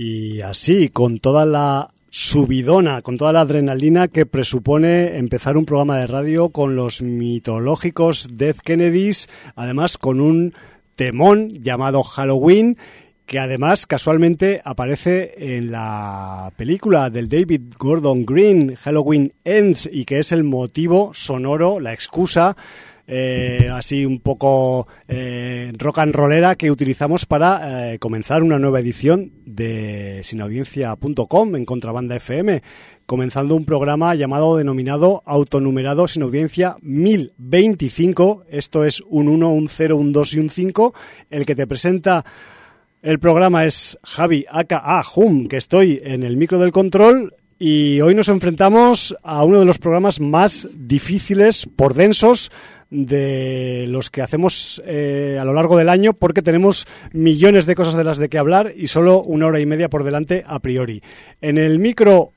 Y así, con toda la subidona, con toda la adrenalina que presupone empezar un programa de radio con los mitológicos Death Kennedys, además con un temón llamado Halloween, que además casualmente aparece en la película del David Gordon Green, Halloween Ends, y que es el motivo sonoro, la excusa eh, así un poco eh, rock and rollera que utilizamos para eh, comenzar una nueva edición de sinaudiencia.com en Contrabanda FM, comenzando un programa llamado denominado autonumerado sin audiencia 1025. Esto es un 1, un 0, un 2 y un 5. El que te presenta el programa es Javi aka Hum, que estoy en el micro del control y hoy nos enfrentamos a uno de los programas más difíciles por densos de los que hacemos eh, a lo largo del año porque tenemos millones de cosas de las de que hablar y solo una hora y media por delante a priori. En el micro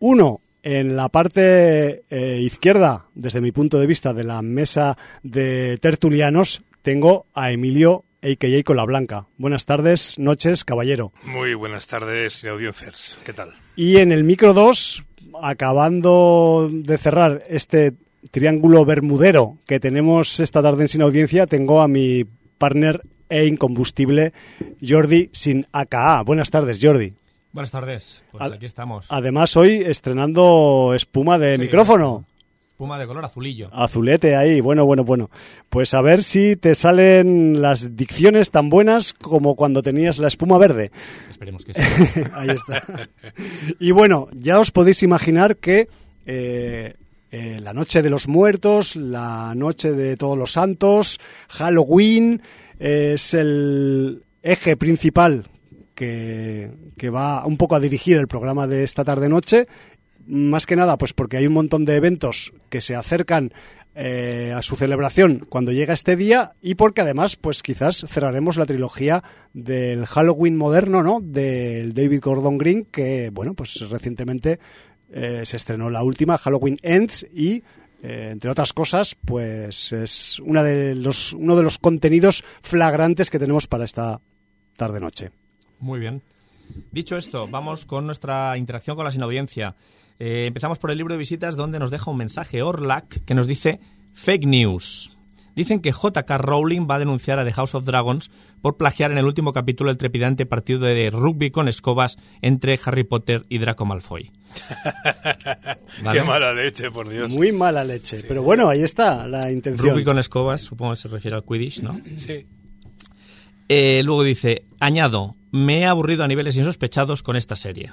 1, en la parte eh, izquierda, desde mi punto de vista, de la mesa de tertulianos, tengo a Emilio a.k.a. Cola Blanca. Buenas tardes, noches, caballero. Muy buenas tardes, audiencers. ¿Qué tal? Y en el micro 2, acabando de cerrar este triángulo bermudero que tenemos esta tarde en Sin Audiencia, tengo a mi partner e incombustible, Jordi sin AKA. Buenas tardes, Jordi. Buenas tardes, pues aquí estamos. Además, hoy estrenando espuma de Sí, micrófono. Espuma de color azulillo. Azulete ahí, bueno, bueno, bueno. Pues a ver si te salen las dicciones tan buenas como cuando tenías la espuma verde. Esperemos que sí. Ahí está. Y bueno, ya os podéis imaginar que eh, eh, la noche de los muertos, la noche de todos los santos, Halloween, eh, es el eje principal que, que va un poco a dirigir el programa de esta tarde-noche. Más que nada, pues porque hay un montón de eventos que se acercan eh, a su celebración cuando llega este día y porque además, pues quizás cerraremos la trilogía del Halloween moderno, ¿no? Del David Gordon Green, que, bueno, pues recientemente eh, se estrenó la última, Halloween Ends, y eh, entre otras cosas, pues es una de los, uno de los contenidos flagrantes que tenemos para esta tarde-noche. Muy bien. Dicho esto, vamos con nuestra interacción con la sin audiencia. Eh, empezamos por el libro de visitas donde nos deja un mensaje Orlac que nos dice fake news. Dicen que J.K. Rowling va a denunciar a The House of Dragons por plagiar en el último capítulo el trepidante partido de rugby con escobas entre Harry Potter y Draco Malfoy. ¿Vale? Qué mala leche, por Dios. Muy mala leche, pero bueno, ahí está la intención. Rugby con escobas, supongo que se refiere al Quidditch, ¿no? Sí. Eh, luego dice, añado, me he aburrido a niveles insospechados con esta serie.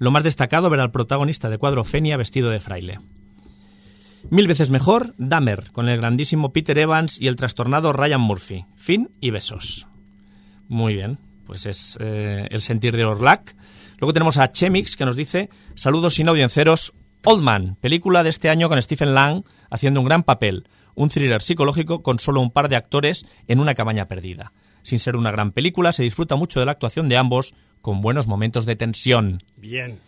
Lo más destacado ver al protagonista de cuadro Fenia vestido de fraile. Mil veces mejor, Dahmer, con el grandísimo Peter Evans y el trastornado Ryan Murphy. Fin y besos. Muy bien, pues es eh, el sentir de Orlac. Luego tenemos a Chemix, que nos dice, saludos sin audienceros, Old Man, película de este año con Stephen Lang haciendo un gran papel, un thriller psicológico con solo un par de actores en una cabaña perdida. Sin ser una gran película, se disfruta mucho de la actuación de ambos, con buenos momentos de tensión. Bien.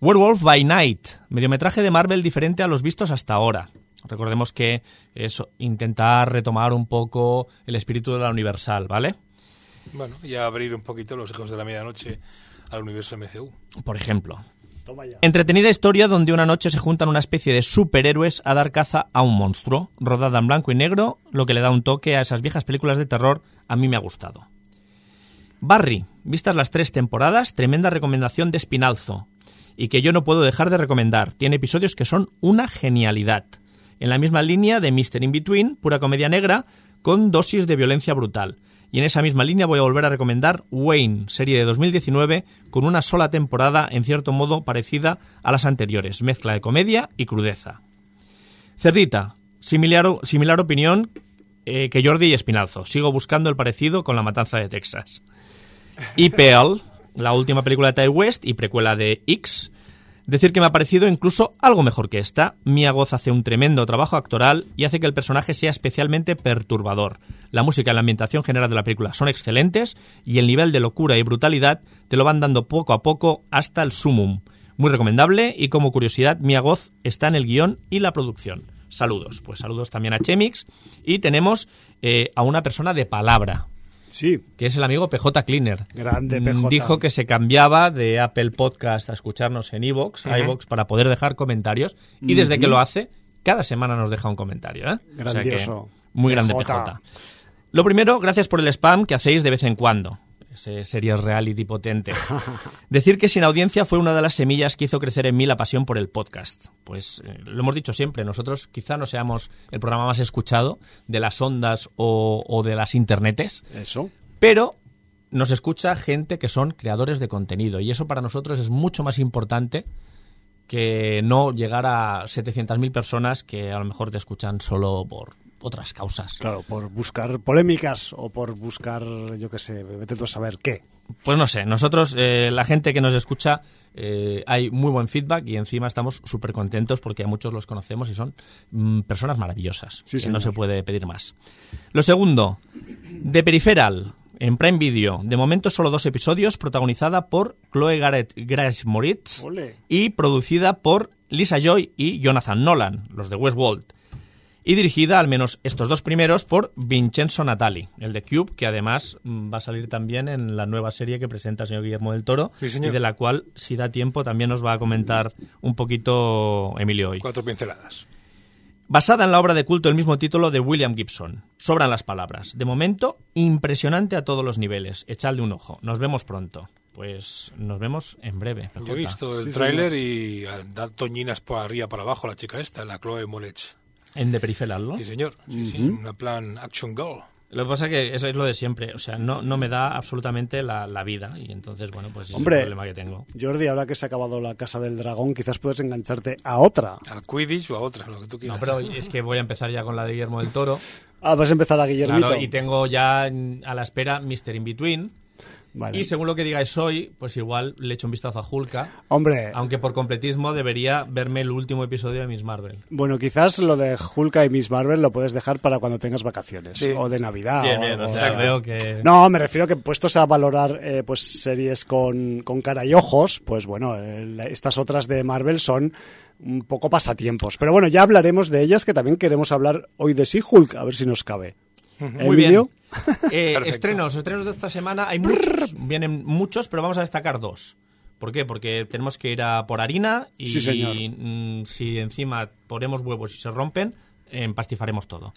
Werewolf by Night, mediometraje de Marvel diferente a los vistos hasta ahora. Recordemos que es intentar retomar un poco el espíritu de la Universal, ¿vale? Bueno, y a abrir un poquito los hijos de la medianoche al universo MCU. Por ejemplo. Toma ya. Entretenida historia donde una noche se juntan una especie de superhéroes a dar caza a un monstruo, rodada en blanco y negro, lo que le da un toque a esas viejas películas de terror, a mí me ha gustado. Barry, vistas las tres temporadas, tremenda recomendación de Espinalzo, y que yo no puedo dejar de recomendar. Tiene episodios que son una genialidad. En la misma línea de Mr. In Between, pura comedia negra, con dosis de violencia brutal. Y en esa misma línea voy a volver a recomendar Wayne, serie de 2019, con una sola temporada en cierto modo parecida a las anteriores, mezcla de comedia y crudeza. Cerdita, similar, similar opinión eh, que Jordi y Espinalzo. Sigo buscando el parecido con La Matanza de Texas. Y Pearl, la última película de Ty West y precuela de X. Decir que me ha parecido incluso algo mejor que esta. Mia Goth hace un tremendo trabajo actoral y hace que el personaje sea especialmente perturbador. La música y la ambientación general de la película son excelentes y el nivel de locura y brutalidad te lo van dando poco a poco hasta el sumum. Muy recomendable y como curiosidad, Mia Goth está en el guion y la producción. Saludos. Pues saludos también a Chemix y tenemos eh, a una persona de palabra, Sí, que es el amigo PJ Cleaner. Grande Mm, PJ. Dijo que se cambiaba de Apple Podcast a escucharnos en iVoox, iVoox, para poder dejar comentarios. Y desde que lo hace, cada semana nos deja un comentario. ¿eh? O sea que Grandioso. muy grande. PJ. Lo primero, gracias por el spam que hacéis de vez en cuando. Ese series reality potente. Decir que sin audiencia fue una de las semillas que hizo crecer en mí la pasión por el podcast. Pues eh, lo hemos dicho siempre, nosotros quizá no seamos el programa más escuchado de las ondas o, o de las internetes, eso. pero nos escucha gente que son creadores de contenido y eso para nosotros es mucho más importante que no llegar a 700.000 personas que a lo mejor te escuchan solo por otras causas. Claro, por buscar polémicas o por buscar, yo qué sé, vete tú a saber qué. Pues no sé, nosotros, eh, la gente que nos escucha, eh, hay muy buen feedback y encima estamos súper contentos porque a muchos los conocemos y son mm, personas maravillosas. Sí, que no se puede pedir más. Lo segundo, The Peripheral, en Prime Video. De momento solo dos episodios, protagonizada por Chloe Garrett Grace Moritz Ole. y producida por Lisa Joy y Jonathan Nolan, los de Westworld. Y dirigida, al menos estos dos primeros, por Vincenzo Natali, el de Cube, que además mm, va a salir también en la nueva serie que presenta el señor Guillermo del Toro, Sí, señor. y de la cual, si da tiempo, también nos va a comentar un poquito Emilio hoy. Cuatro pinceladas. Basada en la obra de culto del mismo título de William Gibson. Sobran las palabras. De momento, impresionante a todos los niveles. Echadle un ojo. Nos vemos pronto. Pues nos vemos en breve. Yo he visto el Sí, tráiler y ah, da toñinas por arriba para abajo la chica esta, la Chloe Moretz. En The Peripheral, ¿no? Sí, señor. Sí, sí, una plan action girl. Lo que pasa es que eso es lo de siempre. O sea, no, no me da absolutamente la, la vida. Y entonces, bueno, pues Hombre. es el problema que tengo. Jordi, ahora que se ha acabado la Casa del Dragón, quizás puedes engancharte a otra. Al Quidditch o a otra, lo que tú No, quieras. pero es que voy a empezar ya con la de Guillermo del Toro. Ah, vas a empezar a Guillermito. Claro, y tengo ya a la espera Mr. In Between. Vale. Y según lo que digáis hoy, pues igual le echo un vistazo a Hulka. Hombre, Aunque por completismo debería verme el último episodio de Miss Marvel. bueno, quizás lo de Hulka y Miss Marvel lo puedes dejar para cuando tengas vacaciones. Sí. O de Navidad. Bien, o bien, o algo. sea, veo que... No, me refiero que puestos a valorar eh, pues series con, con cara y ojos, pues bueno, estas otras de Marvel son un poco pasatiempos. Pero bueno, ya hablaremos de ellas, que también queremos hablar hoy de She-Hulk, a ver si nos cabe. Muy bien. Emilio? Eh, estrenos, estrenos de esta semana. Hay muchos, vienen muchos, pero vamos a destacar dos. ¿Por qué? Porque tenemos que ir a por harina y Sí, señor. mm, si encima ponemos huevos y se rompen, empastifaremos todo.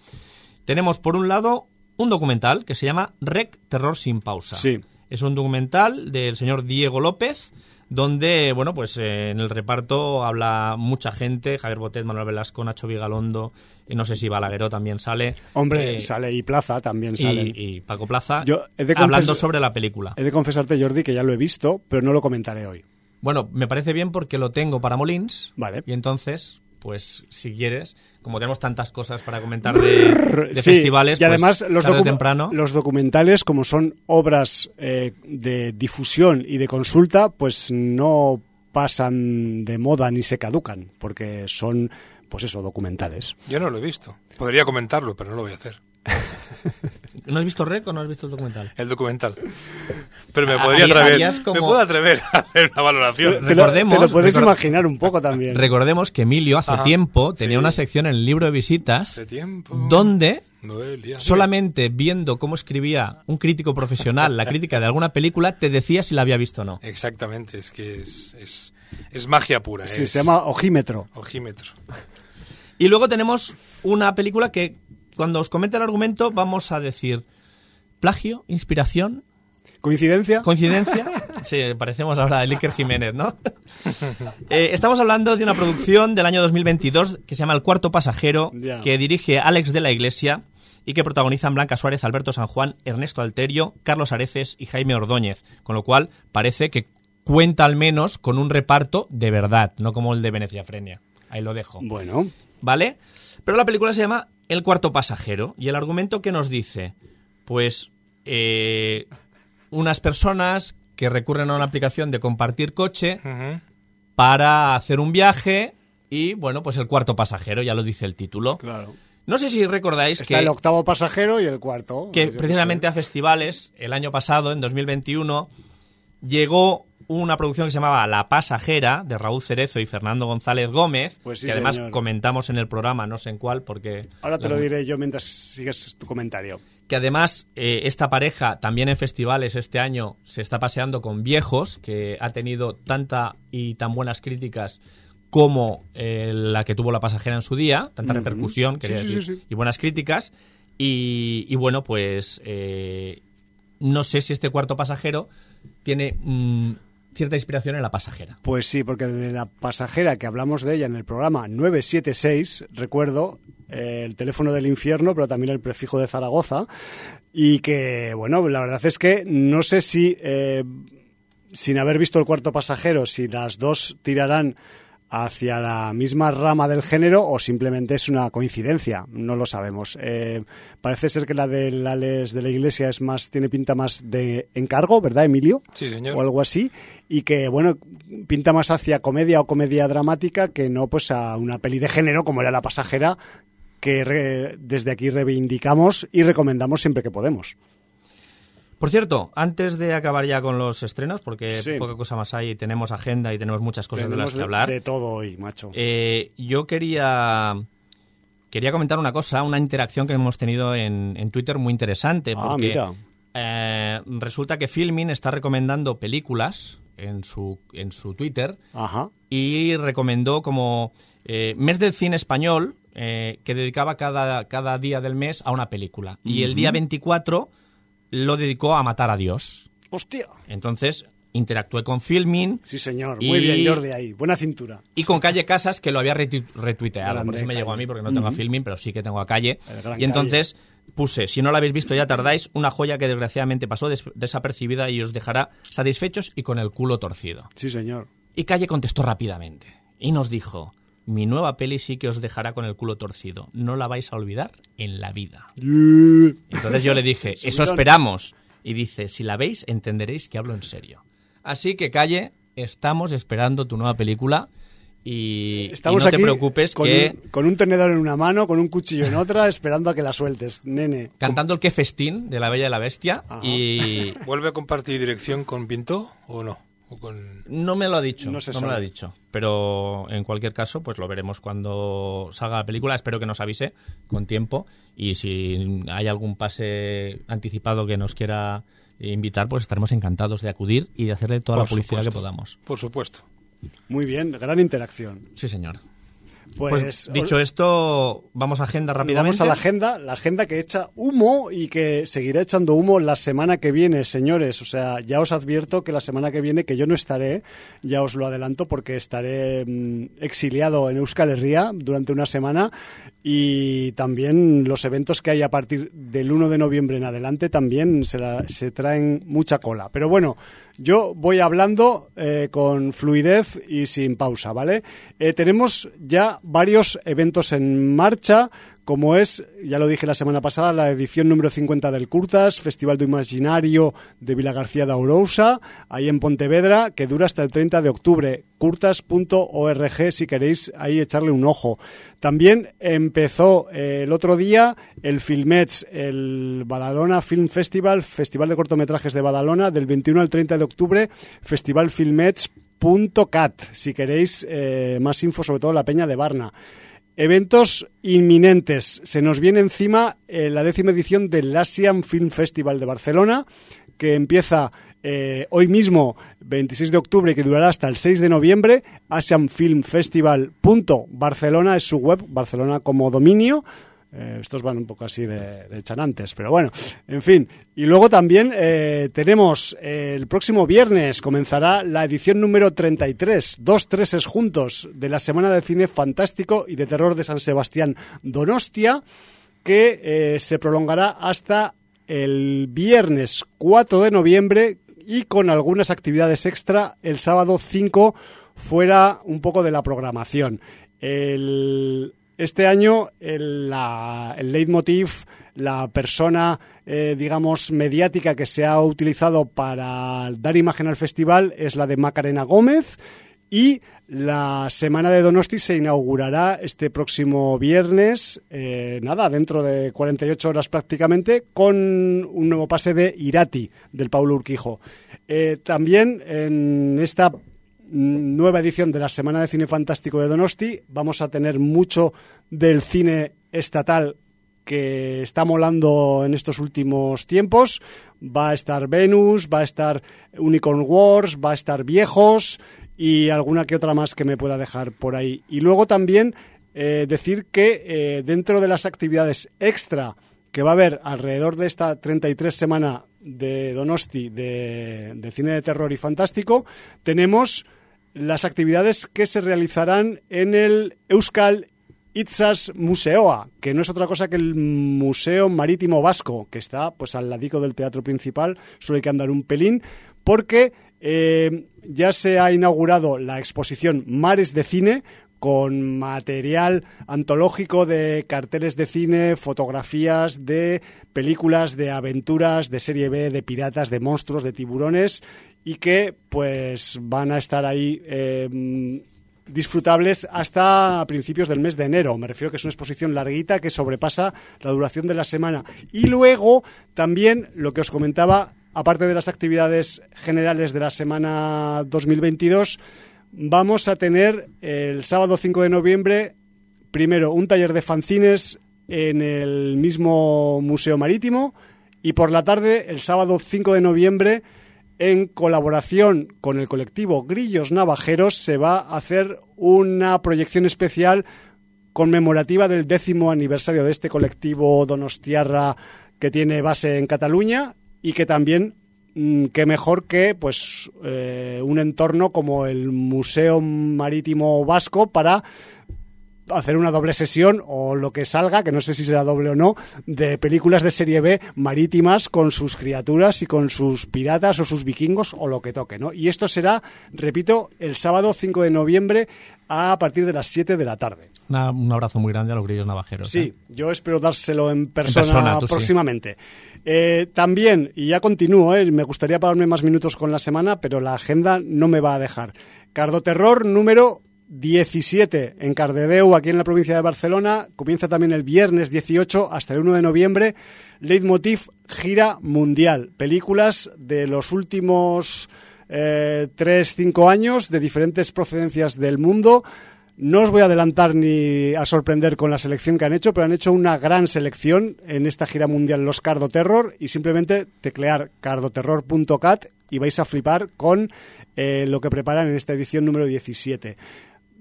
Tenemos por un lado un documental que se llama Rec Terror sin pausa. Sí. Es un documental del señor Diego López donde, bueno, pues eh, en el reparto habla mucha gente, Javier Botet, Manuel Velasco, Nacho Vigalondo, y no sé si Balagueró también sale. Hombre, eh, sale y Plaza también y, salen. y Paco Plaza Yo he de hablando sobre la película. He de confesarte, Jordi, que ya lo he visto, pero no lo comentaré hoy. Bueno, me parece bien porque lo tengo para Molins. Vale. Y entonces, pues si quieres, como tenemos tantas cosas para comentar de, de Sí, festivales, y además pues, los, tarde o docu- temprano. los documentales, como son obras eh, de difusión y de consulta, pues no pasan de moda ni se caducan, porque son, pues eso, documentales. Yo no lo he visto. Podría comentarlo, pero no lo voy a hacer. ¿No has visto Rec o no has visto el documental? El documental. Pero me podría atrever. como- Me puedo atrever a hacer una valoración. Te lo, Recordemos- te lo puedes record- imaginar un poco también. Recordemos que Emilio hace Ajá, tiempo tenía sí. una sección en el libro de visitas Hace tiempo. donde Noelia. solamente viendo cómo escribía un crítico profesional la crítica de alguna película te decía si la había visto o no. Exactamente, es que es, es, es magia pura. Sí, es se llama ojímetro. Ojímetro. Y luego tenemos una película que cuando os comente el argumento vamos a decir plagio, inspiración, ¿Coincidencia? coincidencia. Sí, parecemos ahora a Iker Jiménez, ¿no? Eh, estamos hablando de una producción del año 2022 que se llama El cuarto pasajero, que dirige Alex de la Iglesia y que protagonizan Blanca Suárez, Alberto San Juan, Ernesto Alterio, Carlos Areces y Jaime Ordóñez, con lo cual parece que cuenta al menos con un reparto de verdad, no como el de Venecia Frenia. Ahí lo dejo. Bueno, ¿Vale? Pero la película se llama El cuarto pasajero. Y el argumento que nos dice, pues, eh, unas personas que recurren a una aplicación de compartir coche para hacer un viaje y, bueno, pues el cuarto pasajero, ya lo dice el título. claro. No sé si recordáis Está que, el octavo pasajero y el cuarto. que precisamente a festivales, el año pasado, en 2021, llegó una producción que se llamaba La Pasajera, de Raúl Cerezo y Fernando González Gómez, Pues sí, que además señor. comentamos en el programa, no sé en cuál, porque... Ahora te lo diré yo mientras sigues tu comentario. que además eh, esta pareja también en festivales este año se está paseando con viejos, que ha tenido tanta y tan buenas críticas como eh, la que tuvo la pasajera en su día, tanta repercusión, quería sí, decir, sí, y buenas críticas. Y, y bueno, pues eh, no sé si este cuarto pasajero tiene mm, cierta inspiración en la pasajera. Pues sí, porque de la pasajera que hablamos de ella en el programa 976, recuerdo eh, el teléfono del infierno, pero también el prefijo de Zaragoza, y que, bueno, la verdad es que no sé si, eh, sin haber visto el cuarto pasajero, si las dos tirarán hacia la misma rama del género o simplemente es una coincidencia, no lo sabemos. Eh, parece ser que la del Alex de la Iglesia es más, tiene pinta más de encargo, ¿verdad, Emilio? Sí, señor. o algo así y que bueno pinta más hacia comedia o comedia dramática que no pues a una peli de género como era La pasajera que re- desde aquí reivindicamos y recomendamos siempre que podemos. Por cierto, antes de acabar ya con los estrenos, porque Sí. poca cosa más hay, tenemos agenda y tenemos muchas cosas de las que hablar. de todo hoy, macho. Eh, yo quería quería comentar una cosa, una interacción que hemos tenido en, en Twitter muy interesante. Ah, Porque mira. eh, resulta que Filmin está recomendando películas en su, en su Twitter Ajá. y recomendó como eh, mes del cine español eh, que dedicaba cada, cada día del mes a una película. Y el día 24 lo dedicó a Matar a Dios. Hostia. Entonces interactué con Filmin Sí, señor. Y- Muy bien, Jordi ahí. Buena cintura. y con Calle Casas, que lo había retu- retuiteado. Grande Por eso me llegó a mí, porque no tengo a. Filmin, pero sí que tengo a Calle. Y entonces puse, si no la habéis visto ya tardáis, una joya que desgraciadamente pasó des- desapercibida y os dejará satisfechos y con el culo torcido. Sí, señor. Y Calle contestó rápidamente y nos dijo, mi nueva peli sí que os dejará con el culo torcido. No la vais a olvidar en la vida. Entonces yo le dije, eso esperamos. y dice, si la veis entenderéis que hablo en serio. Así que calle, estamos esperando tu nueva película y, no aquí te preocupes con, que un, con un tenedor en una mano, con un cuchillo en otra, esperando a que la sueltes, nene. cantando el que festín de la Bella y la Bestia Ajá. y ¿Vuelve a compartir dirección con Pinto o no? O con... no me lo ha dicho, No me lo ha dicho, pero en cualquier caso pues lo veremos cuando salga la película, espero que nos avise con tiempo y si hay algún pase anticipado que nos quiera invitar pues estaremos encantados de acudir y de hacerle toda Por la publicidad que podamos. Por supuesto. Muy bien, gran interacción. Sí, señor. Pues, Pues, dicho esto, vamos a agenda rápidamente. Vamos a la agenda, la agenda que echa humo y que seguirá echando humo la semana que viene, señores. O sea, ya os advierto que la semana que viene, que yo no estaré, ya os lo adelanto porque estaré mm, exiliado en Euskal Herria durante una semana y también los eventos que hay a partir del 1 de noviembre en adelante también se, la- se traen mucha cola. Pero bueno, yo voy hablando eh, con fluidez y sin pausa, ¿vale? Eh, tenemos ya varios eventos en marcha, como es, ya lo dije la semana pasada, la edición número 50 del Curtas, Festival do Imaginario de Vila García de Ourousa, ahí en Pontevedra, que dura hasta el 30 de octubre. curtas.org si queréis ahí echarle un ojo. También empezó eh, el otro día el Filmets, el Badalona Film Festival, Festival de cortometrajes de Badalona, del 21 al 30 de octubre, festivalfilmets.cat, si queréis eh, más info, sobre todo la Peña de Barna. Eventos inminentes. Se nos viene encima eh, la décima edición del Asian Film Festival de Barcelona, que empieza eh, hoy mismo, 26 de octubre, que durará hasta el 6 de noviembre. AsianFilmFestival.barcelona es su web, Barcelona como dominio. Eh, estos van un poco así de, de chanantes, pero bueno, en fin. Y luego también eh, tenemos eh, el próximo viernes comenzará la edición número 33, dos treses juntos de la Semana de Cine Fantástico y de Terror de San Sebastián Donostia, que se prolongará hasta el viernes 4 de noviembre y con algunas actividades extra el sábado 5 fuera un poco de la programación. El, este año el, leitmotiv, la persona, eh, digamos, mediática que se ha utilizado para dar imagen al festival es la de Macarena Gómez y la semana de Donosti se inaugurará este próximo viernes, eh, nada, dentro de 48 horas prácticamente, con un nuevo pase de Irati, del Paulo Urquijo. Eh, también en esta nueva edición de la Semana de Cine Fantástico de Donosti vamos a tener mucho del cine estatal que está molando en estos últimos tiempos. Va a estar Venus, va a estar Unicorn Wars, va a estar Viejos y alguna que otra más que me pueda dejar por ahí. Y luego también eh, decir que eh, dentro de las actividades extra que va a haber alrededor de esta 33 semana de Donosti de, de cine de terror y fantástico, tenemos las actividades que se realizarán en el Euskal Itzas Museoa, que no es otra cosa que el Museo Marítimo Vasco, que está pues al ladico del teatro principal, solo hay que andar un pelín, porque eh, ya se ha inaugurado la exposición Mares de Cine, con material antológico de carteles de cine, fotografías de películas de aventuras, de serie B, de piratas, de monstruos, de tiburones y que pues van a estar ahí eh, disfrutables hasta principios del mes de enero. Me refiero que es una exposición larguita que sobrepasa la duración de la semana. Y luego también lo que os comentaba, aparte de las actividades generales de la semana 2022, vamos a tener el sábado 5 de noviembre, primero un taller de fanzines en el mismo Museo Marítimo y por la tarde, el sábado 5 de noviembre, en colaboración con el colectivo Grillos Navajeros, se va a hacer una proyección especial conmemorativa del décimo aniversario de este colectivo Donostiarra que tiene base en Cataluña y que también mm, qué mejor que pues eh, un entorno como el Museo Marítimo Vasco para hacer una doble sesión o lo que salga, que no sé si será doble o no, de películas de serie B marítimas con sus criaturas y con sus piratas o sus vikingos o lo que toque, ¿no? Y esto será, repito, el sábado 5 de noviembre a partir de las 7 de la tarde. Una- un abrazo muy grande a los grillos navajeros. Sí, ¿eh? yo espero dárselo en persona, persona, tú sí. próximamente. Eh, también, y ya continúo, eh, me gustaría pararme más minutos con la semana, pero la agenda no me va a dejar. Cardoterror número 17 en Cardedeu, aquí en la provincia de Barcelona. Comienza también el viernes 18 hasta el 1 de noviembre. Leitmotiv Gira Mundial. Películas de los últimos 3-5 años de diferentes procedencias del mundo. No os voy a adelantar ni a sorprender con la selección que han hecho, pero han hecho una gran selección en esta gira mundial Los Cardo Terror y simplemente teclear cardoterror.cat y vais a flipar con eh, lo que preparan en esta edición número 17.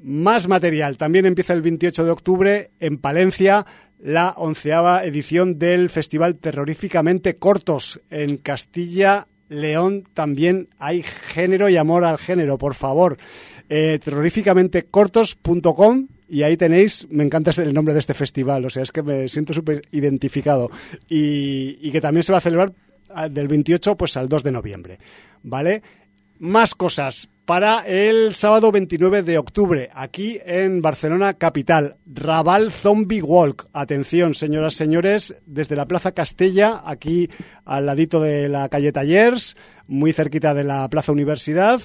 Más material. También empieza el 28 de octubre en Palencia la onceava edición del Festival Terroríficamente Cortos en Castilla. León también hay género y amor al género, por favor. Eh, terroríficamentecortos.com y ahí tenéis, me encanta el nombre de este festival, o sea, es que me siento súper identificado y, y que también se va a celebrar ah, del 28 pues al 2 de noviembre, ¿vale? Más cosas para el sábado 29 de octubre, aquí en Barcelona capital, Raval Zombie Walk. Atención, señoras, señores, desde la Plaza Castella, aquí al ladito de la calle Tallers, muy cerquita de la Plaza Universidad.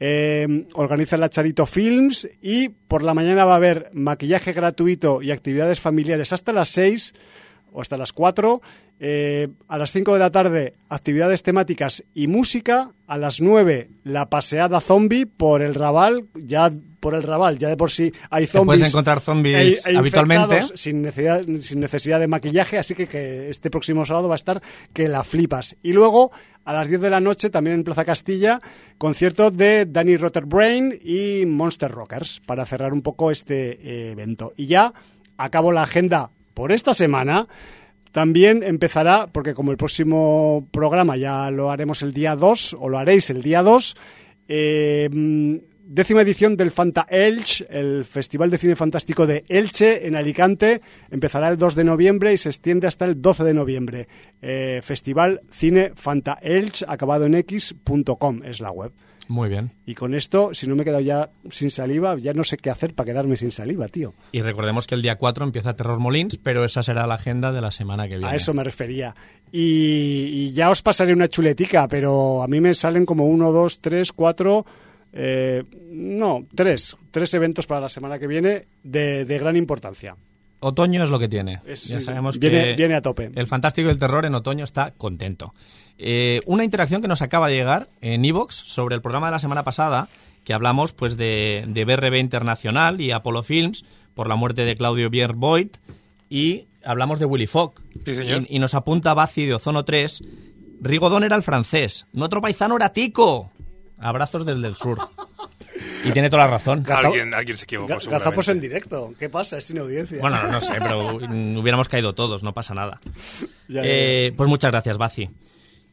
Eh, organiza la Charito Films y por la mañana va a haber maquillaje gratuito y actividades familiares hasta las 6 o hasta las 4. Eh, a las 5 de la tarde, actividades temáticas y música. A las 9, la paseada zombie por el Raval. Ya por el Raval, ya de por sí hay Te zombies. puedes encontrar zombies e- e habitualmente. Sin necesidad, sin necesidad de maquillaje, así que, que este próximo sábado va a estar que la flipas. Y luego, a las 10 de la noche, también en Plaza Castilla, concierto de Danny Rotterbrain y Monster Rockers, para cerrar un poco este eh, evento. Y ya acabo la agenda por esta semana. También empezará, porque como el próximo programa ya lo haremos el día 2, o lo haréis el día 2, eh, mm, décima edición del Fanta Elche, el Festival de Cine Fantástico de Elche en Alicante, empezará el 2 de noviembre y se extiende hasta el 12 de noviembre. Eh, Festival Cine Fanta Elche, acabado en x.com es la web. Muy bien. Y con esto, si no me he quedado ya sin saliva, ya no sé qué hacer para quedarme sin saliva, tío. Y recordemos que el día 4 empieza Terror Molins, pero esa será la agenda de la semana que viene. A eso me refería. Y, y ya os pasaré una chuletica, pero a mí me salen como uno, dos, tres, cuatro, eh, no, tres, tres eventos para la semana que viene de, de gran importancia. Otoño es lo que tiene. Es- ya sabemos viene- que viene a tope. El fantástico del terror en otoño está contento. Eh, una interacción que nos acaba de llegar en Evox sobre el programa de la semana pasada, que hablamos pues de, de BRB Internacional y Apollo Films por la muerte de Claudio Bier Boyd y hablamos de Willy Fogg. Sí, señor. Y, y nos apunta Bazi de Ozono 3. Rigodón era el francés, nuestro paisano era Tico. Abrazos desde el sur. Y tiene toda la razón. Alguien, alguien se equivocó, Ga- Gazapos en directo. ¿Qué pasa? Es sin audiencia. Bueno, no sé, pero hubiéramos caído todos, no pasa nada. Ya, ya, Eh, pues muchas gracias, Bazi.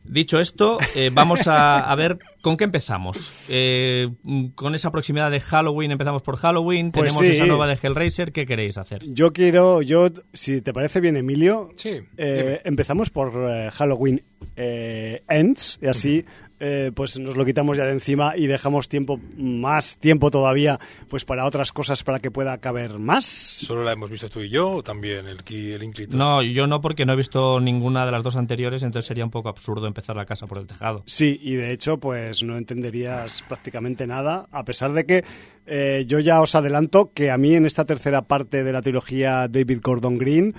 Dicho esto, eh, vamos a, a ver con qué empezamos. Eh, con esa proximidad de Halloween, empezamos por Halloween, Pues tenemos sí. esa nueva de Hellraiser, ¿qué queréis hacer? Yo quiero, yo, si te parece bien, Emilio, Sí, eh, empezamos por eh, Halloween eh, Ends, y así eh, pues nos lo quitamos ya de encima y dejamos tiempo, más tiempo todavía, pues para otras cosas para que pueda caber más. ¿Solo la hemos visto tú y yo o también el, Ki- el Inclito? No, yo no, porque no he visto ninguna de las dos anteriores, entonces sería un poco absurdo empezar la casa por el tejado. Sí, y de hecho, pues no entenderías prácticamente nada, a pesar de que eh, yo ya os adelanto que a mí en esta tercera parte de la trilogía David Gordon Green,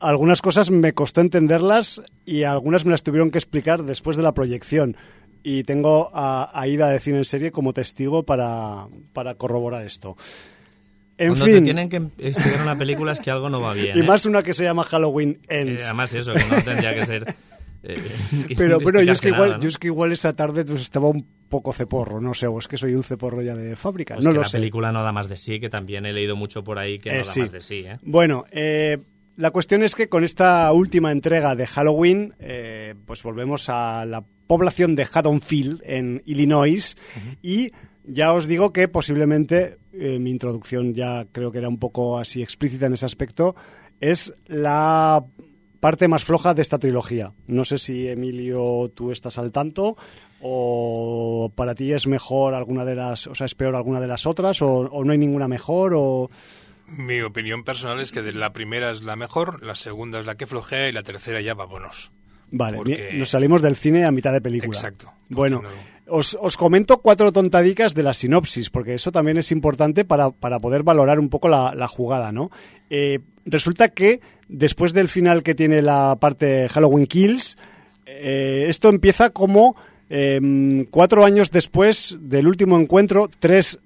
algunas cosas me costó entenderlas y algunas me las tuvieron que explicar después de la proyección. Y tengo a, a Ida de Cine en Serie como testigo para, para corroborar esto. En Cuando te fin, tienen que explicar una película es que algo no va bien. y ¿eh? más una que se llama Halloween Eh, Ends. además eso, que no tendría que ser... eh, que Pero bueno, yo es, que explicarse igual, nada, ¿no? yo es que igual esa tarde pues, estaba un poco ceporro, no sé, o es que soy un ceporro ya de fábrica, Pues no que lo la sé. película no da más de sí, que también he leído mucho por ahí que Eh, no da sí. más de sí. ¿eh? Bueno, eh, la cuestión es que con esta última entrega de Halloween, eh, pues volvemos a la población de Haddonfield, en Illinois, y ya os digo que posiblemente eh, mi introducción ya creo que era un poco así explícita en ese aspecto. Es la parte más floja de esta trilogía. No sé si Emilio tú estás al tanto o para ti es mejor alguna de las, o sea, es peor alguna de las otras o, o no hay ninguna mejor o Mi opinión personal es que de la primera es la mejor, la segunda es la que flojea y la tercera ya vámonos. Vale, Porque- nos salimos del cine a mitad de película. Exacto. Bueno, os, os comento cuatro tontadicas de la sinopsis, porque eso también es importante para, para poder valorar un poco la, la jugada, ¿no? Eh, resulta que después del final que tiene la parte Halloween Kills, eh, esto empieza como eh, cuatro años después del último encuentro, tres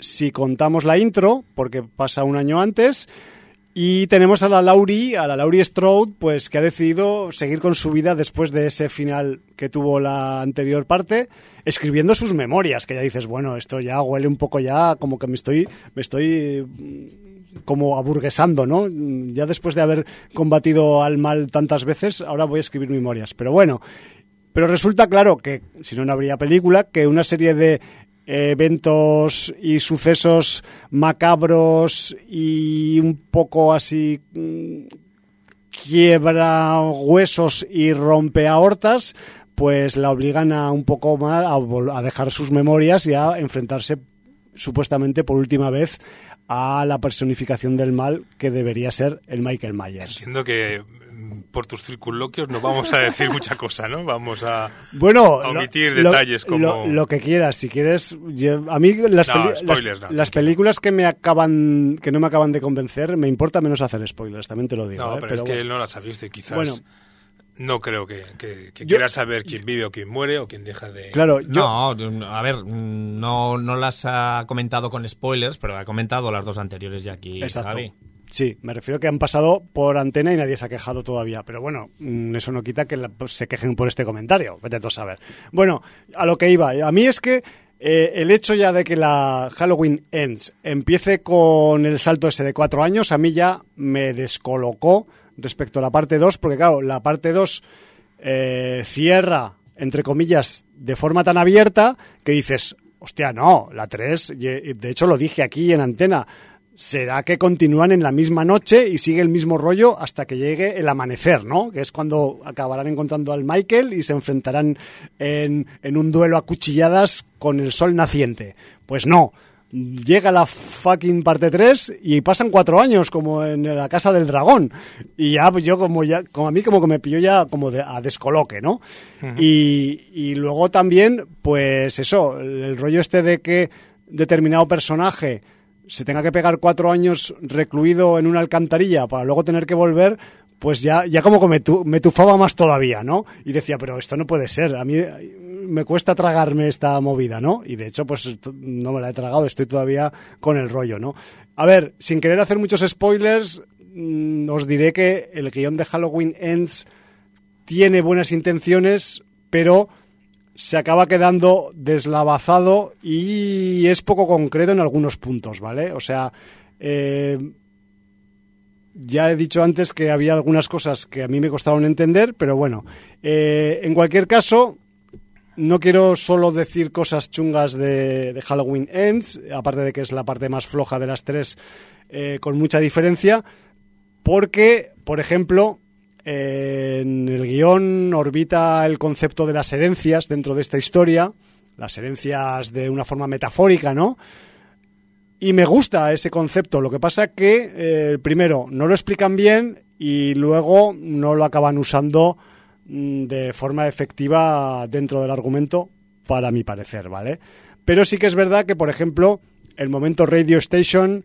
si contamos la intro, porque pasa un año antes, y tenemos a la Laurie, a la Laurie Strode, pues que ha decidido seguir con su vida después de ese final que tuvo la anterior parte, escribiendo sus memorias, que ya dices, bueno, esto ya huele un poco ya como que me estoy me estoy mm, como aburguesando, ¿no? Ya después de haber combatido al mal tantas veces, ahora voy a escribir memorias. Pero bueno, pero resulta claro que, si no, no habría película, que una serie de eventos y sucesos macabros y un poco así mm, quiebra huesos y rompe aortas, pues la obligan a un poco más a, a dejar sus memorias y a enfrentarse supuestamente por última vez a la personificación del mal que debería ser el Michael Myers. Entiendo que por tus circunloquios no vamos a decir mucha cosa, ¿no? Vamos a... Bueno, a omitir lo- detalles como- lo, lo que quieras, si quieres. yo- a mí las, No, peli- spoilers las, no, las películas que me acaban, que no me acaban de convencer, me importa menos hacer spoilers, también te lo digo. No, ¿eh? pero, es que él no las ha visto y quizás Bueno. no creo que, que- que Yo- quiera saber quién vive o quién muere o quién deja de... Claro, yo, No, a ver, no, no las ha comentado con spoilers, pero ha comentado las dos anteriores ya aquí. Exacto. Javi. Sí, me refiero que han pasado por antena y nadie se ha quejado todavía. Pero bueno, mm, eso no quita que pues, se quejen por este comentario. Vete a saber. Bueno, a lo que iba. A mí es que eh, el hecho ya de que la Halloween Ends empiece con el salto ese de cuatro años, a mí ya me descolocó respecto a la parte 2, porque claro, la parte 2 eh, cierra, entre comillas, de forma tan abierta que dices, hostia, no, la 3, de hecho lo dije aquí en antena, será que continúan en la misma noche y sigue el mismo rollo hasta que llegue el amanecer, ¿no? Que es cuando acabarán encontrando al Michael y se enfrentarán en, en un duelo a cuchilladas con el sol naciente. Pues no. Llega la fucking parte 3 y pasan cuatro años como en la casa del dragón. Y ya, pues yo como ya, como a mí como que me pilló ya como de, a descoloque, ¿no? y, y luego también, pues eso, el, el rollo este de que determinado personaje se tenga que pegar cuatro años recluido en una alcantarilla para luego tener que volver, pues ya, ya como que me, tu- me tufaba más todavía, ¿no? Y decía, pero esto no puede ser, a mí me cuesta tragarme esta movida, ¿no? Y de hecho, pues no me la he tragado, estoy todavía con el rollo, ¿no? A ver, sin querer hacer muchos spoilers, mm, os diré que el guion de Halloween Ends tiene buenas intenciones, pero se acaba quedando deslavazado y es poco concreto en algunos puntos, ¿vale? O sea, eh, ya he dicho antes que había algunas cosas que a mí me costaron entender, pero bueno, eh, en cualquier caso, no quiero solo decir cosas chungas de, de Halloween Ends, aparte de que es la parte más floja de las tres, eh, con mucha diferencia, porque, por ejemplo, en el guion orbita el concepto de las herencias dentro de esta historia, las herencias de una forma metafórica, ¿no? Y me gusta ese concepto. Lo que pasa que, eh, primero, no lo explican bien y luego no lo acaban usando mm, de forma efectiva dentro del argumento, para mi parecer, ¿vale? Pero sí que es verdad que, por ejemplo, el momento Radio Station,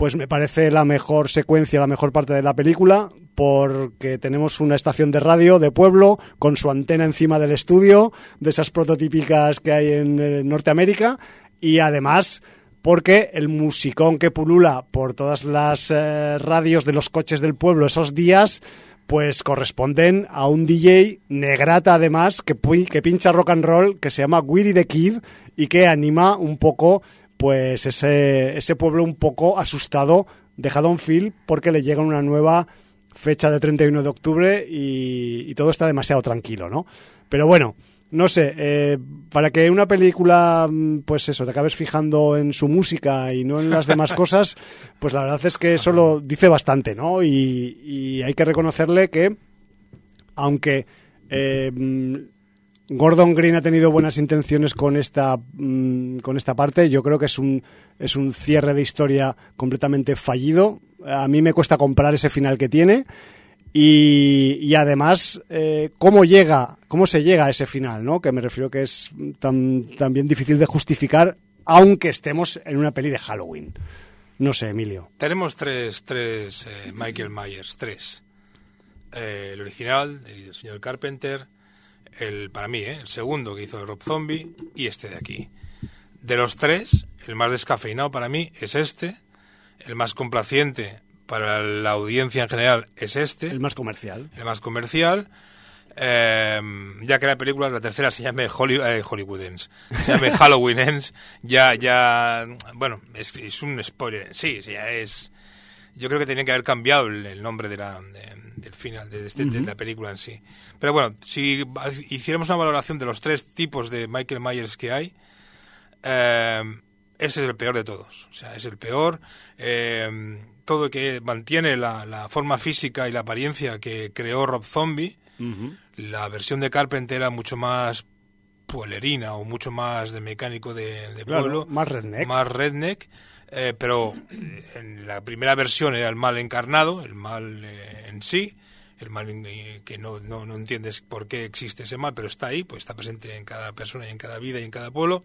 pues me parece la mejor secuencia, la mejor parte de la película, porque tenemos una estación de radio de pueblo con su antena encima del estudio, de esas prototípicas que hay en eh, Norteamérica, y además porque el musicón que pulula por todas las eh, radios de los coches del pueblo esos días, pues corresponden a un DJ negrata además que, pincha rock and roll que se llama Willy the Kid y que anima un poco pues ese, ese pueblo un poco asustado de Haddonfield porque le llega una nueva fecha de 31 de octubre y, y todo está demasiado tranquilo, ¿no? Pero bueno, no sé, eh, para que una película, mm, pues eso, te acabes fijando en su música y no en las demás cosas, pues la verdad es que eso lo dice bastante, ¿no? Y, y hay que reconocerle que, aunque eh, mm, Gordon Green ha tenido buenas intenciones con esta, mm, con esta parte, yo creo que es un, es un cierre de historia completamente fallido. A mí me cuesta comprar ese final que tiene. Y, y además, eh, cómo llega, cómo se llega a ese final, ¿no? Que me refiero que es tan- también difícil de justificar, aunque estemos en una peli de Halloween. No sé, Emilio. Tenemos tres, tres eh, Michael Myers, tres. Eh, el original, el señor Carpenter, el para mí, eh, el segundo que hizo Rob Zombie y este de aquí. De los tres, el más descafeinado para mí es este, el más complaciente para la audiencia en general es este, El más comercial. el más comercial. eh, ya que la película, la tercera se llame Holly, eh, Hollywood Ends, se llame Halloween Ends, ya, ya, bueno, es, es un spoiler en sí, sí, ya es, yo creo que tenía que haber cambiado el, el nombre de la, de- del final, de, este- de la película en sí. Pero bueno, si hiciéramos una valoración de los tres tipos de Michael Myers que hay, eh, ese es el peor de todos. O sea, es el peor. eh, todo que mantiene la, la forma física y la apariencia que creó Rob Zombie. La versión de Carpenter era mucho más pueblerina o mucho más de mecánico de, de Claro, pueblo. más redneck. Más redneck. Eh, pero en la primera versión era el mal encarnado, el mal eh, en sí. El mal en- eh, que no, no, no entiendes por qué existe ese mal, pero está ahí, pues está presente en cada persona y en cada vida y en cada pueblo.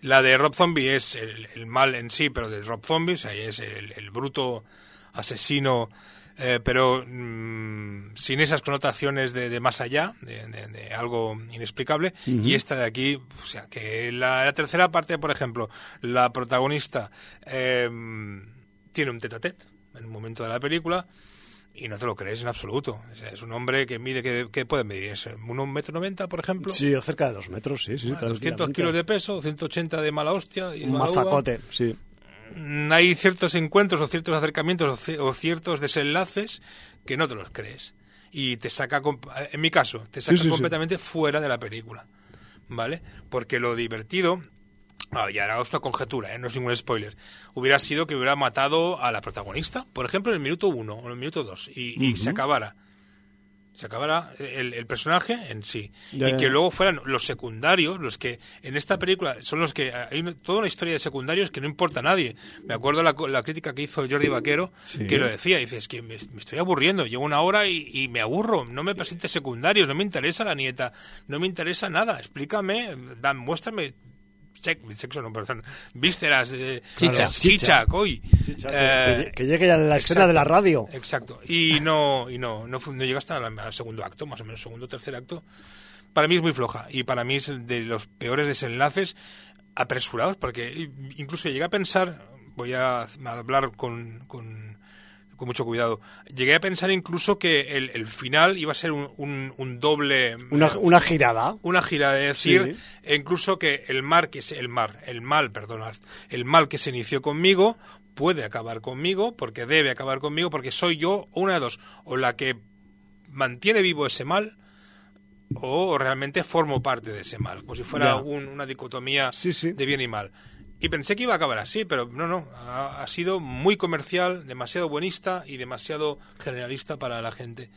La de Rob Zombie es el, mal en sí, pero de Rob Zombie, o sea, es el bruto asesino, eh, pero mm, sin esas connotaciones de, de más allá, de, de- de algo inexplicable. Y esta de aquí, o sea, que la, la tercera parte, por ejemplo, la protagonista eh, tiene un tete a tete en un momento de la película. Y no te lo crees en absoluto. O sea, es un hombre que mide, que, que puede medir? ¿Es un metro noventa, por ejemplo? Sí, o cerca de dos metros, sí, sí. Ah, 200 tranquilamente. kilos de peso, 180 de mala hostia. Y Un mazacote, sí. Hay ciertos encuentros o ciertos acercamientos o ci- o ciertos desenlaces que no te los crees. Y te saca, en mi caso, te saca sí, sí. completamente fuera de la película. ¿Vale? Porque lo divertido, ah, y ahora es una conjetura, ¿eh? no es ningún spoiler, hubiera sido que hubiera matado a la protagonista, por ejemplo, en el minuto uno o en el minuto dos, y, y se acabara. Se acabara el, el personaje en sí. Ya, y ya. que luego fueran los secundarios, los que en esta película son los que. Hay toda una historia de secundarios que no importa a nadie. Me acuerdo la, la crítica que hizo Jordi Vaquero, Sí. que lo decía. Dice: Es que me, me estoy aburriendo. Llevo una hora y, y me aburro. No me presentes secundarios. No me interesa la nieta. No me interesa nada. Explícame. Dan, muéstrame. Sex- sexo, no, perdón. Vísceras. eh, Chicha. Chicha, coi. Chicha, Eh, que, que llegue a la escena de la radio. Exacto. Y no, y no, no, llega hasta el segundo acto, más o menos, segundo o tercer acto. Para mí es muy floja y para mí es de los peores desenlaces apresurados porque incluso llegué a pensar, voy a hablar con, con, con mucho cuidado, llegué a pensar incluso que el, el final iba a ser un, un, un doble... Una, una girada. una gira de decir Sí. e incluso que el mar que se, el mar el mal perdonad el mal que se inició conmigo puede acabar conmigo porque debe acabar conmigo porque soy yo una de dos o la que mantiene vivo ese mal o realmente formo parte de ese mal como si fuera un- una dicotomía Sí, sí. de bien y mal y pensé que iba a acabar así, pero no, no. Ha, ha sido muy comercial, demasiado buenista y demasiado generalista para la gente.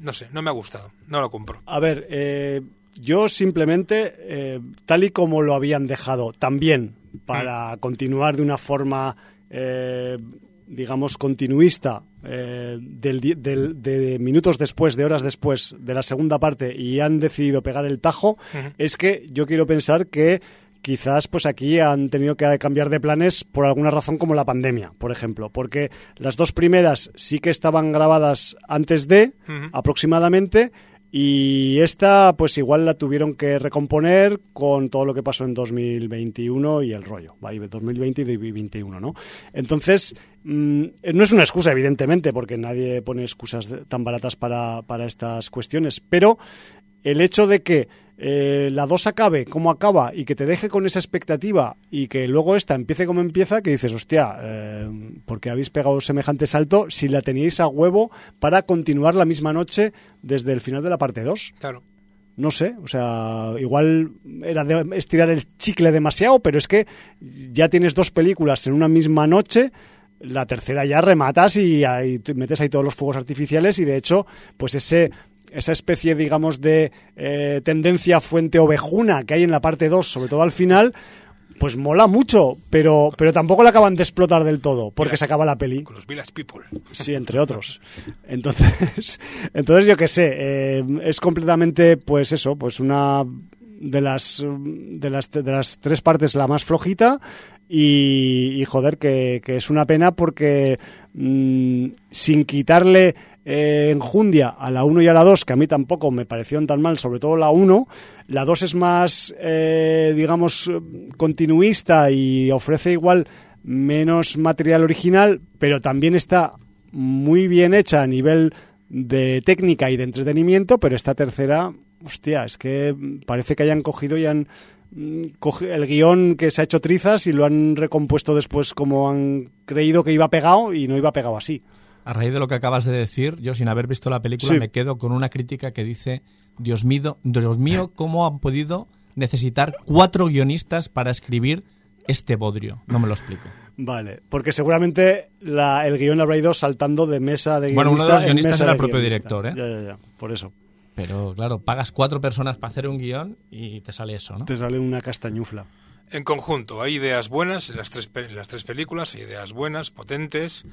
No sé, no me ha gustado. No lo compro. A ver, eh, yo simplemente, eh, tal y como lo habían dejado, también para continuar de una forma, eh, digamos, continuista, eh, del, del- de minutos después, de horas después de la segunda parte, y han decidido pegar el tajo, es que yo quiero pensar que quizás pues aquí han tenido que cambiar de planes por alguna razón como la pandemia, por ejemplo, porque las dos primeras sí que estaban grabadas antes de aproximadamente y esta pues igual la tuvieron que recomponer con todo lo que pasó en 2021 y el rollo, ¿vale? 2020 y 2021, ¿no? Entonces, mm, no es una excusa evidentemente porque nadie pone excusas tan baratas para, para estas cuestiones, pero el hecho de que eh, la 2 acabe como acaba y que te deje con esa expectativa y que luego esta empiece como empieza, que dices, hostia, eh, ¿por qué habéis pegado semejante salto si la teníais a huevo para continuar la misma noche desde el final de la parte 2? Claro. No sé, o sea, igual era de estirar el chicle demasiado, pero es que ya tienes dos películas en una misma noche, la tercera ya rematas y, ahí metes ahí todos los fuegos artificiales y de hecho, pues ese esa especie, digamos, de eh, tendencia fuente ovejuna que hay en la parte 2, sobre todo al final, pues mola mucho, pero, pero tampoco la acaban de explotar del todo, porque se acaba la peli. Con los Village People. Sí, entre otros. Entonces, entonces yo qué sé, eh, es completamente, pues eso, pues una de las de las de las tres partes la más flojita y, y joder que, es una pena porque mm, sin quitarle eh, enjundia a la 1 y a la 2, que a mí tampoco me parecieron tan mal, sobre todo la 1. La 2 es más, eh, digamos, continuista y ofrece igual menos material original, pero también está muy bien hecha a nivel de técnica y de entretenimiento, pero esta tercera, hostia, es que parece que hayan cogido y han coge- el guion que se ha hecho trizas y lo han recompuesto después como han creído que iba pegado y no iba pegado así. A raíz de lo que acabas de decir, yo sin haber visto la película Sí. me quedo con una crítica que dice, Dios mío, Dios mío, ¿cómo han podido necesitar cuatro guionistas para escribir este bodrio? No me lo explico. Vale, porque seguramente la- el guion habrá ido saltando de mesa de guionista Bueno, uno de los en guionistas mesa era el propio guionista. director, ¿eh? Ya, ya, ya, por eso. Pero claro, pagas cuatro personas para hacer un guion y te sale eso, ¿no? Te sale una castañufla. En conjunto, hay ideas buenas en las tres, pe- en las tres películas, hay ideas buenas, potentes.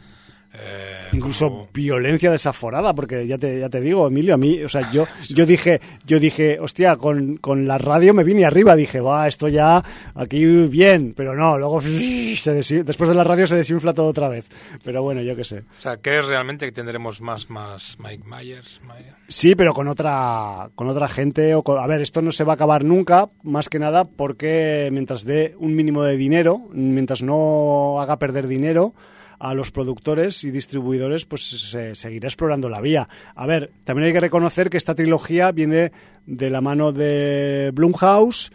Eh, Incluso como- violencia desaforada, porque ya te, ya te digo, Emilio, a mí, o sea, yo, yo dije, yo dije, hostia, con, con la radio me vine arriba, dije, va, esto ya, aquí bien, pero no, luego se después de la radio se desinfla todo otra vez. Pero bueno, yo qué sé. O sea, ¿crees realmente que tendremos más, más Mike Myers? Sí, pero con otra, con otra gente. O con- a ver, esto no se va a acabar nunca, más que nada porque mientras dé un mínimo de dinero, mientras no haga perder dinero a los productores y distribuidores, pues se seguirá explorando la vía. A ver, también hay que reconocer que esta trilogía viene de la mano de Blumhouse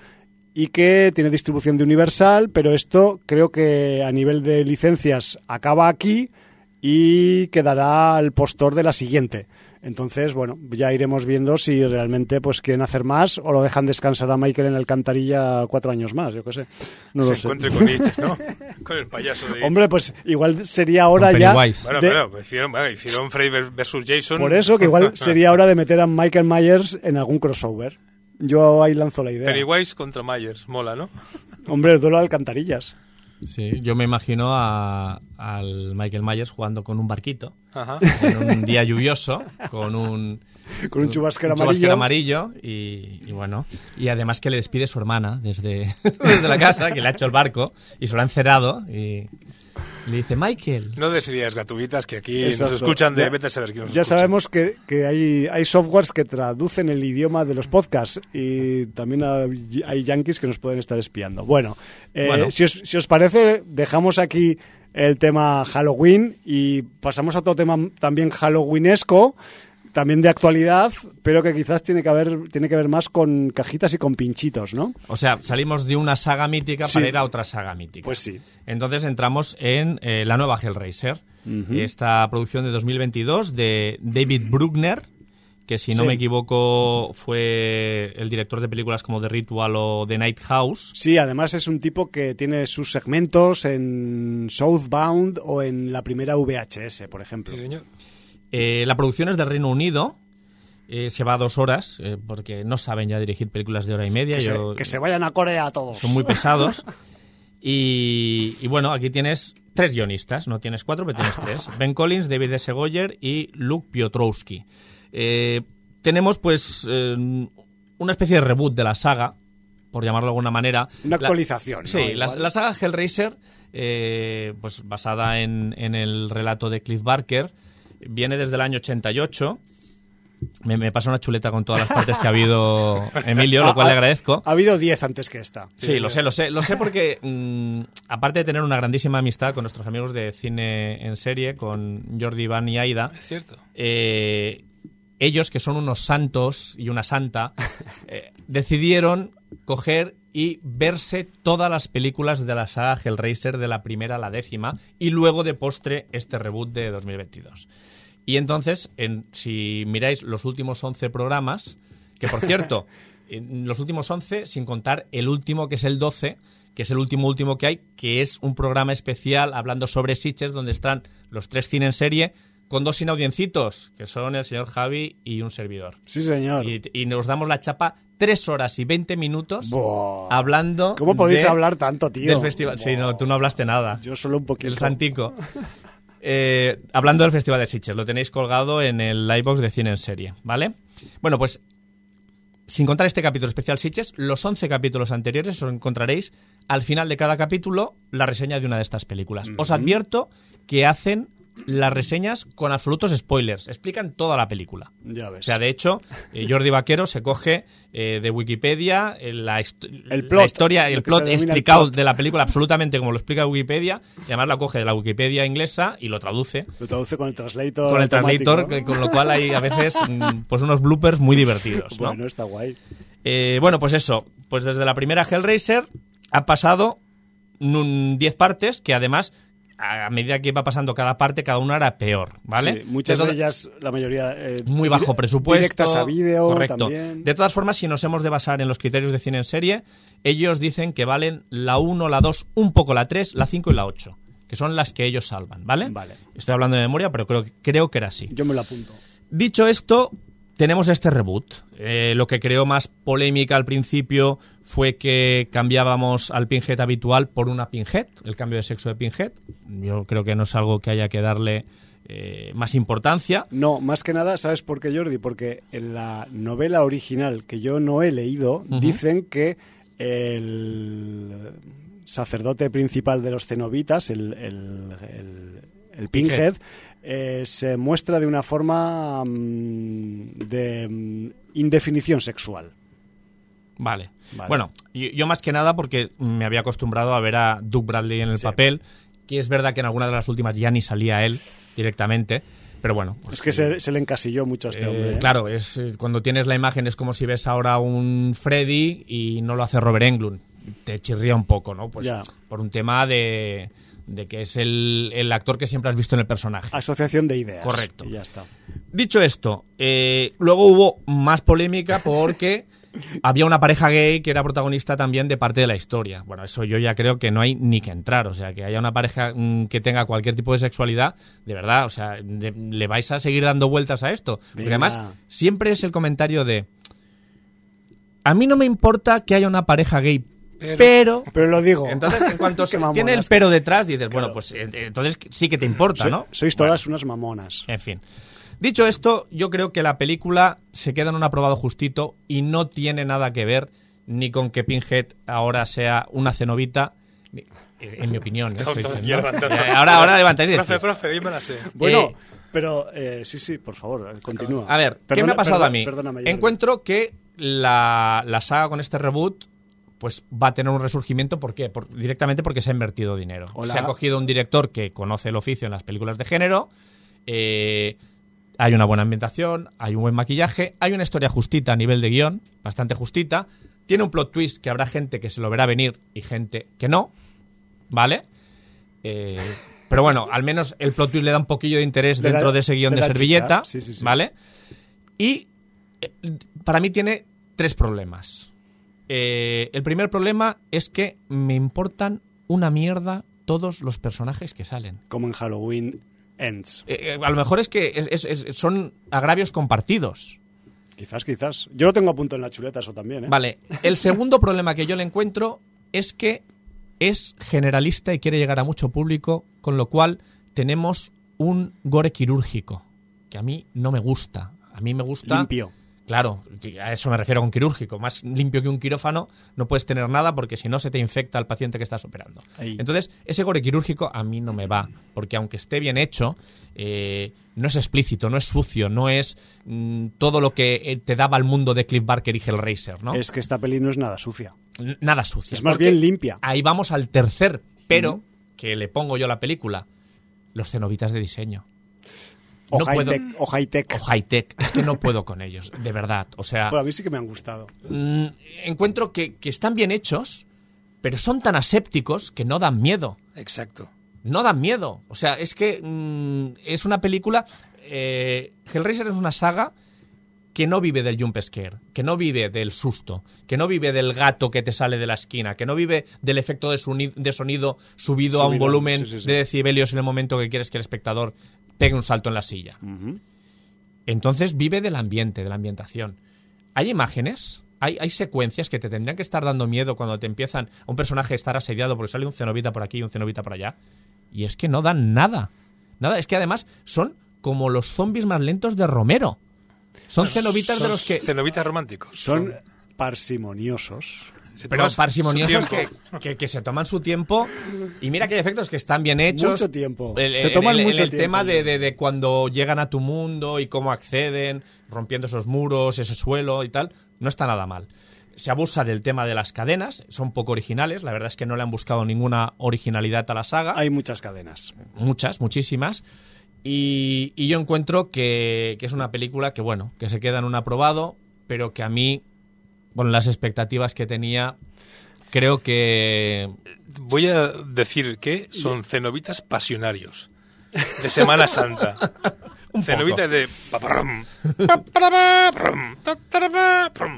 y que tiene distribución de Universal, pero esto creo que a nivel de licencias acaba aquí y quedará al postor de la siguiente. Entonces, bueno, ya iremos viendo si realmente pues quieren hacer más o lo dejan descansar a Michael en la alcantarilla cuatro años más, yo qué sé. No se lo sé. encuentre con It, ¿no? con el payaso de It. Hombre, pues igual sería hora ya. Bueno, de- pero hicieron, bueno, hicieron Freddy versus Jason. por eso que igual sería hora de meter a Michael Myers en algún crossover. Yo ahí lanzo la idea. Pennywise contra Myers, mola, ¿no? Hombre, el duelo de alcantarillas. Sí, yo me imagino a- al Michael Myers jugando con un barquito Ajá. en un día lluvioso, con un, Con un chubasquero un amarillo. chubasquero amarillo y, y bueno, y además que le despide su hermana desde, desde la casa, que le ha hecho el barco y se lo ha encerrado y le dice, Michael, No des ideas gratuitas que aquí Exacto. nos escuchan de Ya- vete a saber quién nos Ya escucha. sabemos que, que hay, hay softwares que traducen el idioma de los podcasts y también hay, hay yankees que nos pueden estar espiando. Bueno, eh, Bueno. Si, os, si os parece, dejamos aquí el tema Halloween y pasamos a otro tema también Halloweenesco, también de actualidad, pero que quizás tiene que, haber, tiene que ver más con cajitas y con pinchitos, ¿no? o sea, salimos de una saga mítica Sí. para ir a otra saga mítica. Pues sí. Entonces entramos en eh, la nueva Hellraiser, esta producción de 2022 de David Bruckner, que si no Sí. me equivoco fue el director de películas como The Ritual o The Night House. Sí, además es un tipo que tiene sus segmentos en Southbound o en la primera VHS, por ejemplo. Sí, señor. Eh, la producción es del Reino Unido. eh, se va a dos horas, eh, porque no saben ya dirigir películas de hora y media. Que se, yo- que se vayan a Corea todos. son muy pesados. Y, y bueno, aquí tienes tres guionistas, no tienes cuatro, pero tienes tres. Ben Collins, David S. Goyer y Luke Piotrowski. Eh, tenemos pues una especie de reboot de la saga, por llamarlo de alguna manera. Una La- actualización. ¿no? Sí, la, la saga Hellraiser, eh, pues basada en, en el relato de Cliff Barker, viene desde el año 88. Me, me pasa una chuleta con todas las partes que ha habido Emilio, lo cual le agradezco. Ha habido 10 antes que esta. Sí, lo sé, lo sé. Lo sé porque, mm, aparte de tener una grandísima amistad con nuestros amigos de cine en serie, con Jordi, Iván y Aida, Es cierto. eh, ellos, que son unos santos y una santa, eh, decidieron coger y verse todas las películas de la saga Hellraiser de la primera a la décima y luego de postre este reboot de 2022. Y entonces, en- si miráis los últimos 11 programas, que por cierto, en los últimos 11, sin contar el último, que es el 12, que es el último último que hay, que es un programa especial hablando sobre Sitges, donde están los tres cine en serie, con dos sin audiencitos, que son el señor Javi y un servidor. Sí, señor. Y, y nos damos la chapa tres horas y 20 minutos Buah. hablando. ¿Cómo podéis de- hablar tanto, tío? Del festival. Sí, no, tú no hablaste nada. Yo solo un poquito. El Santico. Eh, hablando del Festival de Sitges, lo tenéis colgado en el livebox de Cine en Serie, ¿vale? Bueno, pues sin contar este capítulo especial Sitges, los 11 capítulos anteriores os encontraréis al final de cada capítulo la reseña de una de estas películas. Os advierto que hacen las reseñas con absolutos spoilers, explican toda la película. Ya O ves. sea, de hecho, eh, Jordi Vaquero se coge eh, de Wikipedia eh, la, El la plot, historia, lo el plot el explicado plot. de la película absolutamente como lo explica Wikipedia, y además la coge de la Wikipedia inglesa y lo traduce Lo traduce con el translator. con el translator, con lo cual hay a veces mm, pues unos bloopers muy divertidos. ¿no? Bueno, está guay. Eh, bueno, pues eso, pues desde la primera Hellraiser ha pasado mm, 10 partes que además a medida que iba pasando cada parte, cada una era peor, ¿vale? Sí, muchas De ellas, la mayoría. eh, muy bajo presupuesto. Directas a vídeo Correcto. también. De todas formas, si nos hemos de basar en los criterios de cine en serie, ellos dicen que valen la 1, la 2, un poco la 3, la 5 y la 8, que son las que ellos salvan, ¿vale? Vale. Estoy hablando de memoria, pero creo, creo que era así. Yo me lo apunto. Dicho esto, tenemos este reboot. Eh, lo que creó más polémica al principio fue que cambiábamos al Pinhead habitual por una Pinhead, el cambio de sexo de Pinhead. Yo creo que no es algo que haya que darle eh, más importancia. No, más que nada, ¿sabes por qué, Jordi? Porque en la novela original que yo no he leído, dicen que el sacerdote principal de los cenobitas, el, el, el- el Pinhead, eh, se muestra de una forma mm, de mm, indefinición sexual. Vale. Vale. Bueno, yo, yo más que nada porque me había acostumbrado a ver a Doug Bradley en el Sí. papel, que es verdad que en alguna de las últimas ya ni salía él directamente, pero bueno. pues, Es que se, se le encasilló mucho a este eh, hombre. ¿eh? Claro, es cuando tienes la imagen es como si ves ahora un Freddy y no lo hace Robert Englund. Te chirría un poco, ¿no? Pues Ya. por un tema de, de que es el, el actor que siempre has visto en el personaje. Asociación de ideas. Correcto. Y ya está. Dicho esto, eh, luego hubo más polémica porque había una pareja gay que era protagonista también de parte de la historia. Bueno, eso yo ya creo que no hay ni que entrar. O sea, que haya una pareja mm, que tenga cualquier tipo de sexualidad, de verdad, o sea, de- le vais a seguir dando vueltas a esto. Porque además siempre es el comentario de... A mí no me importa que haya una pareja gay, Pero- pero... Pero lo digo. Entonces, en cuanto se tiene el pero detrás, dices, Claro. bueno, pues eh, entonces sí que te importa, Soy- ¿no? Sois todas unas mamonas. En fin. Dicho esto, yo creo que la película se queda en un aprobado justito y no tiene nada que ver ni con que Pinhead ahora sea una cenovita, en mi opinión. ¿eh? Eh, Ahora, ahora levantáis Profe, profe, yo me la sé. Bueno, Eh, pero eh, sí, sí, por favor, eh, continúa. A ver, ¿qué Perdona- me ha pasado perdona- a mí? Encuentro que la, la saga con este reboot pues va a tener un resurgimiento. ¿Por qué? Por- directamente porque se ha invertido dinero. Hola. Se ha cogido un director que conoce el oficio en las películas de género. eh, hay una buena ambientación, hay un buen maquillaje, hay una historia justita a nivel de guion, bastante justita. Tiene un plot twist que habrá gente que se lo verá venir y gente que no. ¿Vale? Eh, pero bueno, al menos el plot twist le da un poquillo de interés dentro de ese guion de servilleta. Sí, sí, sí. ¿Vale? Y eh, para mí tiene tres problemas. Eh, el primer problema es que me importan una mierda todos los personajes que salen. Como en Halloween Ends. Eh, eh, a lo mejor es que es- es- es- son agravios compartidos. Quizás, quizás. Yo lo tengo a punto en la chuleta, eso también, ¿eh? Vale. El segundo problema que yo le encuentro es que es generalista y quiere llegar a mucho público, con lo cual tenemos un gore quirúrgico, que a mí no me gusta. A mí me gusta... Limpio. Claro, a eso me refiero con quirúrgico. Más limpio que un quirófano no puedes tener nada porque si no se te infecta al paciente que estás operando. Ahí. Entonces, ese gore quirúrgico a mí no me va, porque aunque esté bien hecho, eh, no es explícito, no es sucio, no es mm, todo lo que eh, te daba el mundo de Cliff Barker y Hellraiser, ¿no? Es que esta peli no es nada sucia. N- Nada sucio. Es más bien limpia. Ahí vamos al tercer pero que le pongo yo a la película. Los cenobitas de diseño. O No puedo- high-tech. O high-tech. Es que no puedo con ellos, de verdad. O sea, Bueno, a mí sí que me han gustado. mm, encuentro que, que están bien hechos, pero son tan asépticos que no dan miedo. Exacto. No dan miedo. O sea, es que mm, es una película. eh, Hellraiser es una saga que no vive del jump scare, que no vive del susto, que no vive del gato que te sale de la esquina, que no vive del efecto de, sonido subido a un volumen sí, sí, sí. de decibelios en el momento que quieres que el espectador pegue un salto en la silla. Entonces vive del ambiente, de la ambientación. Hay imágenes, hay, hay secuencias que te tendrían que estar dando miedo cuando te empiezan a un personaje a estar asediado porque sale un cenobita por aquí y un cenobita por allá. Y es que no dan nada. Nada, es que además son como los zombies más lentos de Romero. Son cenobitas de los que... Cenobitas románticos. Son parsimoniosos. Pero parsimoniosos que, que, que se toman su tiempo. Y mira que hay efectos que están bien hechos. Mucho tiempo. El, Se el- toman el- mucho el tiempo. tema de, de- de cuando llegan a tu mundo y cómo acceden, rompiendo esos muros, ese suelo y tal, no está nada mal. Se abusa del tema de las cadenas, son poco originales, la verdad es que no le han buscado ninguna originalidad a la saga Hay muchas cadenas. muchas, muchísimas. Y, y yo encuentro que, que es una película que, bueno, que se queda en un aprobado, pero que a mí, con las expectativas que tenía, creo que... Voy a decir que son cenobitas pasionarios. De Semana Santa. Cenobitas de...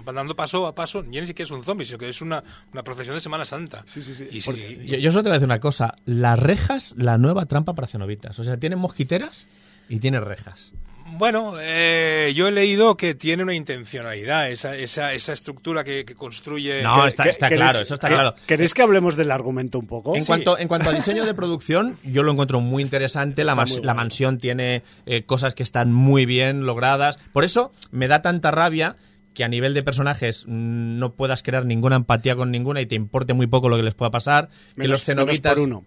Van dando paso a paso. Ni siquiera es un zombie, sino que es una, una procesión de Semana Santa. Y sí, Yo, yo solo te voy a decir una cosa. Las rejas, la nueva trampa para cenobitas. O sea, tienen mosquiteras y tienen rejas. Bueno, eh, yo he leído que tiene una intencionalidad, esa, esa, esa estructura que, que construye... No, está, ¿Qué- está queréis- claro, eso está claro. ¿Queréis que hablemos del argumento un poco? En, cuanto, en cuanto a diseño de producción, yo lo encuentro muy interesante. La, Está mas- muy la guay. mansión tiene eh, cosas que están muy bien logradas. Por eso me da tanta rabia que a nivel de personajes mm, no puedas crear ninguna empatía con ninguna y te importe muy poco lo que les pueda pasar. que los menos cenobitas. por uno.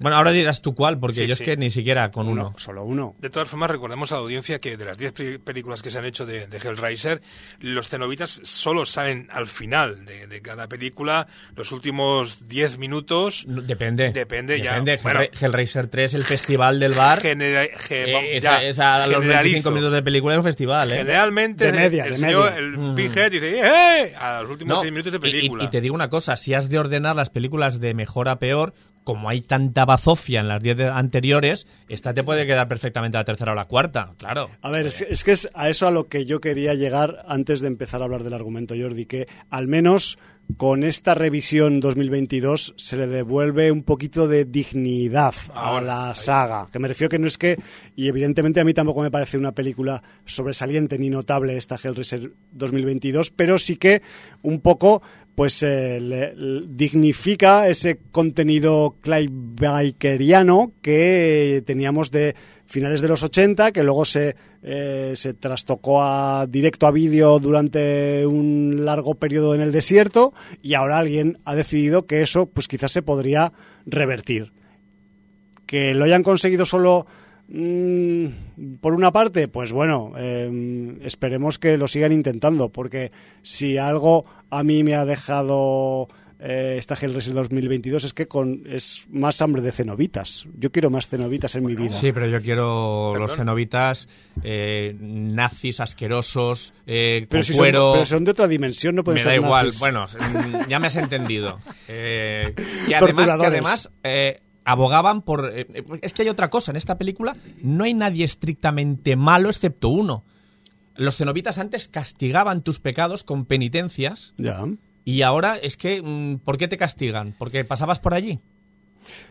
Bueno, ahora dirás tú cuál, porque Sí, yo sí. es que ni siquiera con uno. Solo uno. De todas formas, recordemos a la audiencia que de las 10 pe- películas que se han hecho de, de Hellraiser, los cenobitas solo salen al final de, de cada película, los últimos 10 minutos. No, Depende. Depende, ya. Depende. Bueno. Hellra- Hellraiser 3, el festival del bar. genera- ge- eh, esa, esa a los 25 generalizo. minutos de película es un festival, ¿eh? Generalmente, De media, el de señor, media. el Big Head dice, ¡eh! A los últimos No, 10 minutos de y- y- película. Y, te digo una cosa, si has de ordenar las películas de mejor a peor, como hay tanta bazofia en las 10 de- anteriores, esta te puede quedar perfectamente a la tercera o la cuarta, claro. A ver, es, es que es a eso a lo que yo quería llegar antes de empezar a hablar del argumento, Jordi, que al menos con esta revisión 2022 se le devuelve un poquito de dignidad a la saga. Que me refiero que no es que, y evidentemente a mí tampoco me parece una película sobresaliente ni notable esta Hellraiser 2022, pero sí que un poco pues eh, le- dignifica ese contenido Claybackeriano que teníamos de finales de los 80, que luego se, eh, se trastocó a directo a vídeo durante un largo periodo en el desierto y ahora alguien ha decidido que eso pues quizás se podría revertir. Que lo hayan conseguido solo por una parte, pues bueno, eh, esperemos que lo sigan intentando, porque si algo a mí me ha dejado eh, esta Hellraiser 2022 es que con es más hambre de cenobitas. Yo quiero más cenobitas en mi vida. Sí, pero yo quiero Perdón. los cenobitas eh, nazis asquerosos, eh, pero, si son, cuero. pero son de otra dimensión, no pueden me da igual. nazis. Bueno, mm, ya me has entendido. Eh, que además, que además eh, abogaban por... eh, eh, es que hay otra cosa. En esta película no hay nadie estrictamente malo excepto uno. Los cenobitas antes castigaban tus pecados con penitencias Ya. y ahora es que... mm, ¿Por qué te castigan? ¿Porque pasabas por allí?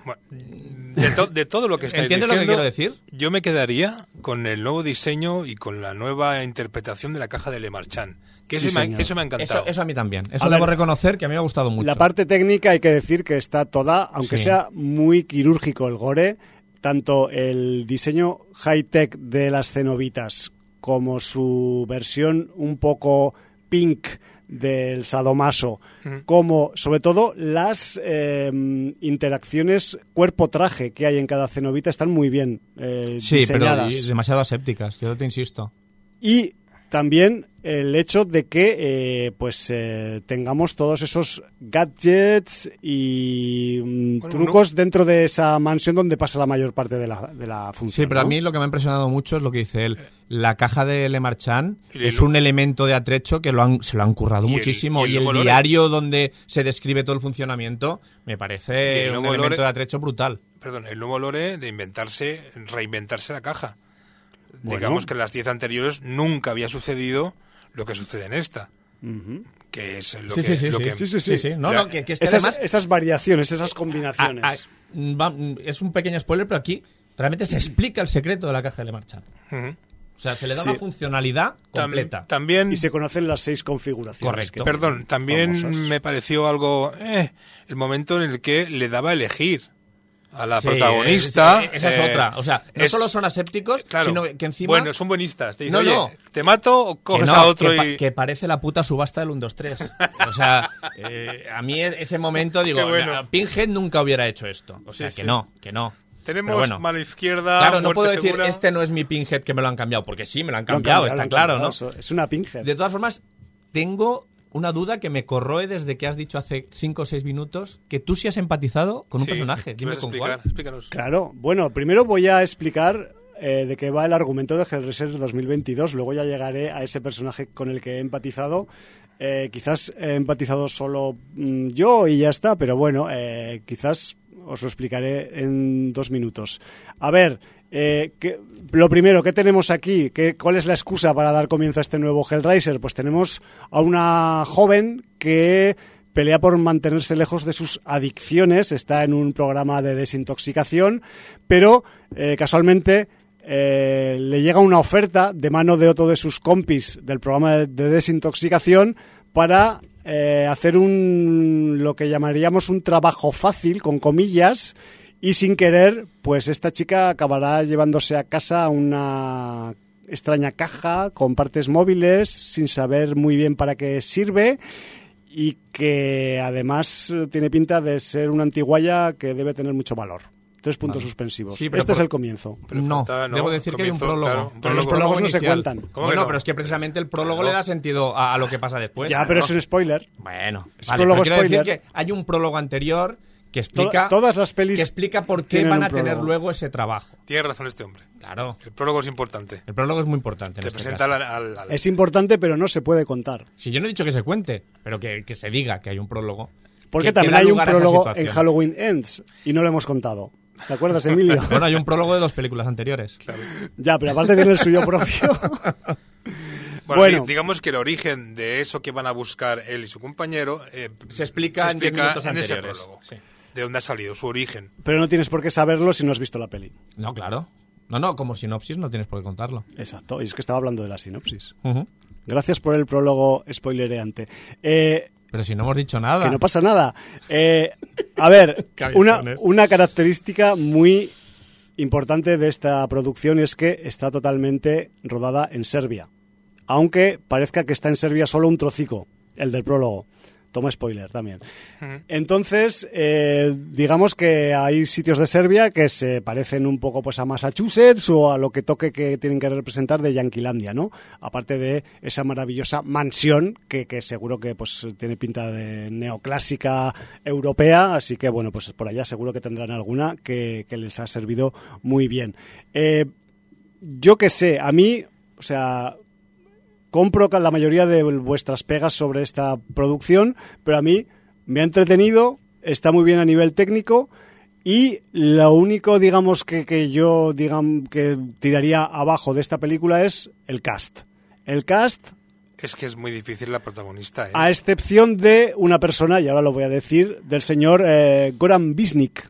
Bueno, de, to- de todo lo que estáis ¿Entiendes lo que diciendo, quiero decir? Yo me quedaría con el nuevo diseño y con la nueva interpretación de la caja de Le Marchand. Que Sí, eso, me, ha- señor. eso me ha encantado. Eso, eso a mí también. Eso A debo ver, reconocer que a mí me ha gustado mucho. La parte técnica hay que decir que está toda, aunque Sí. sea muy quirúrgico el gore, tanto el diseño high-tech de las cenobitas como su versión un poco pink del sadomaso, como sobre todo las eh, interacciones cuerpo-traje que hay en cada cenobita están muy bien eh, Sí, pero diseñadas. y- demasiado asépticas, yo te insisto. Y también el hecho de que eh, pues eh, tengamos todos esos gadgets y mm, Bueno, trucos dentro de esa mansión donde pasa la mayor parte de la, de la función. Sí, pero a mí lo que me ha impresionado mucho es lo que dice él. La caja de Le Marchand es un elemento de atrecho que lo han, se lo han currado Y el- muchísimo. y el Y diario donde se describe todo el funcionamiento me parece el un elemento lore- de atrecho brutal. Perdón, el nuevo lore de inventarse, reinventarse la caja. Digamos que en las 10 anteriores nunca había sucedido lo que sucede en esta. Que es lo Sí, que... sí, sí, lo sí, que- sí, sí, sí, sí. No, La- no, que, que es que Esas, además esas variaciones, esas Ah, combinaciones. ah, va- es un pequeño spoiler, pero aquí realmente se explica el secreto de la caja de Marchand. Ujú. O sea, se le da Sí. una funcionalidad Tam- completa. También... y se conocen las seis configuraciones. Correcto. que- Perdón, también famosas. me pareció algo... eh, el momento en el que le daba a elegir a la Sí, protagonista. es- esa es eh, otra. O sea, no es- solo son asépticos, Claro. sino que encima. Bueno, son buenistas. Te dicen, No, oye, no. ¿te mato o coges no, a otro que, pa- y...? que parece la puta subasta del 1, 2, 3. O sea, eh, a mí es- ese momento digo, bueno. "Na- Pinhead nunca hubiera hecho esto. O sea, Sí, que sí. no, que no. Tenemos bueno. mano izquierda, Claro, no puedo decir, segura. este no es mi Pinhead que me lo han cambiado, porque sí, me lo han Lo han cambiado, lo está claro, ¿no? Es una pinhead. De todas formas, tengo una duda que me corroe desde que has dicho hace 5 o 6 minutos que tú sí has empatizado con un Sí, personaje. ¿qué Dime con explicar? cuál. Explícanos. Claro, bueno, primero voy a explicar eh, de qué va el argumento de Hellraiser 2022, luego ya llegaré a ese personaje con el que he empatizado. Eh, quizás he empatizado solo mm, yo y ya está, pero bueno, eh, quizás os lo explicaré en dos minutos. A ver, eh, ¿qué- lo primero, ¿qué tenemos aquí? ¿Qué, ¿Cuál es la excusa para dar comienzo a este nuevo Hellraiser? Pues tenemos a una joven que pelea por mantenerse lejos de sus adicciones, está en un programa de desintoxicación, pero eh, casualmente eh, le llega una oferta de mano de otro de sus compis del programa de, de desintoxicación para hacer un lo que llamaríamos un trabajo fácil, con comillas, y sin querer, pues esta chica acabará llevándose a casa una extraña caja con partes móviles sin saber muy bien para qué sirve y que además tiene pinta de ser una antiguaya que debe tener mucho valor. Tres puntos suspensivos. Sí, pero este es el comienzo. Pero no, falta, ¿no? debo decir que hay un prólogo. claro, un Pero los prólogo. prólogos no se cuentan. ¿Cómo que Bueno, no? pero es que precisamente el prólogo Claro. le da sentido a, a lo que pasa después. ya, pero es un spoiler. Bueno, Es vale, prólogo quiero decir spoiler. que hay un prólogo anterior que To- explica, todas las pelis que explica por qué van a tener luego ese trabajo. Tiene razón este hombre. Claro. El prólogo es importante. El prólogo es muy importante. En Te este presenta caso. al, al- al- Es importante, pero no se puede contar. Si yo no he dicho que se cuente, pero que, que se diga que hay un prólogo. Porque que- que también hay un prólogo en Halloween Ends y no lo hemos contado. ¿Te acuerdas, Emilio? Bueno, hay un prólogo de dos películas anteriores. ya, pero aparte tiene el suyo propio. Bueno, Bueno. di- digamos que el origen de eso que van a buscar él y su compañero eh, Se explica en en ese prólogo. Sí. De dónde ha salido, su origen. pero no tienes por qué saberlo si no has visto la peli. No, claro. No, no, como sinopsis no tienes por qué contarlo. Exacto. Y es que estaba hablando de la sinopsis. Gracias por el prólogo spoilereante. Eh, Pero si no hemos dicho nada. que no pasa nada. Eh, a ver, una, una característica muy importante de esta producción es que está totalmente rodada en Serbia. Aunque parezca que está en Serbia solo un trocico, el del prólogo. Toma spoiler también. Entonces, eh, digamos que hay sitios de Serbia que se parecen un poco pues a Massachusetts o a lo que toque que tienen que representar de Yanquilandia, ¿no? Aparte de esa maravillosa mansión que, que seguro que pues tiene pinta de neoclásica europea, así que bueno, pues por allá seguro que tendrán alguna que, que les ha servido muy bien. Eh, yo que sé, a mí, o sea, compro la mayoría de vuestras pegas sobre esta producción, pero a mí me ha entretenido, está muy bien a nivel técnico y lo único, digamos, que, que yo digam, que tiraría abajo de esta película es el cast. El cast, Es que es muy difícil la protagonista. ¿eh? a excepción de una persona, y ahora lo voy a decir, del señor eh, Goran Bisnik.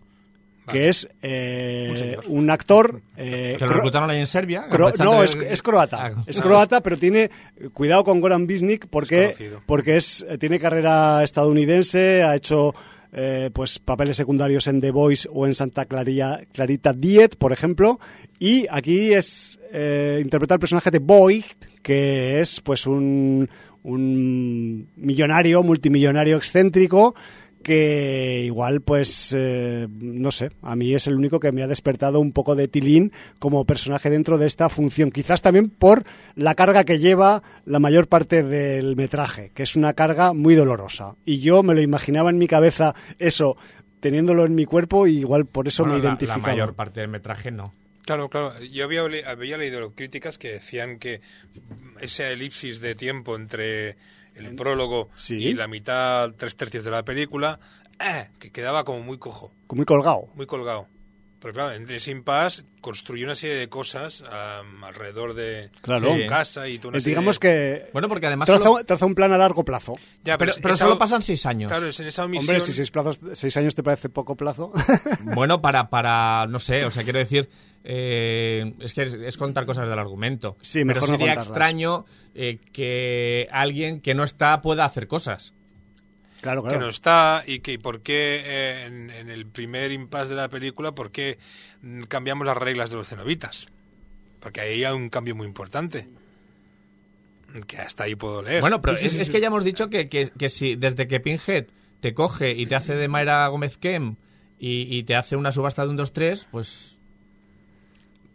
Que es eh, Un actor... eh, Que lo reclutaron ahí en Serbia. No, es, es croata. Ah, es ah. croata, pero tiene cuidado con Goran Bisnik porque, porque es, tiene carrera estadounidense, ha hecho eh, pues papeles secundarios en The Voice o en Santa Clarita, Clarita Diet, por ejemplo, y aquí es eh, interpreta el personaje de Boyd, que es pues un, un millonario, multimillonario excéntrico que igual pues eh, no sé, a mí es el único que me ha despertado un poco de tilín como personaje dentro de esta función, quizás también por la carga que lleva la mayor parte del metraje, que es una carga muy dolorosa y yo me lo imaginaba en mi cabeza eso teniéndolo en mi cuerpo y igual por eso Bueno, me la- identificaba. La, mayor parte del metraje no. Claro, claro. Yo había, había leído críticas que decían que esa elipsis de tiempo entre el prólogo Sí. y la mitad, tres tercios de la película, eh, que quedaba como muy cojo, Muy colgado. muy colgado. Pero claro, en ese impasse construye una serie de cosas am, alrededor de Claro. su Sí. casa y toda una Eh, serie digamos de- que Bueno, porque además traza, solo- traza un plan a largo plazo. Ya, pero, es- pero esa- solo pasan seis años. Claro, es en esa omisión... Hombre, si seis, plazos, seis años te parece poco plazo. Bueno, para, para, no sé, o sea, quiero decir, eh, es que es, es contar cosas del argumento. Sí, Pero mejor no sería extraño eh, que alguien que no está pueda hacer cosas. claro, que no está y que por qué eh, en, en el primer impasse de la película, por qué mm, cambiamos las reglas de los cenobitas. Porque ahí hay un cambio muy importante. Que hasta ahí puedo leer. Bueno, pero es, es que ya hemos dicho que, que, que si desde que Pinhead te coge y te hace de Mayra Gómez Kem y, y te hace una subasta de un 2-3, pues...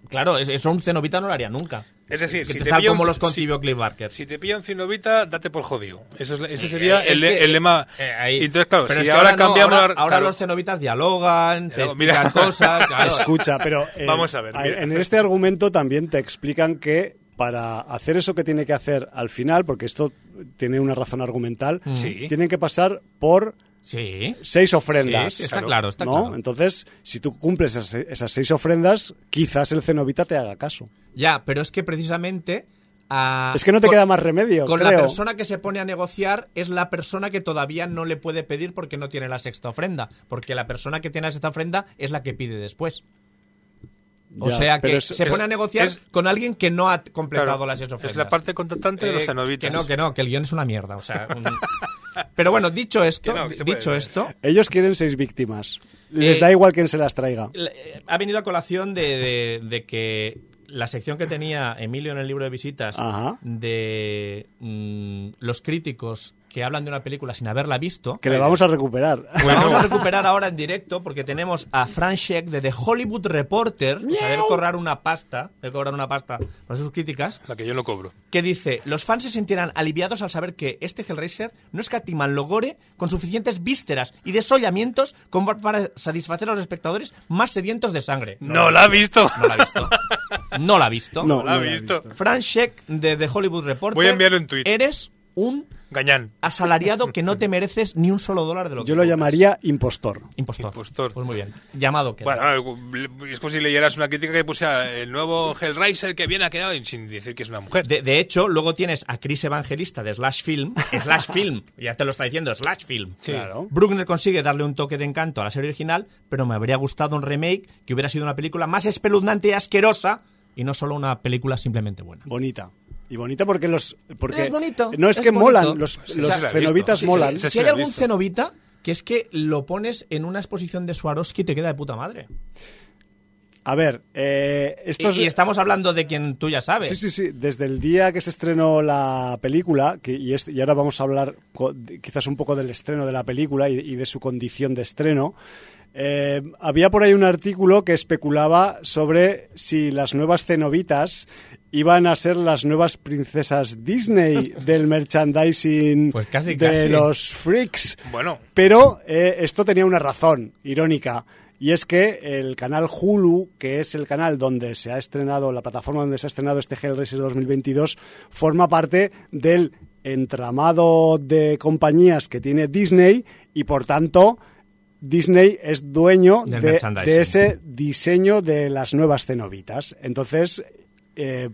Claro, es- eso un cenobita no lo haría nunca. es decir, si te tal pilla un- como los si- concibió Cliff Barker. si te pilla un cenobita, date por jodido. Eso es, ese sería Eh, es el, le- que, el lema. eh, ahí- entonces, claro, Pero si es que ahora no, cambiamos... ahora, la- ahora claro, los cenobitas dialogan, te Pero, mira. cosas. claro. Escucha, pero eh, Vamos a ver, mira. En este argumento también te explican que para hacer eso que tiene que hacer al final, porque esto tiene una razón argumental, Sí. tienen que pasar por Sí. seis ofrendas. Sí, está Claro. claro, está ¿no? claro. Entonces, si tú cumples esas, esas seis ofrendas, quizás el cenobita te haga caso. Ya, pero es que precisamente... ah, Es que no te con- queda más remedio. Con creo. la persona que se pone a negociar es la persona que todavía no le puede pedir porque no tiene la sexta ofrenda. Porque la persona que tiene la sexta ofrenda es la que pide después. O sea que es- se es- pone a negociar es- con alguien que no ha completado claro, las ofrendas. es la parte contratante de los Eh, cenobitas. Que no, que no, que el guion es una mierda. O sea, un- Pero bueno, dicho esto, Que no, que se puede dicho ver. esto, Ellos quieren seis víctimas. Les Eh, da igual quién se las traiga. eh, ha venido a colación de, de- de que la sección que tenía Emilio en el libro de visitas Ajá. de mm, los críticos que hablan de una película sin haberla visto. Que le vamos a recuperar. La vamos a recuperar ahora en directo porque tenemos a Fran Scheck de The Hollywood Reporter, debe cobrar una pasta, debe cobrar una pasta por sus críticas, La que yo no cobro. que dice, los fans se sentirán aliviados al saber que este Hellraiser no escatiman lo gore con suficientes vísceras y desollamientos como para satisfacer a los espectadores más sedientos de sangre. ¡No la ha visto! No la ha visto. No la ha visto. No, No la ha la visto. Fran Scheck de The Hollywood Reporter. Voy a enviarlo en Twitter. Eres un Gañán. asalariado que no te mereces ni un solo dólar de lo que Yo lo llamaría impostor. Impostor. Impostor. Pues muy bien. Llamado queda. Bueno, es como si leyeras una crítica que pusiera el nuevo Hellraiser que viene ha quedado sin decir que es una mujer. De, de hecho, luego tienes a Chris Evangelista de Slash Film. Slash Film, ya te lo está diciendo, Slash Film. Sí. Claro. Bruckner consigue darle un toque de encanto a la serie original, pero me habría gustado un remake que hubiera sido una película más espeluznante y asquerosa y no solo una película simplemente buena. Bonita. Y bonita porque los. Porque Es bonito, No es, es que bonito. molan, los, Sí, los cenobitas visto. molan. Sí, sí, si hay algún visto. cenobita que es que lo pones en una exposición de Swarovski y te queda de puta madre. A ver, eh, Y, y estamos hablando de quien tú ya sabes. Sí, sí, sí. Desde el día que se estrenó la película, que, y, esto- y ahora vamos a hablar quizás un poco del estreno de la película y, y de su condición de estreno, eh, había por ahí un artículo que especulaba sobre si las nuevas cenobitas iban a ser las nuevas princesas Disney del merchandising Pues casi, de casi. los freaks. Bueno, Pero eh, esto tenía una razón irónica. Y es que el canal Hulu, que es el canal donde se ha estrenado, la plataforma donde se ha estrenado este Hellraiser 2022, forma parte del entramado de compañías que tiene Disney y por tanto Disney es dueño de ese diseño de las nuevas cenobitas. Entonces, eh,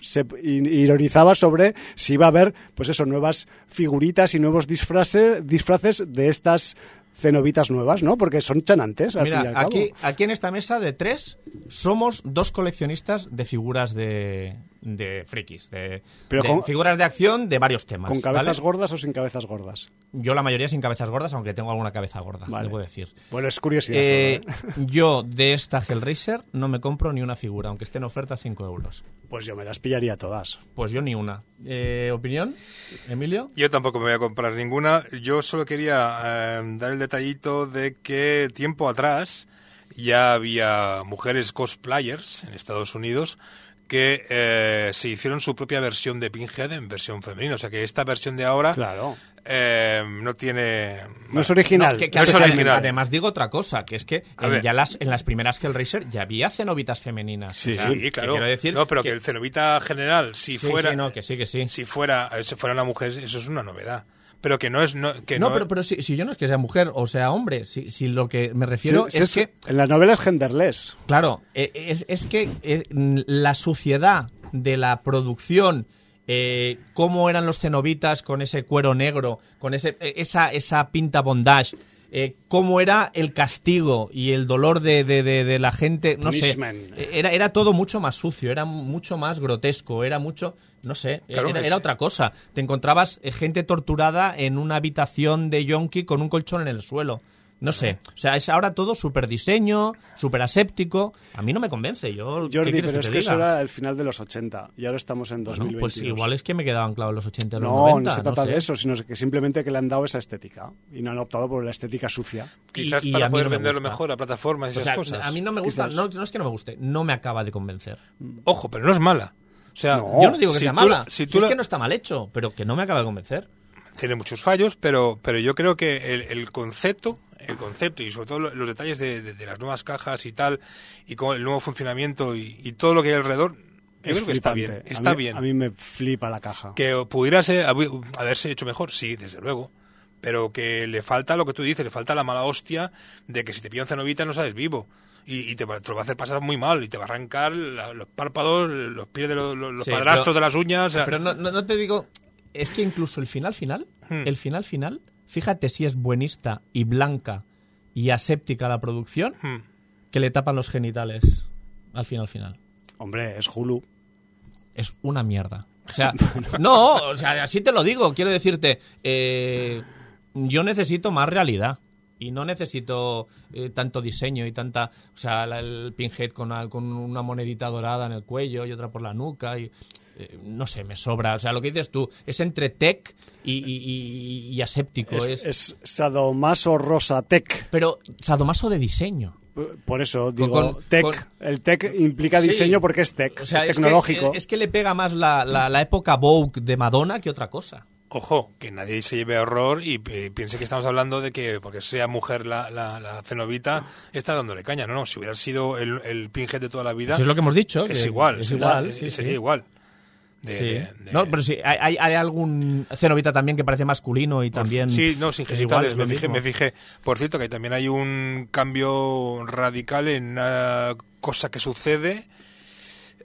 se ironizaba sobre si iba a haber, pues eso, nuevas figuritas y nuevos disfraces, disfraces de estas cenobitas nuevas, ¿no? Porque son chanantes, al fin y al Mira, cabo. aquí, aquí en esta mesa de tres somos dos coleccionistas de figuras de, de frikis, de, Pero de con- figuras de acción de varios temas. ¿Con cabezas ¿vale? gordas o sin cabezas gordas? Yo la mayoría sin cabezas gordas, aunque tengo alguna cabeza gorda, Vale. debo decir. Bueno, es curiosidad. Eh, solo, ¿eh? yo de esta Hellraiser no me compro ni una figura, aunque esté en oferta a 5 euros. Pues yo me las pillaría todas. Pues yo ni una. Eh, ¿Opinión, Emilio? yo tampoco me voy a comprar ninguna. Yo solo quería eh, dar el detallito de que tiempo atrás ya había mujeres cosplayers en Estados Unidos que eh, se hicieron su propia versión de Pinhead en versión femenina. O sea que esta versión de ahora Claro. eh, no tiene... No es original. No, que- que No es además- original. Además digo otra cosa, que es que en, ver. ya las, en las primeras Hellraiser ya había cenobitas femeninas. Sí, Sí, claro. Quiero decir no, pero que, el cenobita general, si sí, fuera... sí, no, que sí, que sí. Si fuera, eh, si fuera una mujer, eso es una novedad. Pero que no es... No, que no, no, pero, pero si, si yo no es que sea mujer o sea hombre, si, si lo que me refiero sí, es es- que En las novelas genderless. Claro, eh, es, es que eh, la suciedad de la producción, eh, cómo eran los cenobitas con ese cuero negro, con ese, eh, esa, esa pinta bondage, eh, cómo era el castigo y el dolor de, de- de- de la gente, no sé, Punishment. eh, era, era todo mucho más sucio, era mucho más grotesco, era mucho, no sé, Claro, era, era otra cosa. Te encontrabas eh, gente torturada en una habitación de yonki con un colchón en el suelo. No sé, o sea, es ahora todo súper diseño, súper aséptico. A mí no me convence. Yo, ¿qué Jordi, pero que es te que eso diga? era el final de los 80 y ahora estamos en Bueno, 2022. pues igual es que me quedaban clavos los 80 y los No, 90. no se trata sé. de eso, sino que simplemente que le han dado esa estética y no han optado por la estética sucia. Quizás y- para poder no me venderlo gusta. mejor a plataformas y O esas sea, cosas. a mí no me gusta, no, no es que no me guste, no me acaba de convencer. Ojo, pero no es mala. O sea, No. Yo no digo que si sea tú- mala, si es la- que no está mal hecho, pero que no me acaba de convencer. tiene muchos fallos, pero, pero yo creo que el, el concepto, el concepto y sobre todo lo- los detalles de, de- de las nuevas cajas y tal, y con el nuevo funcionamiento y, y todo lo que hay alrededor, yo Es creo que está bien. A Está mí- bien. A mí me flipa la caja. Que pudiera ser- haberse hecho mejor, sí, desde luego. Pero que le falta lo que tú dices, le falta la mala hostia de que si te pilla un cenovita no sabes vivo. Y, y te, va- te lo va a hacer pasar muy mal y te va a arrancar la- los párpados, los pies de los, los- los Sí, padrastros pero- de las uñas. o sea, Pero no, no- no te digo, es que incluso el final final, Hmm. el final final, fíjate si es buenista y blanca y aséptica la producción, hmm. que le tapan los genitales al final final. Hombre, es Hulu. es una mierda. O sea, no, o sea, así te lo digo. Quiero decirte, eh, yo necesito más realidad. Y no necesito eh, tanto diseño y tanta. O sea, la- el pinhead con una, con una monedita dorada en el cuello y otra por la nuca. Y, eh, no sé, me sobra. O sea, lo que dices tú es entre tech y, y- y- y aséptico. Es, es, es Sadomaso Rosa Tech. Pero sadomaso de diseño. Por eso digo con- tech. con- El tech implica Sí. diseño porque es tech, O sea, es tecnológico. Es que, le pega más la, la- la época Vogue de Madonna que otra cosa. Ojo, que nadie se lleve a horror y eh, piense que estamos hablando de que porque sea mujer la, la, la cenovita está dándole caña. No, no, si hubiera sido el, el pinhead de toda la vida, Eso es lo que hemos dicho. es que igual. Es es- igual. es- sí, sería sí. igual. De- Sí. de- de- No, pero sí, hay, hay- algún cenobita también que parece masculino y por- también. Sí, no, sin es igual, genitales. es me, fijé, me fijé. Por cierto, que también hay un cambio radical en una cosa que sucede.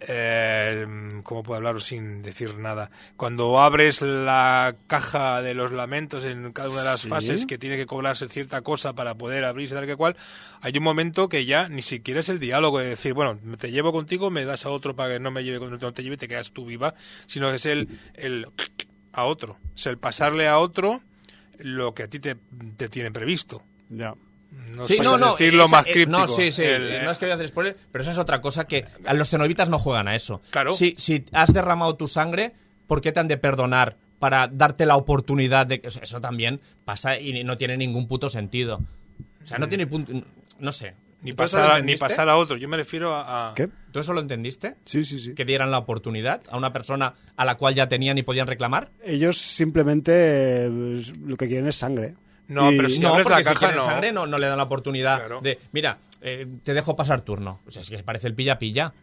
Eh, ¿Cómo puedo hablar sin decir nada? Cuando abres la caja de los lamentos en cada una de las Sí. fases que tiene que cobrarse cierta cosa para poder abrirse tal que cual, hay un momento que ya ni siquiera es el diálogo de decir, bueno, te llevo contigo, me das a otro para que no me lleve, con- no te lleve, te quedas tú viva, sino que es el, el a otro, es el pasarle a otro lo que a ti te, te tiene previsto. Ya. No Sí, sé no, no, decirlo esa- más eh, críptico. No, sí, sí, El, no eh, es que voy a hacer spoiler, pero esa es otra cosa que a los cenobitas no juegan a eso. Claro. Si, si has derramado tu sangre, ¿por qué te han de perdonar para darte la oportunidad de que eso también pasa y no tiene ningún puto sentido? O sea, no tiene punto, no sé. ni, ¿Tú eso lo pasar a, ni pasar a otro. Yo me refiero a... a- ¿Qué? ¿Tú eso lo entendiste? Sí, sí, sí. Que dieran la oportunidad a una persona a la cual ya tenían y podían reclamar. Ellos simplemente eh, lo que quieren es sangre. No, Y- pero si no, abres la caja, si no. sangre no, no le dan la oportunidad Claro. de, mira, eh, te dejo pasar turno. O sea, es que parece el pilla-pilla.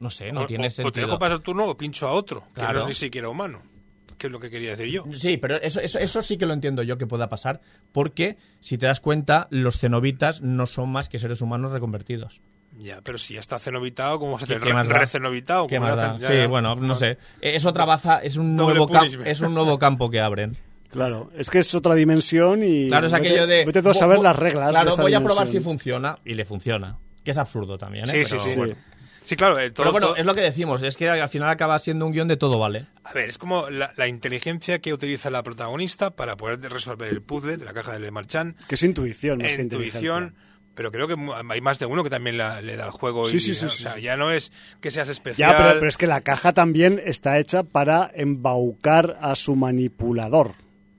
No sé, no O- tiene o, sentido. o te dejo pasar turno o pincho a otro, que Claro. no es ni siquiera humano. Que es lo que quería decir yo. Sí, pero eso, eso, eso sí que lo entiendo yo que pueda pasar, porque si te das cuenta, los cenobitas no son más que seres humanos reconvertidos. Ya, pero si ya está cenovitado, ¿cómo vas a ¿Qué- tener qué más da? recenovitado? ¿Qué ¿Cómo más le da? hacen? Ya, Sí, ya. bueno, no sé. Eh, Es otra baza, es un, nuevo es un nuevo campo que abren. Claro, es que es otra dimensión y. Claro, es vete- aquello de... Vete tú a saber las reglas. Claro, de esa voy a probar si funciona, y le funciona. Que es absurdo también, ¿eh? Sí, sí, Pero sí. bueno. Sí, claro, eh, todo, Pero bueno, todo- es lo que decimos, es que al final acaba siendo un guion de todo vale. A ver, es como la, la inteligencia que utiliza la protagonista para poder resolver el puzzle de la caja de Le Marchand. Que es intuición más que intuición, pero creo que hay más de uno que también la- le da el juego. Sí, y, sí, sí, o sí, sea, sí. ya no es que seas especial. Ya, pero, pero es que la caja también está hecha para embaucar a su manipulador.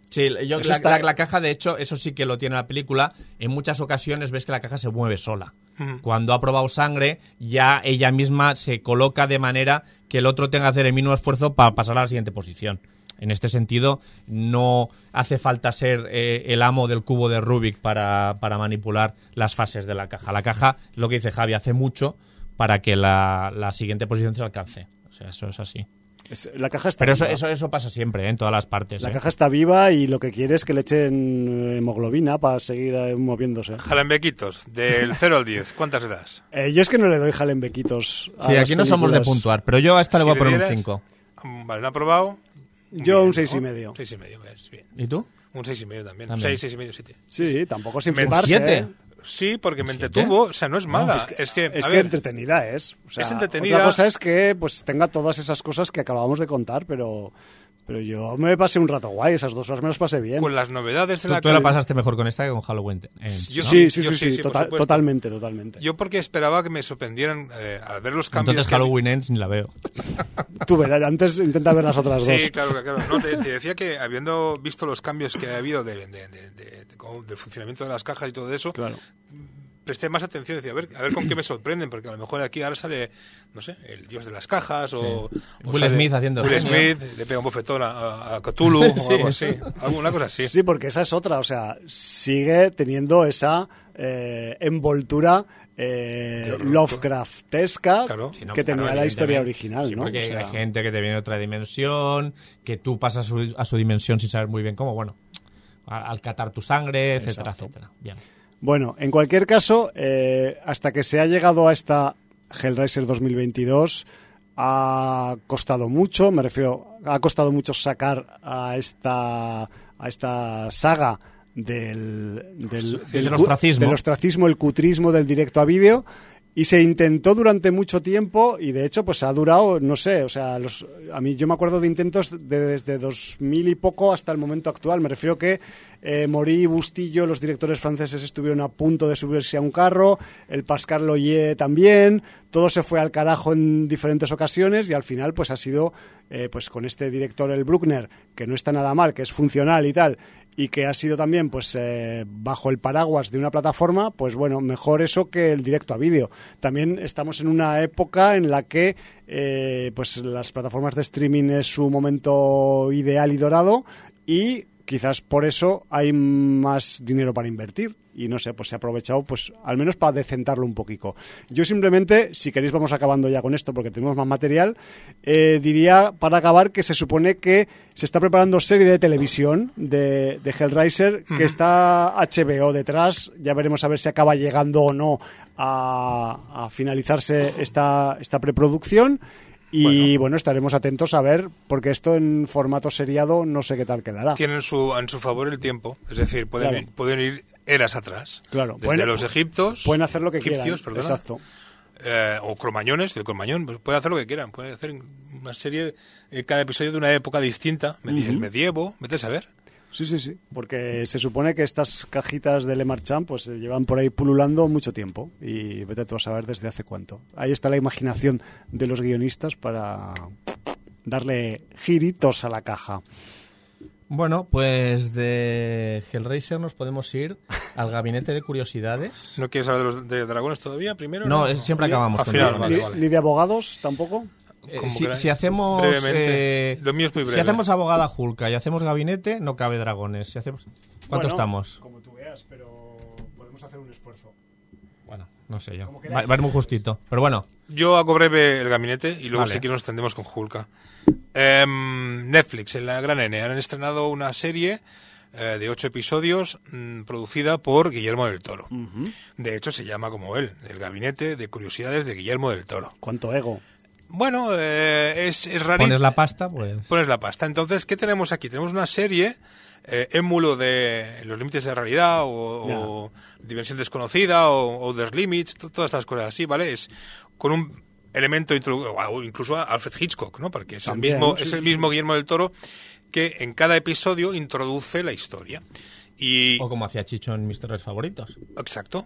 Sí, yo, la, está- la- la caja, de hecho, eso sí que lo tiene la película. En muchas ocasiones ves que la caja se mueve sola. Cuando ha probado sangre, ya ella misma se coloca de manera que el otro tenga que hacer el mínimo esfuerzo para pasar a la siguiente posición. En este sentido, no hace falta ser eh, el amo del cubo de Rubik para, para manipular las fases de la caja. La caja, lo que dice Javi, hace mucho para que la, la siguiente posición se alcance. O sea, eso es así. Es- la caja está Pero eso, viva. eso, eso pasa siempre, ¿eh? en todas las partes. La ¿eh? caja está viva y lo que quiere es que le echen hemoglobina para seguir eh, moviéndose. Jalambequitos, del 0 al 10, ¿cuántas le das? Eh, yo es que no le doy jalembequitos. a Sí, aquí no somos de puntuar, pero yo a esta le voy a Si poner un dieras- 5. Mm, Vale, ¿no ha probado? Yo Bien, un seis y ¿no? medio. Seis y medio, pues, bien. ¿Y tú? Un seis y medio también. También. Seis, seis y medio, siete. Sí, tampoco sin fliparse. ¿Siete? ¿eh? Sí, porque me entretuvo, o sea, no es mala. Es que, es que, es entretenida es. O sea, Es entretenida. Otra cosa es que pues tenga todas esas cosas que acabamos de contar, pero, pero yo me pasé un rato guay. Esas dos horas me las pasé bien. con las novedades de Tú, la tú la cal- pasaste mejor con esta que con Halloween. eh, Yo ¿no? sí, sí, yo sí, sí, sí, total- totalmente, totalmente. Yo porque esperaba que me sorprendieran eh, al ver los cambios. Entonces que- Halloween Ends ni la veo. Tú verás, antes intenta ver las otras dos. Sí, claro, claro. No, te, te decía que habiendo visto los cambios que ha habido de, de- de- de- de- como del funcionamiento de las cajas y todo eso, Claro. Presté más atención. Decía, a ver, a ver con qué me sorprenden, porque a lo mejor aquí ahora sale, no sé, el dios de las cajas o. o Will sale Smith haciendo Will. Smith le pega un bofetón a, Cthulhu o algo así. Alguna cosa así. Sí, porque esa es otra, o sea, sigue teniendo esa eh, envoltura eh. Lovecraftesca Claro. Sí, que tenía claro, la historia original, Sí, ¿no? porque O sea, hay gente que te viene de otra dimensión, que tú pasas a su, a su dimensión sin saber muy bien cómo, bueno, al catar tu sangre, etcétera, Exacto. etcétera. Bien. Bueno, en cualquier caso, eh, hasta que se ha llegado a esta Hellraiser 2022, ha costado mucho, me refiero, ha costado mucho sacar a esta, a esta saga del, del, Del ostracismo. del ostracismo, el cutrismo del directo a vídeo. Y se intentó durante mucho tiempo y de hecho pues ha durado, no sé, o sea, los, a mí yo me acuerdo de intentos de- desde 2000 y poco hasta el momento actual. Me refiero que eh, Morí y Bustillo, los directores franceses estuvieron a punto de subirse a un carro, el Pascal Loyer también, todo se fue al carajo en diferentes ocasiones y al final pues ha sido eh, pues con este director el Bruckner, que no está nada mal, que es funcional y tal, y que ha sido también pues eh, bajo el paraguas de una plataforma, pues bueno, mejor eso que el directo a vídeo. También estamos en una época en la que eh, pues las plataformas de streaming es su momento ideal y dorado y quizás por eso hay más dinero para invertir y no sé, pues se ha aprovechado pues al menos para decentarlo un poquito. Yo simplemente, si queréis vamos acabando ya con esto porque tenemos más material, eh, diría para acabar que se supone que se está preparando serie de televisión de, de Hellraiser, que está HBO detrás, ya veremos a ver si acaba llegando o no a, a finalizarse esta, esta preproducción. Y bueno. estaremos atentos a ver, porque esto en formato seriado no sé qué tal quedará. Tienen su, en su favor el tiempo, es decir, pueden, Claro. ir, pueden ir eras atrás. Claro, Desde pueden- los egiptos. Pueden hacer lo que egipcios, quieran. perdona, Exacto. eh, o cromañones, el cromañón, pues puede hacer lo que quieran. Puede hacer una serie, eh, cada episodio de una época distinta, el medievo, vete a saber. Sí, sí, sí. Porque se supone que estas cajitas de Le Marchand pues se llevan por ahí pululando mucho tiempo. Y vete tú a saber desde hace cuánto. Ahí está la imaginación de los guionistas para darle giritos a la caja. Bueno, pues de Hellraiser nos podemos ir al gabinete de curiosidades. ¿No quieres hablar de los de dragones todavía primero? No, siempre acabamos con dragones. vale, vale. Ni de abogados tampoco. Eh, si, si hacemos Brevemente. eh, Lo mío es muy si breve. hacemos abogada Julka y hacemos gabinete, no cabe dragones. Si hacemos ¿Cuánto Bueno, estamos? Como tú veas, pero podemos hacer un esfuerzo. Bueno, no sé yo. Va, va a ir muy justito. Pero bueno, Yo hago breve el gabinete y luego Vale. si quieres nos tendemos con Hulka. Em, Netflix, en la Gran N, han estrenado una serie eh, de ocho episodios mm, producida por Guillermo del Toro. De hecho, se llama como él, El Gabinete de Curiosidades de Guillermo del Toro. Cuánto ego. Bueno, eh, es, es rarito. pones la pasta, pues... Pones la pasta. Entonces, ¿qué tenemos aquí? Tenemos una serie, eh, émulo de los límites de realidad o, o dimensión desconocida o Other Limits, to- todas estas cosas así, ¿vale? Es con un elemento introdu- o incluso a Alfred Hitchcock, ¿no? Porque es También, el mismo, sí, es el mismo Guillermo del Toro que en cada episodio introduce la historia. Y O como hacía Chicho en mis terrores favoritos. exacto.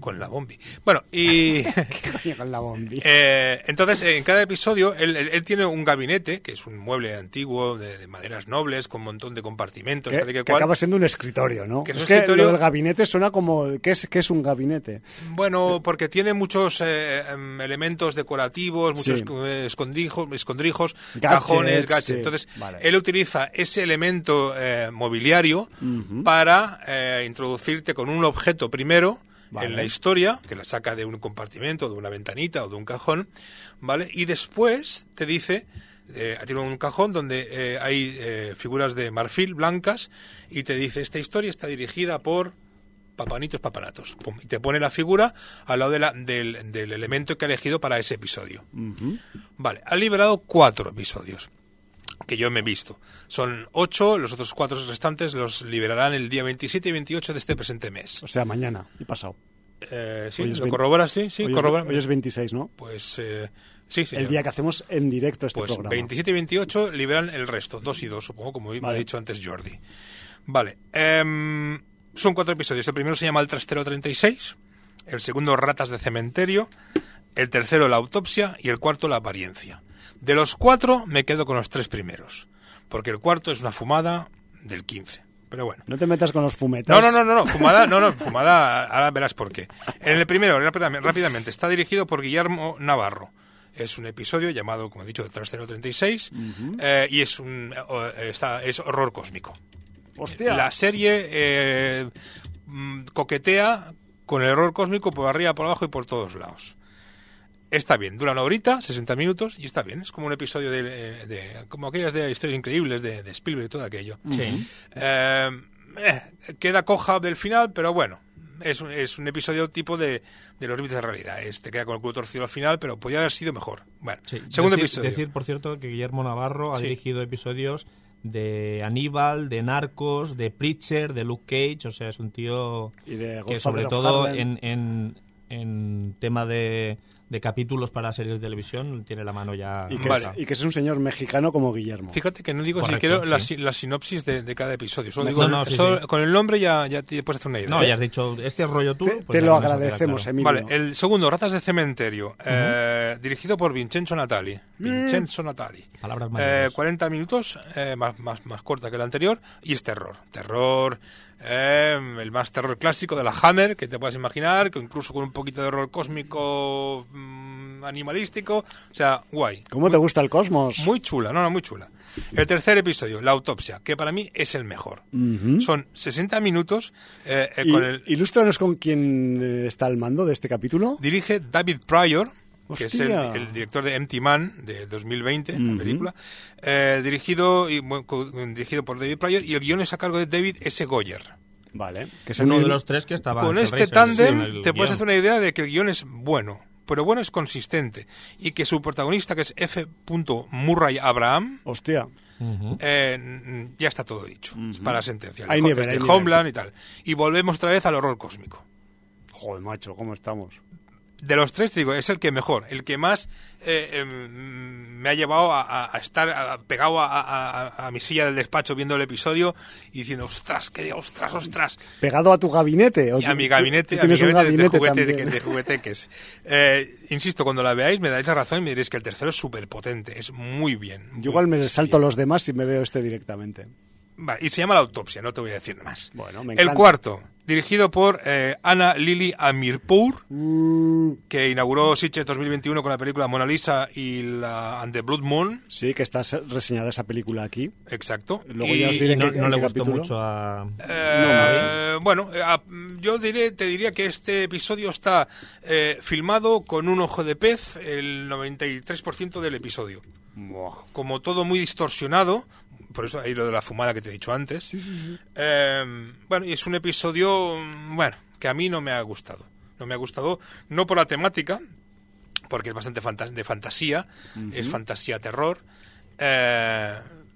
Con la bombi. Bueno, y... Coño, con la bombi. Eh, entonces, en cada episodio, él, él- él tiene un gabinete, que es un mueble antiguo, de, de maderas nobles, con un montón de compartimentos, que, tal y que que cual. acaba siendo un escritorio, ¿no? Que es es un que escritorio- lo del gabinete suena como... ¿Qué es, qué es un gabinete? Bueno, porque tiene muchos eh, em, elementos decorativos, muchos Sí. eh, escondijos, escondrijos, Gadgets, cajones, sí. Entonces, Vale. él utiliza ese elemento eh, mobiliario para eh, introducirte con un objeto primero Vale. en la historia, que la saca de un compartimento, de una ventanita o de un cajón, ¿vale? Y después te dice, eh, tiene un cajón donde eh, hay eh, figuras de marfil blancas y te dice, esta historia está dirigida por papanitos papanatos. Pum, y te pone la figura al lado de la- del, del elemento que ha elegido para ese episodio. Vale, ha liberado cuatro episodios que yo me he visto. Son ocho, los otros cuatro restantes los liberarán el día 27 y 28 de este presente mes. O sea, mañana y pasado. Eh, ¿Sí? Hoy es ¿Lo corroboras? Sí, sí, hoy, es, corrobora. hoy es 26, ¿no? Pues eh, sí, sí. El día que hacemos en directo este Pues programa. 27 y 28 liberan el resto, dos y dos, supongo, como me ha dicho antes Jordi. Vale. em, son cuatro episodios. El primero se llama El Trastero 36, el segundo Ratas de Cementerio, el tercero La Autopsia y el cuarto La Apariencia. De los cuatro me quedo con los tres primeros, porque el cuarto es una fumada del 15. Pero bueno. No te metas con los fumetas. No, no, no, no, no, fumada, no, no, fumada, ahora verás por qué. En el primero, rápidamente, está dirigido por Guillermo Navarro. Es un episodio llamado, como he dicho, Trastero 36, eh, y es un está, es horror cósmico. Hostia. La serie eh, mm, coquetea con el horror cósmico por arriba, por abajo y por todos lados. Está bien, dura una horita, 60 minutos, y está bien. Es como un episodio de, eh, de- como aquellas de historias increíbles de, de Spielberg y todo aquello. Sí. Eh, eh, queda coja del final, pero bueno, es un, es un episodio tipo de, de los límites de realidad. Es, te queda con el culo torcido al final, pero podría haber sido mejor. Bueno, Sí. segundo decir, episodio. Decir, por cierto, que Guillermo Navarro ha Sí. dirigido episodios de Aníbal, de Narcos, de Preacher, de Luke Cage, o sea, es un tío Y de que sobre todo en, en, en tema de, de capítulos para series de televisión tiene la mano ya... Y que, Vale. es, y que es un señor mexicano como Guillermo. Fíjate que no digo Correcto, siquiera la, sí. si- la sinopsis de, de cada episodio. Solo No, digo, no, sí, solo sí. con el nombre ya, ya te puedes hacer una idea. No, ya has dicho, este rollo tú... Te, pues te lo agradecemos, claro. Emilio. Vale, el segundo, Ratas de Cementerio, eh, dirigido por Vincenzo Natali. Vincenzo Natali. Palabras Eh, mayores. 40 minutos, eh, más, más, más corta que el anterior, y es terror. Terror, eh, el más terror clásico de la Hammer, que te puedas imaginar, que incluso con un poquito de horror cósmico mm, animalístico. O sea, guay. ¿Cómo te gusta el cosmos? Muy chula, no, no, muy chula. El tercer episodio, La Autopsia, que para mí es el mejor. Son 60 minutos eh, eh, con el... Ilústranos con quién eh, está al mando de este capítulo. Dirige David Pryor, que es el, director de Empty Man de 2020, la película. Eh, dirigido, y, bueno, co- dirigido por David Pryor y el guion es a cargo de David S. Goyer. Vale. Que es Uno el de los tres que estaba... Con en este tándem te puedes hacer una idea de que el guion es bueno, pero bueno es consistente y que su protagonista, que es F. Murray Abraham, Hostia. Eh, ya está todo dicho. Es para sentencia. Hay nivel, de hay nivel. Homeland y tal. Y volvemos otra vez al horror cósmico. Joder, macho, ¿cómo estamos? De los tres, te digo, es el que mejor, el que más eh, em, me ha llevado a, estar a- pegado a, mi silla del despacho viendo el episodio y diciendo, ostras, qué de ostras, ostras. ¿Pegado a tu gabinete? ¿O Y a mi gabinete, a mi gabinete de- gabinete de, juguete- de- de jugueteques. Eh, insisto, cuando la veáis me daréis la razón y me diréis que el tercero es súper potente, es muy bien. Yo igual me salto bien. los demás si me veo este directamente. Vale, y se llama La Autopsia, no te voy a decir nada más. Bueno, me el cuarto, dirigido por eh, Ana Lili Amirpour, Mm, que inauguró Sitges 2021 con la película Mona Lisa y la And the Blood Moon. sí, que está reseñada esa película aquí. Exacto. Luego Y, ya os diré no, qué- no le gustó capítulo. mucho a... eh, bueno, eh, a- yo diré, te diría que este episodio está eh, filmado con un ojo de pez el 93% del episodio. Como todo muy distorsionado, por eso hay lo de la fumada que te he dicho antes. Eh, bueno, y es un episodio, mm, bueno, que a mí no me ha gustado. No me ha gustado, no por la temática, porque es bastante fanta- de fantasía, es fantasía terror. eh,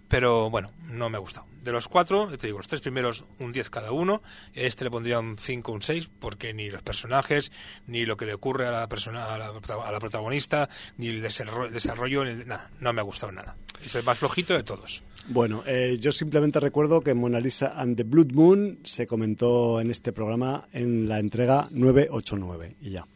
pero bueno, no me ha gustado. De los cuatro, te digo, los tres primeros un 10 cada uno, este le pondría un 5 un 6, porque ni los personajes, ni lo que le ocurre a la persona, a la, a la protagonista, ni el desarrollo, nada, no me ha gustado nada. Es el más flojito de todos. Bueno, eh, yo simplemente recuerdo que Mona Lisa and the Blood Moon se comentó en este programa en la entrega 989 y ya.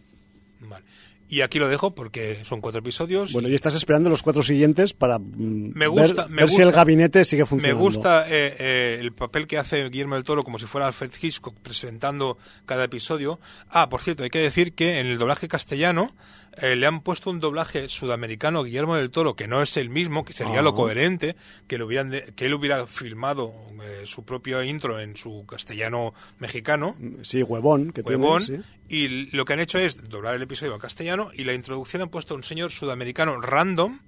Vale. Y aquí lo dejo porque son cuatro episodios. Bueno, y estás esperando los cuatro siguientes para mm, Me gusta- ver, me ver si el gabinete sigue me funcionando. gusta eh, eh, el papel que hace Guillermo del Toro como si fuera Alfred Hitchcock presentando cada episodio. Ah, por cierto, hay que decir que en el doblaje castellano eh, le han puesto un doblaje sudamericano a Guillermo del Toro que no es el mismo, que sería Ah. lo coherente, que, lo hubieran de- que él hubiera filmado su propio intro en su castellano mexicano. Sí, huevón. Que tiene, Huevón, sí. y lo que han hecho es doblar el episodio al castellano y la introducción han puesto a un señor sudamericano random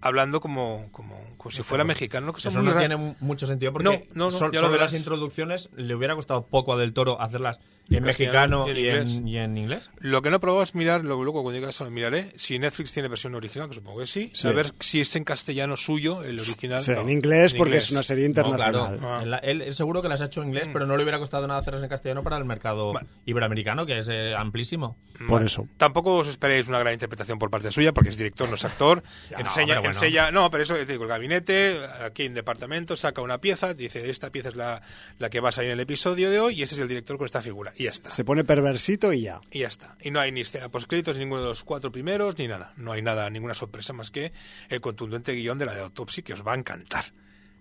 hablando como, como, como si fuera mexicano. Que Eso no tiene mu- mucho sentido porque No, no, no, ya lo solo las introducciones le hubiera costado poco a Del Toro hacerlas en, En mexicano y y en en, inglés. y en inglés. Lo que no he probado es mirar, luego, luego cuando llegue a casa lo miraré, si Netflix tiene versión original, que supongo que sí, Sí. a ver si es en castellano suyo, el original. Sí, no, en inglés en porque inglés. es una serie No, internacional. claro. Ah. Él, él- él seguro que las ha hecho en inglés, pero no le hubiera costado nada hacerlas en castellano para el mercado Vale. iberoamericano, que es eh, amplísimo. Por eso. Tampoco os esperéis una gran interpretación por parte suya, porque es director, no es actor. enseña, pero bueno. enseña, no, pero eso, te digo, el gabinete, aquí en departamento, saca una pieza, dice, esta pieza es la, la que va a salir en el episodio de hoy, y ese es el director con esta figura. Y ya está. Se pone perversito y ya. Y ya está. Y no hay ni escena postcréditos, ni ninguno de los cuatro primeros, ni nada. No hay nada, ninguna sorpresa más que el contundente guion de la de Autopsy, que os va a encantar.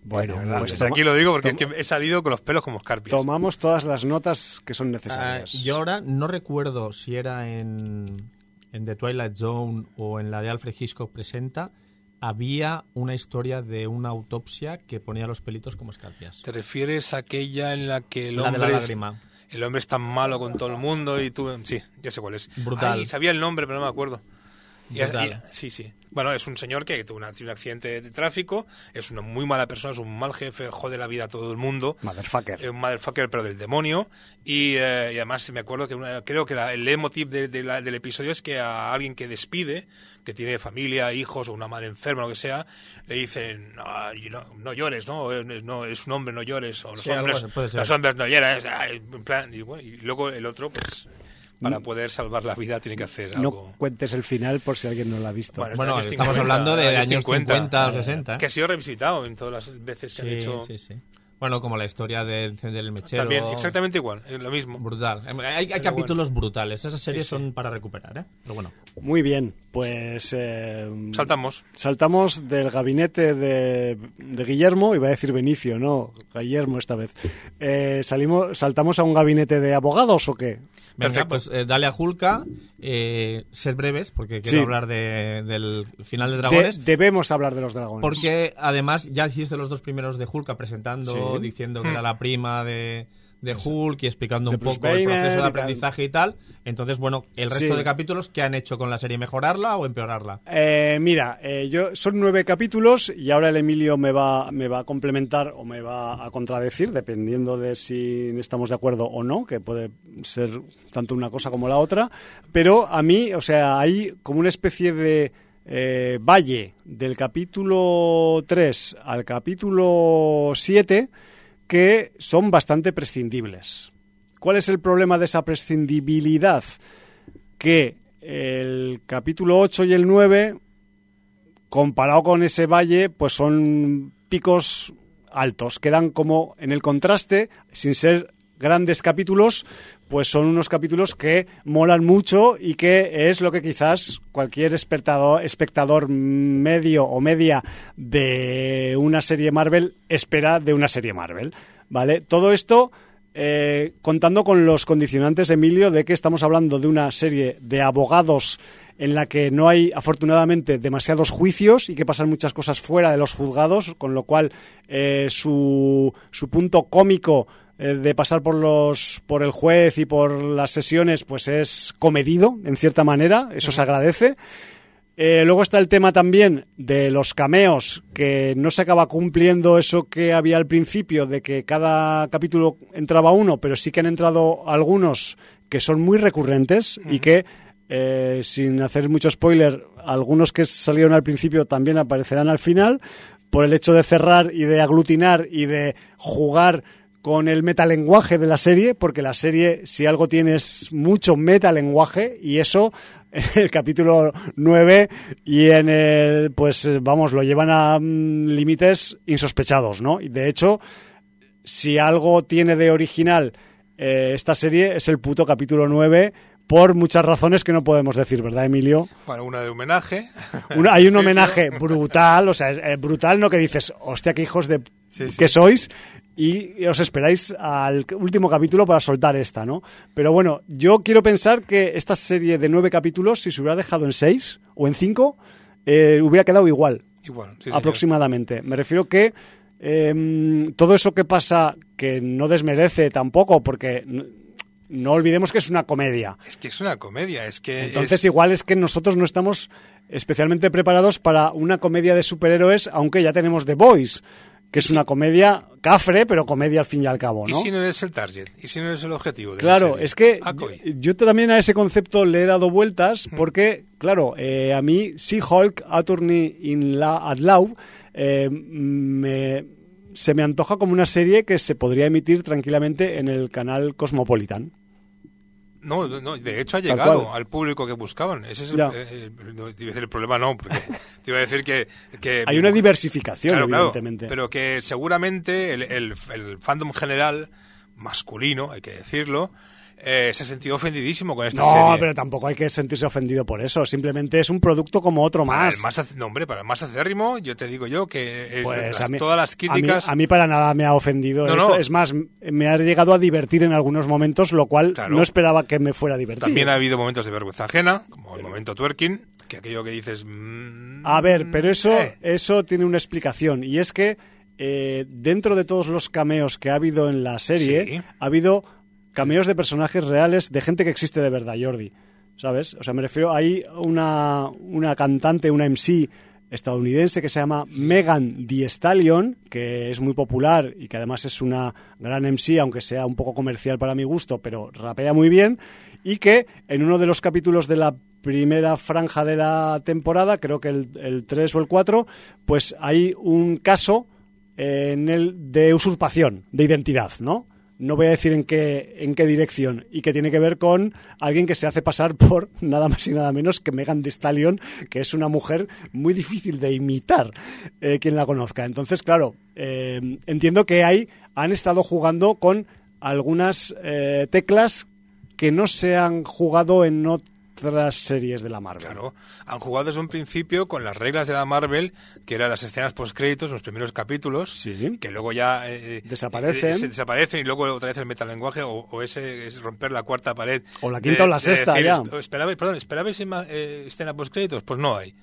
Bueno, De verdad, pues desde aquí lo digo porque toma- es que he salido con los pelos como escarpias. tomamos todas las notas que son necesarias. yo ahora no recuerdo si era en, en The Twilight Zone o en la de Alfred Hitchcock Presenta, había una historia de una autopsia que ponía los pelitos como escarpias. ¿Te refieres a aquella en la que el La de hombre... la es- lágrima. El hombre es tan malo con todo el mundo y tú... Sí, ya sé cuál es. Brutal. Ay, sabía el nombre, pero no me acuerdo. Y- y- sí, sí. Bueno, es un señor que tuvo una- un accidente de tráfico, es una muy mala persona, es un mal jefe, jode la vida a todo el mundo. Motherfucker. Es un motherfucker, pero del demonio. Y, eh, y además me acuerdo que una- creo que la- el leitmotiv de- de la- del episodio es que a alguien que despide, que tiene familia, hijos o una madre enferma, lo que sea, le dicen, no, know, no llores, ¿no? No, es un hombre, no llores. O los, Sí, hombres, los hombres no lloran. en plan, y, bueno, y luego el otro, pues, para Mm. poder salvar la vida tiene que hacer No algo. cuentes el final por si alguien no lo ha visto. Bueno, Bueno, estamos 50, hablando de años años 50, 50 o 60. ¿eh? Que ha sido revisitado en todas las veces que han Sí, hecho. sí, sí. Bueno, como la historia de encender el mechero. También, exactamente igual, lo mismo. Brutal. Hay, hay capítulos brutales. Esas series Sí, sí. son para recuperar, ¿eh? Pero bueno. Muy bien, pues eh, Saltamos. saltamos del gabinete de, de Guillermo, iba a decir Benicio, no, Guillermo esta vez. Eh, salimos, ¿Saltamos a un gabinete de abogados o qué? Venga, Perfecto. pues eh, dale a Julka, eh, ser breves, porque quiero Sí. hablar de- del final de De- Dragones. debemos hablar de los dragones. Porque además ya hiciste los dos primeros de Hulk presentando, Sí. diciendo que era la prima de, de Hulk y explicando De un Bruce poco el proceso y de tal. aprendizaje y tal. Entonces, bueno, el resto Sí. de capítulos, ¿qué han hecho con la serie? ¿Mejorarla o empeorarla? Eh, mira, eh, yo son nueve capítulos y ahora el Emilio me va, me va a complementar o me va a contradecir, dependiendo de si estamos de acuerdo o no, que puede ser tanto una cosa como la otra. Pero a mí, o sea, hay como una especie de eh, valle del capítulo 3 al capítulo 7 que son bastante prescindibles. ¿Cuál es el problema de esa prescindibilidad? Que el capítulo 8 y el 9 comparado con ese valle, pues son picos altos. Quedan como en el contraste, sin ser grandes capítulos, pues son unos capítulos que molan mucho y que es lo que quizás cualquier espectador, espectador medio o media de una serie Marvel espera de una serie Marvel. ¿Vale? Todo esto eh, contando con los condicionantes, Emilio, de que estamos hablando de una serie de abogados en la que no hay, afortunadamente, demasiados juicios y que pasan muchas cosas fuera de los juzgados, con lo cual eh, su, su punto cómico eh, de pasar por los por el juez y por las sesiones pues es comedido en cierta manera eso se agradece eh, luego está el tema también de los cameos, que no se acaba cumpliendo eso que había al principio, de que cada capítulo entraba uno, pero sí que han entrado algunos que son muy recurrentes y que, eh, sin hacer mucho spoiler, algunos que salieron al principio también aparecerán al final. por el hecho de cerrar y de aglutinar y de jugar con el metalenguaje de la serie, porque la serie, si algo tiene, es mucho metalenguaje, y eso en el capítulo 9 y en el, pues vamos, lo llevan a mm, límites insospechados, ¿no? Y de hecho, si algo tiene de original eh, esta serie, es el puto capítulo 9, por muchas razones que no podemos decir, ¿verdad, Emilio? Bueno, una de homenaje. Una- hay un homenaje brutal, o sea, es, eh, brutal, ¿no? Que dices, hostia, qué hijos de Sí, sí. que sois. Y os esperáis al último capítulo para soltar esta, ¿no? Pero bueno, yo quiero pensar que esta serie de nueve capítulos, si se hubiera dejado en seis o en cinco, eh, hubiera quedado igual, Igual, sí, señor. aproximadamente. Me refiero que eh, todo eso que pasa, que no desmerece tampoco, porque no olvidemos que es una comedia. Es que es una comedia, es que Entonces es- igual es que nosotros no estamos especialmente preparados para una comedia de superhéroes, aunque ya tenemos The Boys, que es una comedia cafre, pero comedia al fin y al cabo, ¿Y ¿no? si no eres el target? ¿Y si no eres el objetivo? De la Claro, es que yo, yo también a ese concepto le he dado vueltas porque, claro, eh, a mí She-Hulk, Attorney in la, at Law, eh, me- se me antoja como una serie que se podría emitir tranquilamente en el canal Cosmopolitan. No, no, de hecho ha llegado al público que buscaban. Ese es el, eh, el- decir el problema, no, porque te iba a decir que... que Hay una diversificación, Claro, claro, evidentemente. pero que seguramente el, el- el fandom general, masculino, hay que decirlo, eh, se ha sentido ofendidísimo con esta No, serie. pero tampoco hay que sentirse ofendido por eso. Simplemente es un producto como otro Para más. el más no, hombre, para el más acérrimo, yo te digo yo que eh, Pues las- a mí- todas las a mí- críticas... A mí, para nada me ha ofendido No, esto. no. Es más, me ha llegado a divertir en algunos momentos, lo cual Claro. no esperaba que me fuera a divertir. También ha habido momentos de vergüenza ajena, como el momento twerking, que aquello que dices... mm, A ver, pero eso, eh, eso tiene una explicación. Y es que eh, dentro de todos los cameos que ha habido en la serie, Sí. ha habido cameos de personajes reales, de gente que existe de verdad, Jordi. ¿Sabes? O sea, me refiero, hay una, una cantante, una MC estadounidense que se llama Megan Thee Stallion, que es muy popular y que además es una gran MC, aunque sea un poco comercial para mi gusto, pero rapea muy bien, y que en uno de los capítulos de la primera franja de la temporada, creo que el, el 3 o el 4, pues hay un caso en el de usurpación de identidad, ¿no? No voy a decir en qué, en qué dirección y que tiene que ver con alguien que se hace pasar por nada más y nada menos que Megan Thee Stallion, que es una mujer muy difícil de imitar, eh, quien la conozca. Entonces, claro, eh, entiendo que ahí han estado jugando con algunas eh, teclas que no se han jugado en otras series de la Marvel. Claro, han jugado desde un principio con las reglas de la Marvel, que eran las escenas post-créditos, los primeros capítulos, Sí. que luego ya eh, Desaparecen. eh, se desaparecen y luego otra vez el metalenguaje o, o ese es romper la cuarta pared. O la quinta o la sexta, ya. esp- Esperabais, perdón, ¿esperabais eh, escena post-créditos? Pues no hay.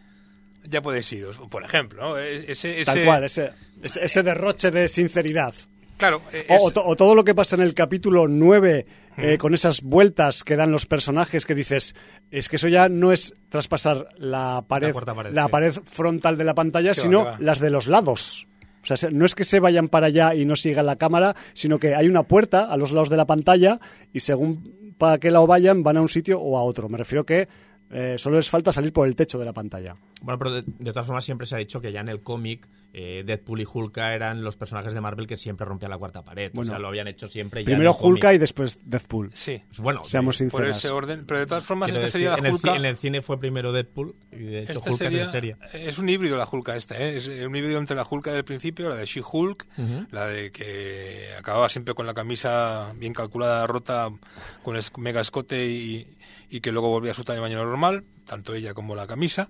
Ya podéis iros, por ejemplo. ¿no? E- Ese, Tal ese- cual, ese, ese, ese derroche de sinceridad. Claro, eh, O, es- o o todo lo que pasa en el capítulo 9, eh, con esas vueltas que dan los personajes que dices, es que eso ya no es traspasar la pared, La pared, la sí. pared frontal de la pantalla, Qué sino va. las de los lados. O sea, se- no es que se vayan para allá y no sigan la cámara, sino que hay una puerta a los lados de la pantalla y según para qué lado vayan, van a un sitio o a otro. Me refiero que eh, solo les falta salir por el techo de la pantalla. Bueno, pero de, de todas formas siempre se ha dicho que ya en el cómic eh, Deadpool y Hulka eran los personajes de Marvel que siempre rompían la cuarta pared. Bueno. o sea, lo habían hecho siempre. ya Primero en el cómic. Hulka y después Deathpool. sí, Pues bueno, Seamos eh, por sinceros. ese orden. Pero de todas formas, quiero esta decir, sería en, la el, Hulka. ci- en el cine fue primero Deadpool y de hecho Esta Hulka sería- es en serie. es un híbrido la Hulka esta, ¿eh? es un híbrido entre la Hulka del principio, la de She-Hulk, la de que acababa siempre con la camisa bien calculada, rota, con es- mega escote y, y que luego volvía a su tamaño normal, tanto ella como la camisa.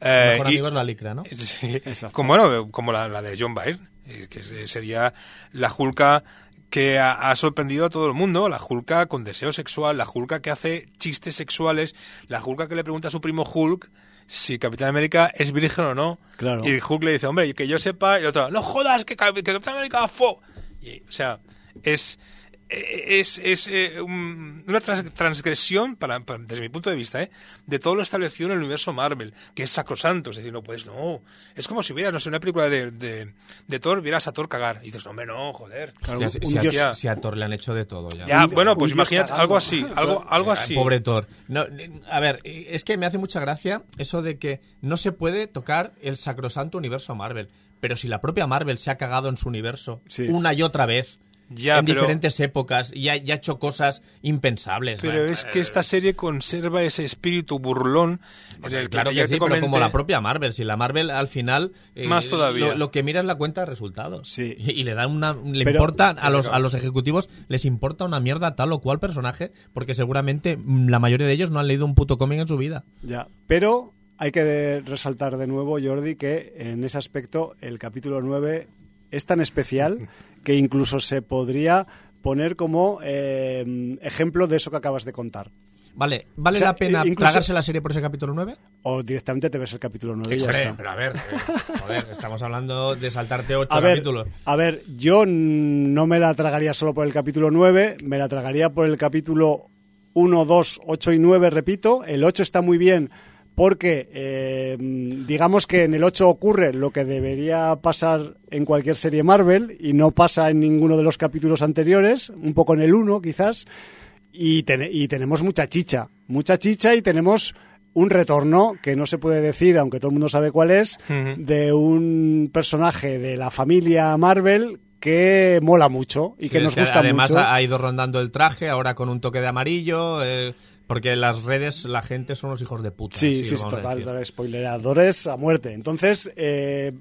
El Eh, mejor y- amigo es la licra, ¿no? Sí, como, bueno, como la, la de John Byrne, eh, que se- sería la Hulka que ha, ha sorprendido a todo el mundo, la Hulka con deseo sexual, la Hulka que hace chistes sexuales, la Hulka que le pregunta a su primo Hulk si Capitán América es virgen o no. Claro. Y Hulk le dice, hombre, que yo sepa, y el otro, no jodas, que, que Capitán América fue. Y, o sea, es es, es eh, un- una trans- transgresión, para, para- desde mi punto de vista, ¿eh? de todo lo establecido en el universo Marvel, que es sacrosanto. Es decir, no puedes, no. Es como si vieras, no sé, una película de, de, de Thor, vieras a Thor cagar. Y dices, hombre, no, joder. Claro, si, un si a, dios- si a Thor le han hecho de todo ya. Ya, un- bueno, pues imagínate algo así, algo, algo así. Pobre Thor. No, a ver, es que me hace mucha gracia eso de que no se puede tocar el sacrosanto universo Marvel. pero si la propia Marvel se ha cagado en su universo Sí. una y otra vez Ya, en pero- diferentes épocas y ha, y ha hecho cosas impensables. Pero es que esta serie conserva ese espíritu burlón en el que Claro que sí, te pero como la propia Marvel. Si la Marvel al final. eh, Más todavía. Lo, lo que mira es la cuenta de resultados. Sí. Y, y le da una. Le Pero- importa a los, a los ejecutivos, les importa una mierda tal o cual personaje, porque seguramente mm, la mayoría de ellos no han leído un puto cómic en su vida. Ya, pero hay que resaltar de nuevo, Jordi, que en ese aspecto el capítulo 9 es tan especial que incluso se podría poner como eh, ejemplo de eso que acabas de contar. Vale, ¿vale O sea, la pena incluso- tragarse la serie por ese capítulo 9? O directamente te ves el capítulo 9 y ya está. pero a ver, eh, joder, estamos hablando de saltarte ocho A ver, capítulos. a ver, yo no me la tragaría solo por el capítulo 9, me la tragaría por el capítulo 1, 2, 8 y 9, repito. El 8 está muy bien porque eh, digamos que en el 8 ocurre lo que debería pasar en cualquier serie Marvel y no pasa en ninguno de los capítulos anteriores, un poco en el 1 quizás, y, tene- y tenemos mucha chicha, mucha chicha y tenemos un retorno que no se puede decir, aunque todo el mundo sabe cuál es, de un personaje de la familia Marvel que mola mucho y que nos gusta además mucho. ha ha ido rondando el traje, ahora con un toque de amarillo, eh, porque en las redes la gente son los hijos de puta. Sí, así sí, a total, total, spoileradores a muerte. Entonces, eh,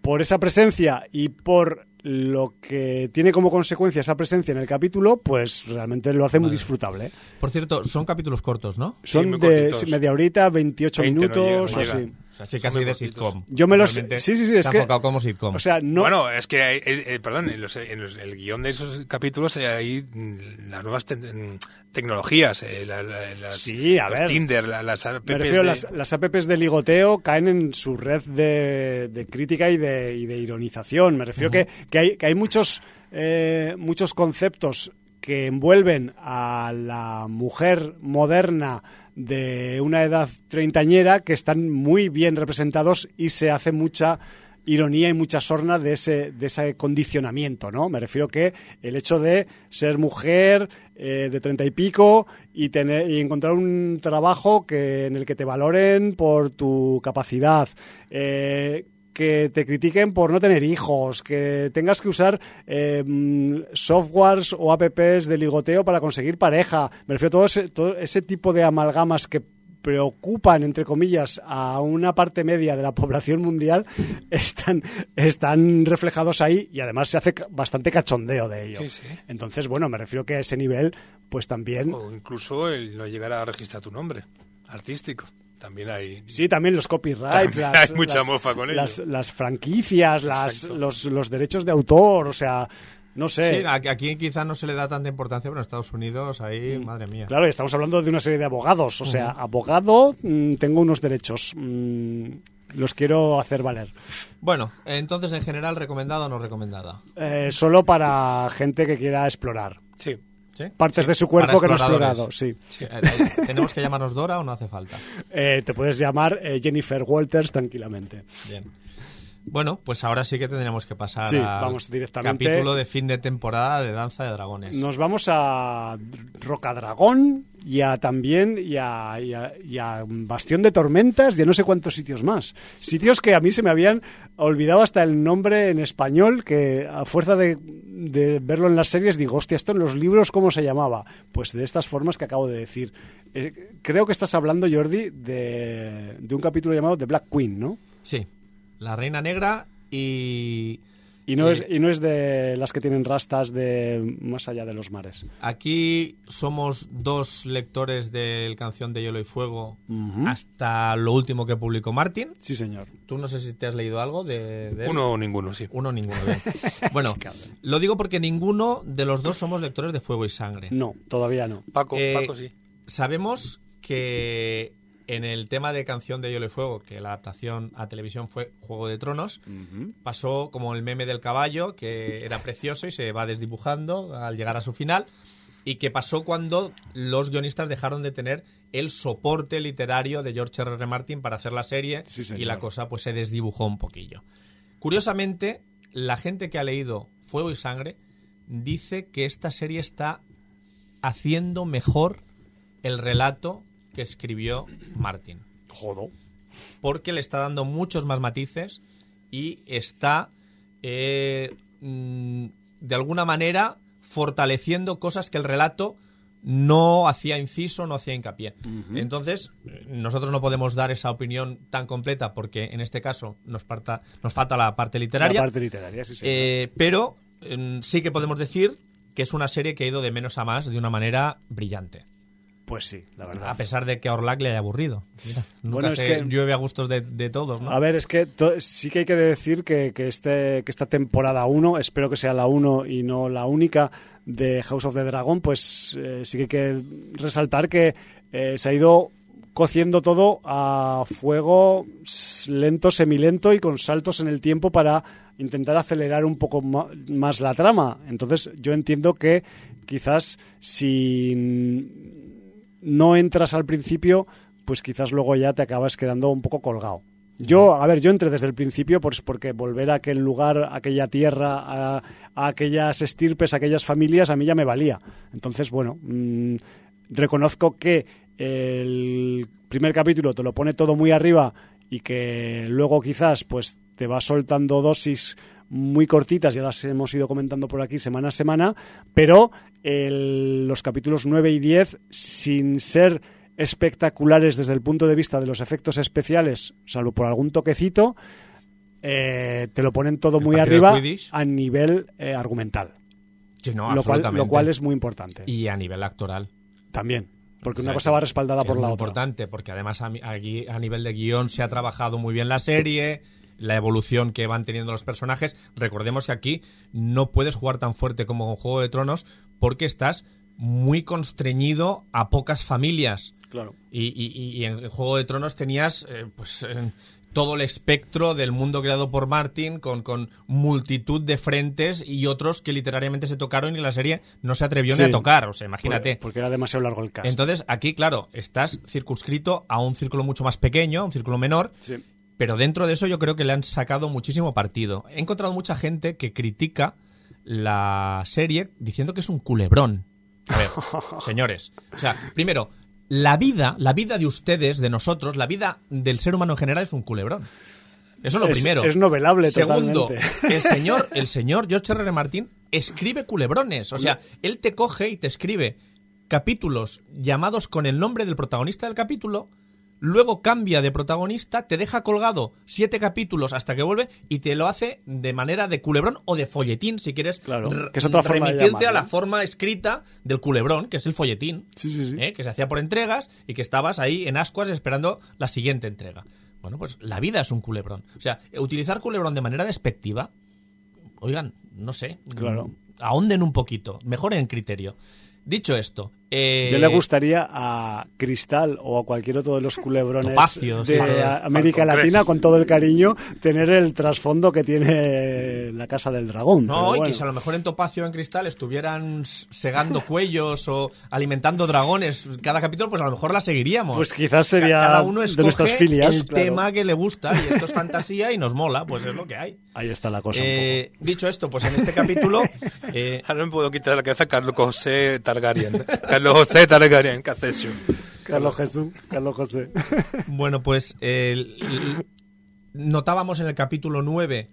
por esa presencia y por lo que tiene como consecuencia esa presencia en el capítulo, pues realmente lo hace muy disfrutable. Por cierto, son capítulos cortos, ¿no? Son de cortitos. media horita, 28 20 no minutos llega, no o llega. Sea, sí, casi de sitcom. Yo me los- sí, sí, sí, es que- enfocado como sitcom. O sea, no, Bueno, es que, hay- eh, eh, perdón, en, los- en los- el guion de esos capítulos hay mm, las nuevas te- mm, tecnologías, eh, la- la- las, Sí, a los ver. Tinder, la- las apps Me refiero, de- las, las apps de ligoteo caen en su red de, de crítica y de, y de ironización. Me refiero que, que, hay, que hay muchos, eh, muchos conceptos que envuelven a la mujer moderna de una edad treintañera que están muy bien representados y se hace mucha ironía y mucha sorna de ese, de ese condicionamiento, ¿no? Me refiero que el hecho de ser mujer eh, de treinta y pico y tener y encontrar un trabajo que en el que te valoren por tu capacidad, eh, que te critiquen por no tener hijos, que tengas que usar eh, mm, softwares o apps de ligoteo para conseguir pareja. Me refiero a todo ese, todo ese tipo de amalgamas que preocupan, entre comillas, a una parte media de la población mundial, están, están reflejados ahí y además se hace bastante cachondeo de ello. Sí, sí. Entonces, bueno, me refiero que a ese nivel, pues también... O incluso el no llegar a registrar tu nombre artístico. También hay... Sí, también los copyrights, También las, hay mucha las- mofa con ello. las, las franquicias, las, los, los derechos de autor, o sea, no sé. Sí, aquí quizás no se le da tanta importancia, pero en Estados Unidos ahí, madre mía. Mm. Claro, y estamos hablando de una serie de abogados, o sea, abogado, mm, tengo unos derechos, mm, los quiero hacer valer. Bueno, entonces en general, ¿recomendada o no recomendada? Eh, solo para gente que quiera explorar. Sí. ¿Sí? Partes Sí, de su cuerpo que no ha explorado, sí. Eh, eh, ¿Tenemos que llamarnos Dora o no hace falta? Eh, te puedes llamar eh, Jennifer Walters tranquilamente. Bien. Bueno, pues ahora sí que tendríamos que pasar Sí, al vamos directamente. capítulo de fin de temporada de Danza de Dragones. Nos vamos a Rocadragón y a también y a, y a- y a Bastión de Tormentas y a no sé cuántos sitios más. Sitios que a mí se me habían olvidado hasta el nombre en español, que a fuerza de, de verlo en las series digo, hostia, esto en los libros, ¿cómo se llamaba? Pues de estas formas que acabo de decir. Eh, creo que estás hablando, Jordi, de, de un capítulo llamado The Black Queen, ¿no? Sí, la Reina Negra y... Y no, Eh, es, y no es de las que tienen rastas de más allá de los mares. Aquí somos dos lectores del Canción de Hielo y Fuego hasta lo último que publicó Martin. Sí, señor. Tú no sé si te has leído algo de, de él. Uno o ninguno, sí. Uno, ninguno. bien. bueno, lo digo porque ninguno de los dos somos lectores de Fuego y Sangre. No, todavía no. Paco, Eh, Paco sí. Sabemos que en el tema de Canción de Hielo y Fuego, que la adaptación a televisión fue Juego de Tronos, pasó como el meme del caballo, que era precioso y se va desdibujando al llegar a su final, y que pasó cuando los guionistas dejaron de tener el soporte literario de George R. R. Martin para hacer la serie Sí, y la cosa pues se desdibujó un poquillo. Curiosamente, la gente que ha leído Fuego y Sangre dice que esta serie está haciendo mejor el relato que escribió Martin Jodo. porque le está dando muchos más matices y está eh, mm, de alguna manera fortaleciendo cosas que el relato no hacía inciso, no hacía hincapié. Entonces, nosotros no podemos dar esa opinión tan completa porque en este caso nos, parta, nos falta la parte literaria. La parte literaria, sí, sí. Eh, pero mm, sí que podemos decir que es una serie que ha ido de menos a más de una manera brillante. Pues sí, la verdad. A pesar de que a Orlac le haya aburrido. Mira, nunca Bueno, es se que- llueve a gustos de, de todos, ¿no? A ver, es que to- sí que hay que decir que, que este, que esta temporada 1, espero que sea la 1 y no la única de House of the Dragon, pues eh, sí que hay que resaltar que eh, se ha ido cociendo todo a fuego lento, semilento y con saltos en el tiempo para intentar acelerar un poco más la trama. Entonces yo entiendo que quizás si no entras al principio, pues quizás luego ya te acabas quedando un poco colgado. Yo, a ver, yo entré desde el principio pues porque volver a aquel lugar, a aquella tierra, a, a aquellas estirpes, a aquellas familias, a mí ya me valía. Entonces, bueno, mm, reconozco que el primer capítulo te lo pone todo muy arriba y que luego quizás pues te va soltando dosis muy cortitas, ya las hemos ido comentando por aquí semana a semana, pero el- los capítulos 9 y 10, sin ser espectaculares desde el punto de vista de los efectos especiales, salvo por algún toquecito, eh, te lo ponen todo El muy arriba a nivel eh, argumental, Sí, no, lo, cual, lo cual es muy importante. Y a nivel actoral. También, porque O una sea, cosa va respaldada por la muy otra. importante, porque además a, aquí a nivel de guion se ha trabajado muy bien la serie, la evolución que van teniendo los personajes. Recordemos que aquí no puedes jugar tan fuerte como con Juego de Tronos porque estás muy constreñido a pocas familias. Claro. Y, y- y en Juego de Tronos tenías eh, pues eh, todo el espectro del mundo creado por Martin con, con multitud de frentes y otros que literariamente se tocaron y la serie no se atrevió Sí. ni a tocar. O sea, imagínate. Porque, era demasiado largo el cast. Entonces, aquí, claro, estás circunscrito a un círculo mucho más pequeño, un círculo menor, Sí. Pero dentro de eso yo creo que le han sacado muchísimo partido. He encontrado mucha gente que critica la serie diciendo que es un culebrón. A ver, señores, o sea, primero, la vida, la vida de ustedes, de nosotros, la vida del ser humano en general es un culebrón. Eso es lo Es- primero. es novelable Segundo, totalmente. el señor, el señor George R. R. Martin escribe culebrones. O sea, él te coge y te escribe capítulos llamados con el nombre del protagonista del capítulo, luego cambia de protagonista, te deja colgado siete capítulos hasta que vuelve y te lo hace de manera de culebrón o de folletín, si quieres Claro, que es otra forma de remitirte a llamarlo. la forma escrita del culebrón, que es el folletín. Sí, sí, sí. ¿eh? que se hacía por entregas y que estabas ahí en ascuas esperando la siguiente entrega. Bueno, pues la vida es un culebrón. O sea, utilizar culebrón de manera despectiva, oigan, no sé, Claro. ahonden un poquito, mejoren criterio. Dicho esto, eh, Yo le gustaría a Cristal o a cualquier otro de los culebrones Topacios, de a- América Falcon Latina, Crest. con todo el cariño, tener el trasfondo que tiene la Casa del Dragón. No, Pero y bueno. que si a lo mejor en Topacio o en Cristal estuvieran segando cuellos o alimentando dragones cada capítulo, pues a lo mejor la seguiríamos. Pues quizás sería Cada uno de nuestras filias. el claro. tema que le gusta y esto es fantasía y nos mola, pues es lo que hay. Ahí está la cosa. un Eh, dicho esto, pues en este capítulo eh, Ahora no me puedo quitar la cabeza Carlos José Targaryen. Carlos José Targaryen, ¿qué haces. Carlos Jesús, Carlos José. Bueno, pues el- el- notábamos en el capítulo 9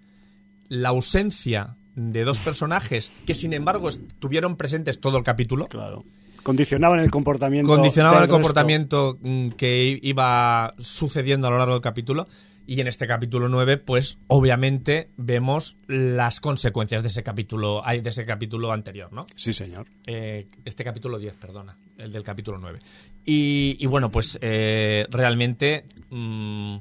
la ausencia de dos personajes que sin embargo estuvieron presentes todo el capítulo. claro. Condicionaban el comportamiento. Condicionaban el resto. comportamiento mm, que iba sucediendo a lo largo del capítulo. Y en este capítulo 9, pues obviamente vemos las consecuencias de ese capítulo, de ese capítulo anterior, ¿no? Sí, señor. Eh, este capítulo 10, perdona, el del capítulo 9. Y, y bueno, pues eh, realmente mm,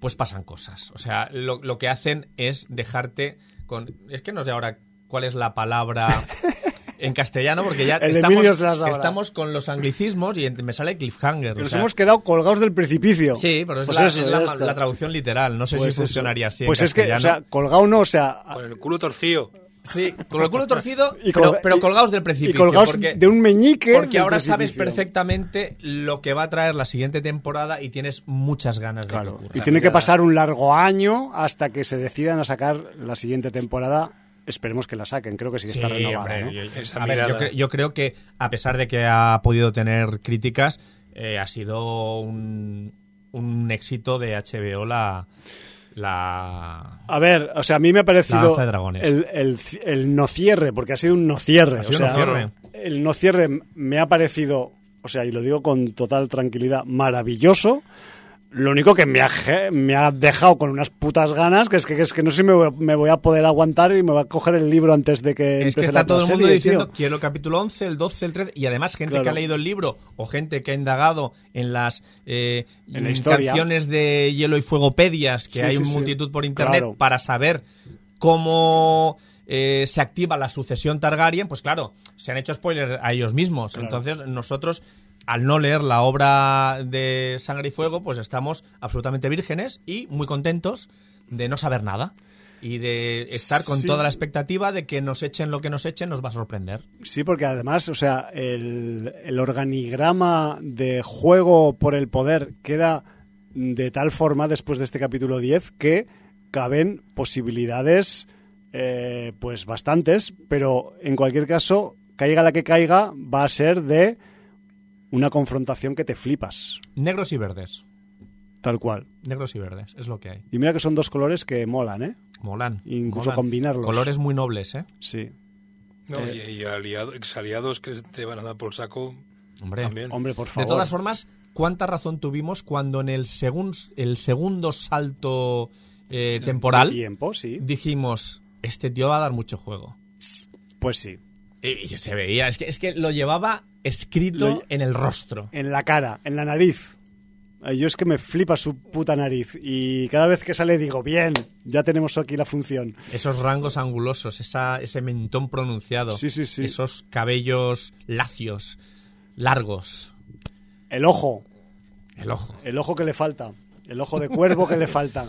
pues pasan cosas. O sea, lo, lo que hacen es dejarte con... Es que no sé ahora cuál es la palabra en castellano, porque ya estamos, con los anglicismos y me sale cliffhanger. Que o nos sea, hemos quedado colgados del precipicio. Sí, pero es, Pues la, eso, es la- traducción literal. No sé Pues si eso. funcionaría así. en Pues es que, o sea, colgado no, o sea, Con el culo torcido. Sí, con el culo torcido, Y pero, colga- pero y- colgados del y precipicio. colgados porque, de un meñique. porque ahora sabes perfectamente lo que va a traer la siguiente temporada y tienes muchas ganas de que ocurra. Y tiene que pasar un largo año hasta que se decidan a sacar la siguiente temporada. Esperemos que la saquen, creo que sí que está Sí, renovada. hombre, ¿no? yo- Esa a ver, yo, creo que a pesar de que ha podido tener críticas, eh, ha sido un, un éxito de HBO la, la... A ver, o sea, a mí me ha parecido danza de dragones. el, el, el no cierre, porque ha sido un no cierre. O sea, no cierre. el no cierre me ha parecido, o sea, y lo digo con total tranquilidad, maravilloso. Lo único que me ha, ge- me ha dejado con unas putas ganas, que es que, que es que no sé si me voy, a- me voy a poder aguantar y me voy a coger el libro antes de que Es que está la todo el serie, mundo diciendo tío. quiero el capítulo 11, el 12, el 13 y además gente Claro. que ha leído el libro o gente que ha indagado en las eh, En la canciones de Hielo y Fuegopedias que Sí, hay sí, multitud por internet Claro. para saber cómo eh, se activa la sucesión Targaryen, pues claro, se han hecho spoilers a ellos mismos. Claro. Entonces nosotros al no leer la obra de Sangre y Fuego, pues estamos absolutamente vírgenes y muy contentos de no saber nada. Y de estar con Sí. toda la expectativa de que nos echen lo que nos echen, nos va a sorprender. Sí, porque además, o sea, el, el organigrama de juego por el poder queda de tal forma después de este capítulo 10 que caben posibilidades, eh, pues bastantes, pero en cualquier caso, caiga la que caiga, va a ser de una confrontación que te flipas, Negros y verdes. tal cual. Negros y verdes, es lo que hay. Y mira que son dos colores que molan, ¿eh? Molan. Incluso molan. combinarlos. Colores muy nobles, ¿eh? Sí. No, y, y aliado- exaliados que te van a dar por saco Hombre. también. Hombre, por De favor. todas formas, ¿cuánta razón tuvimos cuando en el, segun- el segundo salto eh, temporal Tiempo, sí. dijimos, este tío va a dar mucho juego? Pues sí. Y, se veía, es que, es que lo llevaba escrito Lo- en el rostro. en la cara, en la nariz. Yo es que me flipa su puta nariz y cada vez que sale digo, bien, ya tenemos aquí la función. Esos rangos angulosos, esa, ese mentón pronunciado, Sí, sí, sí. esos cabellos lacios, largos, El ojo, el ojo. el ojo que le falta, el ojo de cuervo que le falta.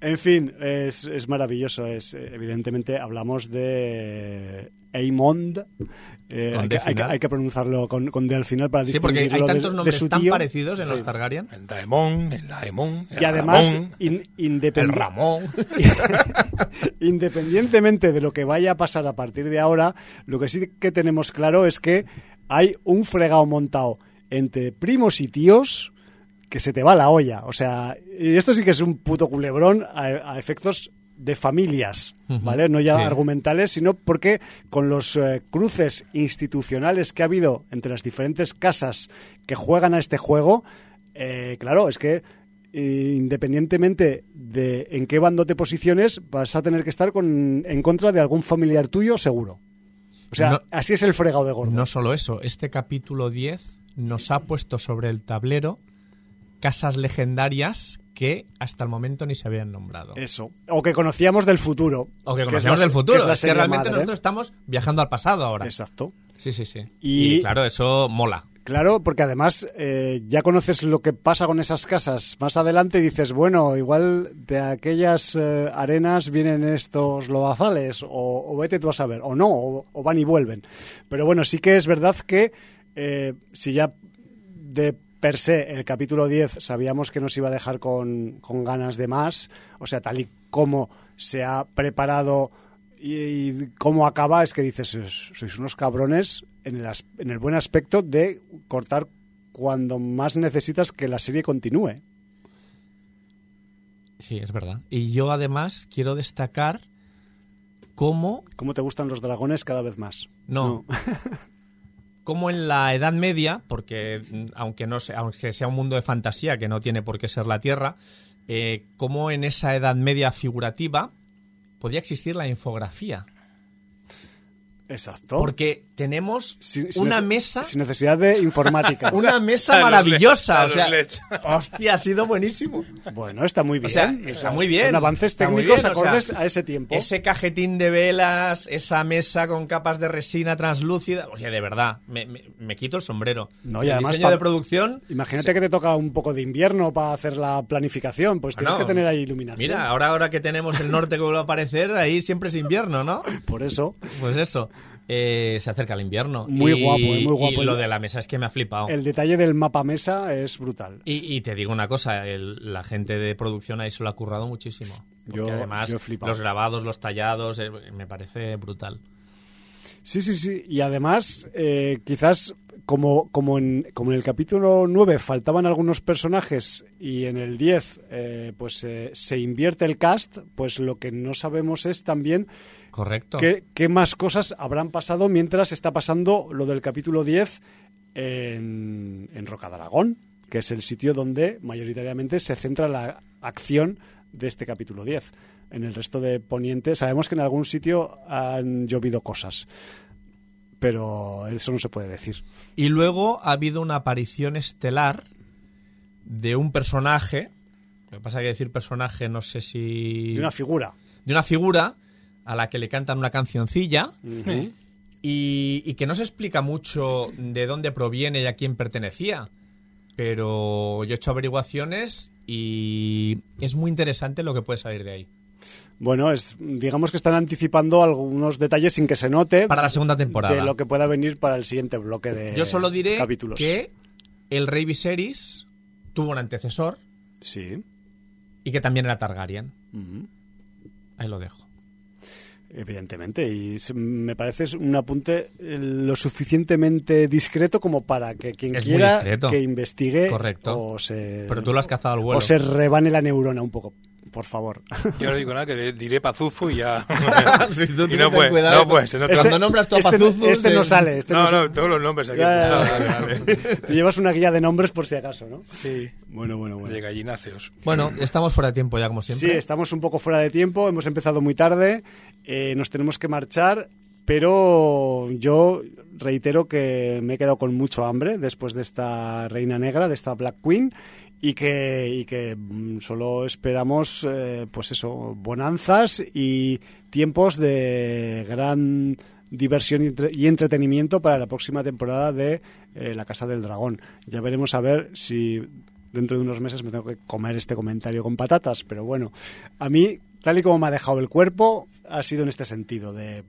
En fin, es, es maravilloso. Es, evidentemente hablamos de Aemond. Eh, hay, que, hay que- final. hay que pronunciarlo con, con D al final para Sí, porque hay tantos de nombres tan tío. parecidos en Sí. los Targaryen. El Daemon, el Daemon, el Y además, Ramón. in- El independ- Ramón. Independientemente de lo que vaya a pasar a partir de ahora, lo que sí que tenemos claro es que hay un fregado montado entre primos y tíos que se te va la olla. O sea, y esto sí que es un puto culebrón a, a efectos de familias, ¿vale? No ya Sí. argumentales, sino porque con los eh, cruces institucionales que ha habido entre las diferentes casas que juegan a este juego, eh, claro, es que eh, independientemente de en qué bando te posiciones, vas a tener que estar con, en contra de algún familiar tuyo, seguro. O sea, No- así es el fregado de gordo. No solo eso, este capítulo 10 nos ha puesto sobre el tablero casas legendarias que hasta el momento ni se habían nombrado. Eso. O que conocíamos del futuro. o que es conocemos la- del futuro. es la Es que realmente madre, nosotros estamos viajando al pasado ahora. Exacto. Sí, sí, sí. Y- Y, claro, eso mola. Claro, porque además eh, ya conoces lo que pasa con esas casas. Más adelante dices, bueno, igual de aquellas eh, arenas vienen estos lobazales, o, o vete tú a saber, o no, o, o van y vuelven. Pero bueno, sí que es verdad que eh, si ya de per se el capítulo 10 sabíamos que nos iba a dejar con, con ganas de más, o sea, tal y como se ha preparado y, y cómo acaba, es que dices, "Sois- sois unos cabrones en el, as- en el buen aspecto de cortar cuando más necesitas que la serie continúe. Sí, es verdad. Y yo además quiero destacar cómo, ¿Cómo te gustan los dragones cada vez más? No. cómo en la Edad Media, porque mm, aunque no sea, aunque sea un mundo de fantasía que no tiene por qué ser la Tierra, eh, cómo en esa Edad Media figurativa podía existir la infografía. Exacto. Porque tenemos Sin- sin una mesa Sin necesidad de informática. una mesa maravillosa. o sea, hostia, ha sido buenísimo. Bueno, está muy bien. O sea, está muy bien. Son avances técnicos bien, o sea, acordes a ese tiempo. Ese cajetín de velas, esa mesa con capas de resina translúcida. Oye, de verdad, me, me- me quito el sombrero. No, y el además diseño pa- de producción. Imagínate que te toca un poco de invierno para hacer la planificación, pues tienes que tener ahí iluminación. Mira, ahora, ahora que tenemos el norte que vuelve a aparecer, ahí siempre es invierno, ¿no? Por eso, Pues eso. Eh, se acerca el invierno. Muy Y- guapo, eh, muy guapo. Y lo de la mesa es que me ha flipado. el detalle del mapa mesa es brutal. Y, y te digo una cosa, el- la gente de producción ahí se lo ha currado muchísimo. Porque Yo- además, yo los grabados, los tallados, eh, me parece brutal. Sí, sí, sí. Y además, eh, quizás como, como, en, como en el capítulo 9 faltaban algunos personajes y en el 10 eh, pues eh, se invierte el cast, pues lo que no sabemos es también Correcto. qué, qué más cosas habrán pasado mientras está pasando lo del capítulo 10 en, en Rocadragón, que es el sitio donde mayoritariamente se centra la acción de este capítulo 10. En el resto de Poniente sabemos que en algún sitio han llovido cosas, pero eso no se puede decir. Y luego ha habido una aparición estelar de un personaje. Lo que pasa es que decir personaje, no sé si. De una figura. de una figura a la que le cantan una cancioncilla y, y que no se explica mucho de dónde proviene y a quién pertenecía. Pero yo he hecho averiguaciones y es muy interesante lo que puede salir de ahí. Bueno, es, digamos que están anticipando algunos detalles sin que se note Para la segunda temporada. de lo que pueda venir para el siguiente bloque de Yo solo diré capítulos. que el rey Viserys tuvo un antecesor Sí. y que también era Targaryen. Ahí lo dejo. Evidentemente, y me parece un apunte eh, lo suficientemente discreto como para que quien Es quiera que investigue Correcto. o se, Pero tú lo has cazado al vuelo. o se rebane la neurona un poco, por favor. Yo no digo nada, que le diré Pazufo y ya. Si tú y no puede, no puede, se nota. Cuando nombras tú a este, Pazuzu, este no se- sale. Este No, no, no, todos los nombres aquí. Ya, ya, ya. Tú llevas una guía de nombres por si acaso, ¿no? Sí, Bueno, bueno, bueno. de gallináceos. Bueno, estamos fuera de tiempo ya, como Sí, siempre. estamos un poco fuera de tiempo, hemos empezado muy tarde, eh, nos tenemos que marchar, pero yo reitero que me he quedado con mucho hambre después de esta Reina Negra, de esta Black Queen, y que, y que mm, solo esperamos, eh, pues eso, bonanzas y tiempos de gran diversión y entre- y entretenimiento para la próxima temporada de eh, La Casa del Dragón. Ya veremos a ver si dentro de unos meses me tengo que comer este comentario con patatas, pero bueno, a mí, tal y como me ha dejado el cuerpo, ha sido en este sentido de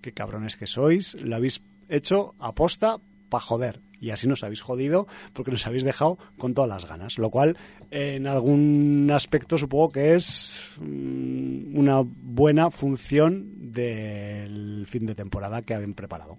qué cabrones que sois, lo habéis hecho aposta para joder. Y así nos habéis jodido porque nos habéis dejado con todas las ganas. Lo cual, en algún aspecto, supongo que es mm, una buena función del fin de temporada que habéis preparado.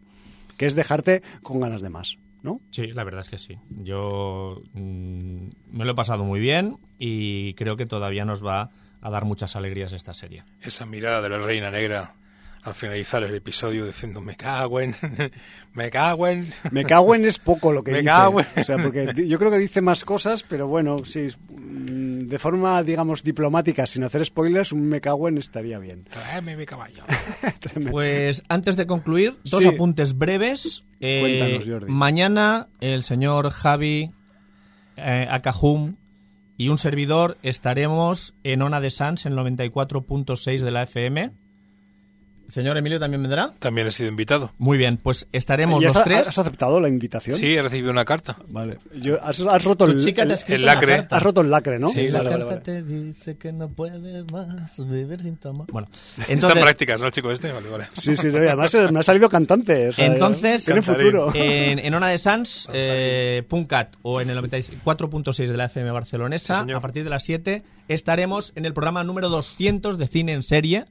Que es dejarte con ganas de más, ¿no? Sí, la verdad es que sí. Yo mm, me lo he pasado muy bien y creo que todavía nos va a dar muchas alegrías esta serie. Esa mirada de la reina negra al finalizar el episodio diciendo me cago en, me cago en. Me cago en es poco lo que Me dice. cago en- O sea, porque yo creo que dice más cosas, pero bueno, sí, mm, de forma, digamos, diplomática, sin hacer spoilers, un me cago en estaría bien. Tráeme mi caballo. Pues antes de concluir, dos Sí. apuntes breves. Eh, Cuéntanos, Jordi. Mañana el señor Javi eh, Acajum y un servidor estaremos en Ona de Sans, en 94.6 de la FM. ¿El señor Emilio también vendrá? También he sido invitado. Muy bien, pues estaremos ¿Y los has, tres. has aceptado la invitación? Sí, he recibido una carta. Vale. Yo- has, has roto el, chica te ha el- el lacre. carta. has roto el lacre, ¿no? Sí, La Vale, carta vale, vale. te dice que no puede más vivir sin tu amor. Bueno, Está en entonces, prácticas, ¿no, el chico este? Vale, vale. Sí, sí, no, además eh, me ha salido cantante. o sea, Entonces, tiene futuro. en, en Ona de Sans, eh, Puncat o en el 94.6 de la FM barcelonesa, Sí, a partir de las 7, estaremos en el programa número 200 de Cine en Serie.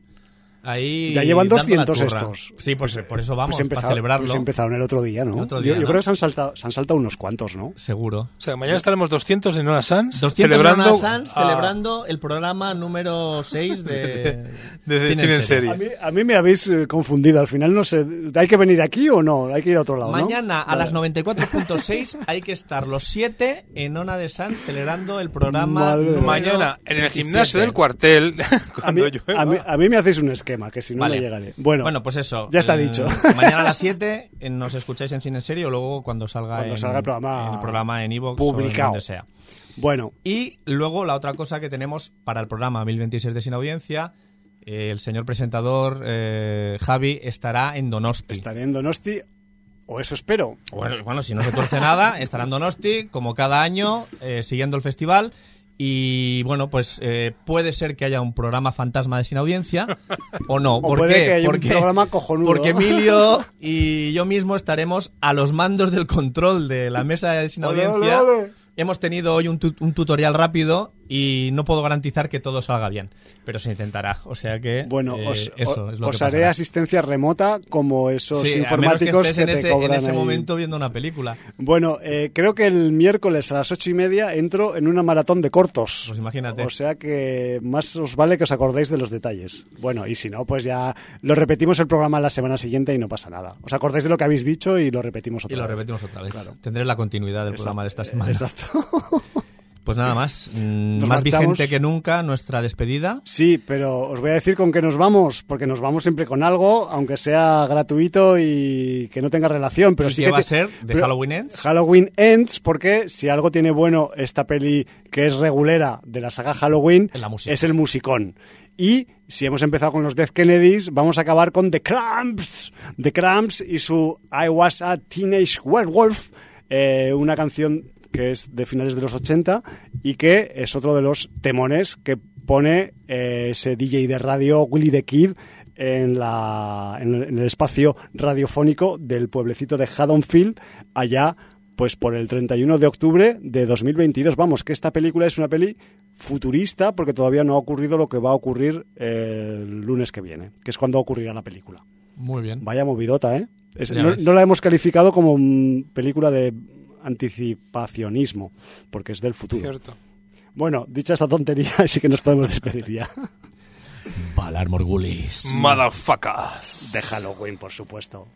Ahí Ya llevan dando la 200 turra. estos. Sí, pues por eso vamos, Pues para celebrarlo. pues empezaron el otro día, ¿no? Otro Yo- día, yo, ¿no? creo que se han, saltado, se han saltado unos cuantos, ¿no? Seguro. O sea, mañana estaremos 200 en una Sans 200 celebrando, en Ona Sans, a- celebrando el programa número 6 de, de Cine en Serie. A mí, a mí me habéis eh, confundido. Al final no sé, ¿hay que venir aquí o no? Hay que ir a otro lado, ¿no? Mañana a Vale. las 94.6 hay que estar los 7 en Ona de Sans celebrando el programa. Mañana en el 17. gimnasio del cuartel, A mí, cuando llueva. a, mí, a mí me hacéis un esquema, que si no, Vale. llegaré. Bueno, Bueno, pues eso. Ya está eh, dicho. Mañana a las 7 eh, nos escucháis en Cine en Serio luego cuando salga, Cuando en, salga el programa en el programa en iVoox o en publicado. donde sea. bueno, Y luego la otra cosa que tenemos para el programa 1026 de Sin Audiencia, eh, el señor presentador eh, Javi estará en Donosti. estaré en Donosti, o eso espero. Bueno, bueno, si no se tuerce nada, estará en Donosti, como cada año, eh, siguiendo el festival. Y bueno, pues eh, puede ser que haya un programa fantasma de sin audiencia o no. O ¿Por puede qué? que haya un Porque- programa cojonudo. Porque Emilio y yo mismo estaremos a los mandos del control de la mesa de sin Ole, audiencia. ole, ole. Hemos tenido hoy un, tu- un tutorial rápido y no puedo garantizar que todo salga bien, pero se intentará. O sea que Bueno, eh, os, eso es lo os que haré asistencia remota como esos Sí, informáticos que, en te ese, cobran en ese ahí. momento viendo una película. Bueno, eh, creo que el miércoles a las ocho y media entro en una maratón de cortos. Pues imagínate. O sea que más os vale que os acordéis de los detalles. Bueno, y si no, pues ya lo repetimos el programa la semana siguiente y no pasa nada. Os acordáis de lo que habéis dicho y lo repetimos otra Y lo vez. repetimos otra vez. Claro. Tendré la continuidad del programa de esta semana. Exacto. Pues nada más. mm, más marchamos. vigente que nunca nuestra despedida. Sí, pero os voy a decir con qué nos vamos, porque nos vamos siempre con algo, aunque sea gratuito y que no tenga relación. Pero ¿Y sí qué que va a ser? ¿De pero- Halloween Ends? Halloween Ends, porque si algo tiene bueno esta peli que es regulera de la saga Halloween, Es la es el musicón. Y si hemos empezado con los Death Kennedys, vamos a acabar con The Cramps. The Cramps y su I Was a Teenage Werewolf, eh, una canción que es de finales de los 80 y que es otro de los temones que pone eh, ese DJ de radio Willy the Kid en, la, en, el- espacio radiofónico del pueblecito de Haddonfield, allá pues por el 31 de octubre de 2022. Vamos, que esta película es una peli futurista porque todavía no ha ocurrido lo que va a ocurrir eh, el lunes que viene, que es cuando ocurrirá la película. Muy bien. Vaya movidota, ¿eh? Es- no, no la hemos calificado como mm, película de anticipacionismo, porque es del futuro. Cierto. Bueno, dicha esta tontería, sí que nos podemos despedir ya. Valar Morgulis. Motherfuckers. De Halloween, por supuesto.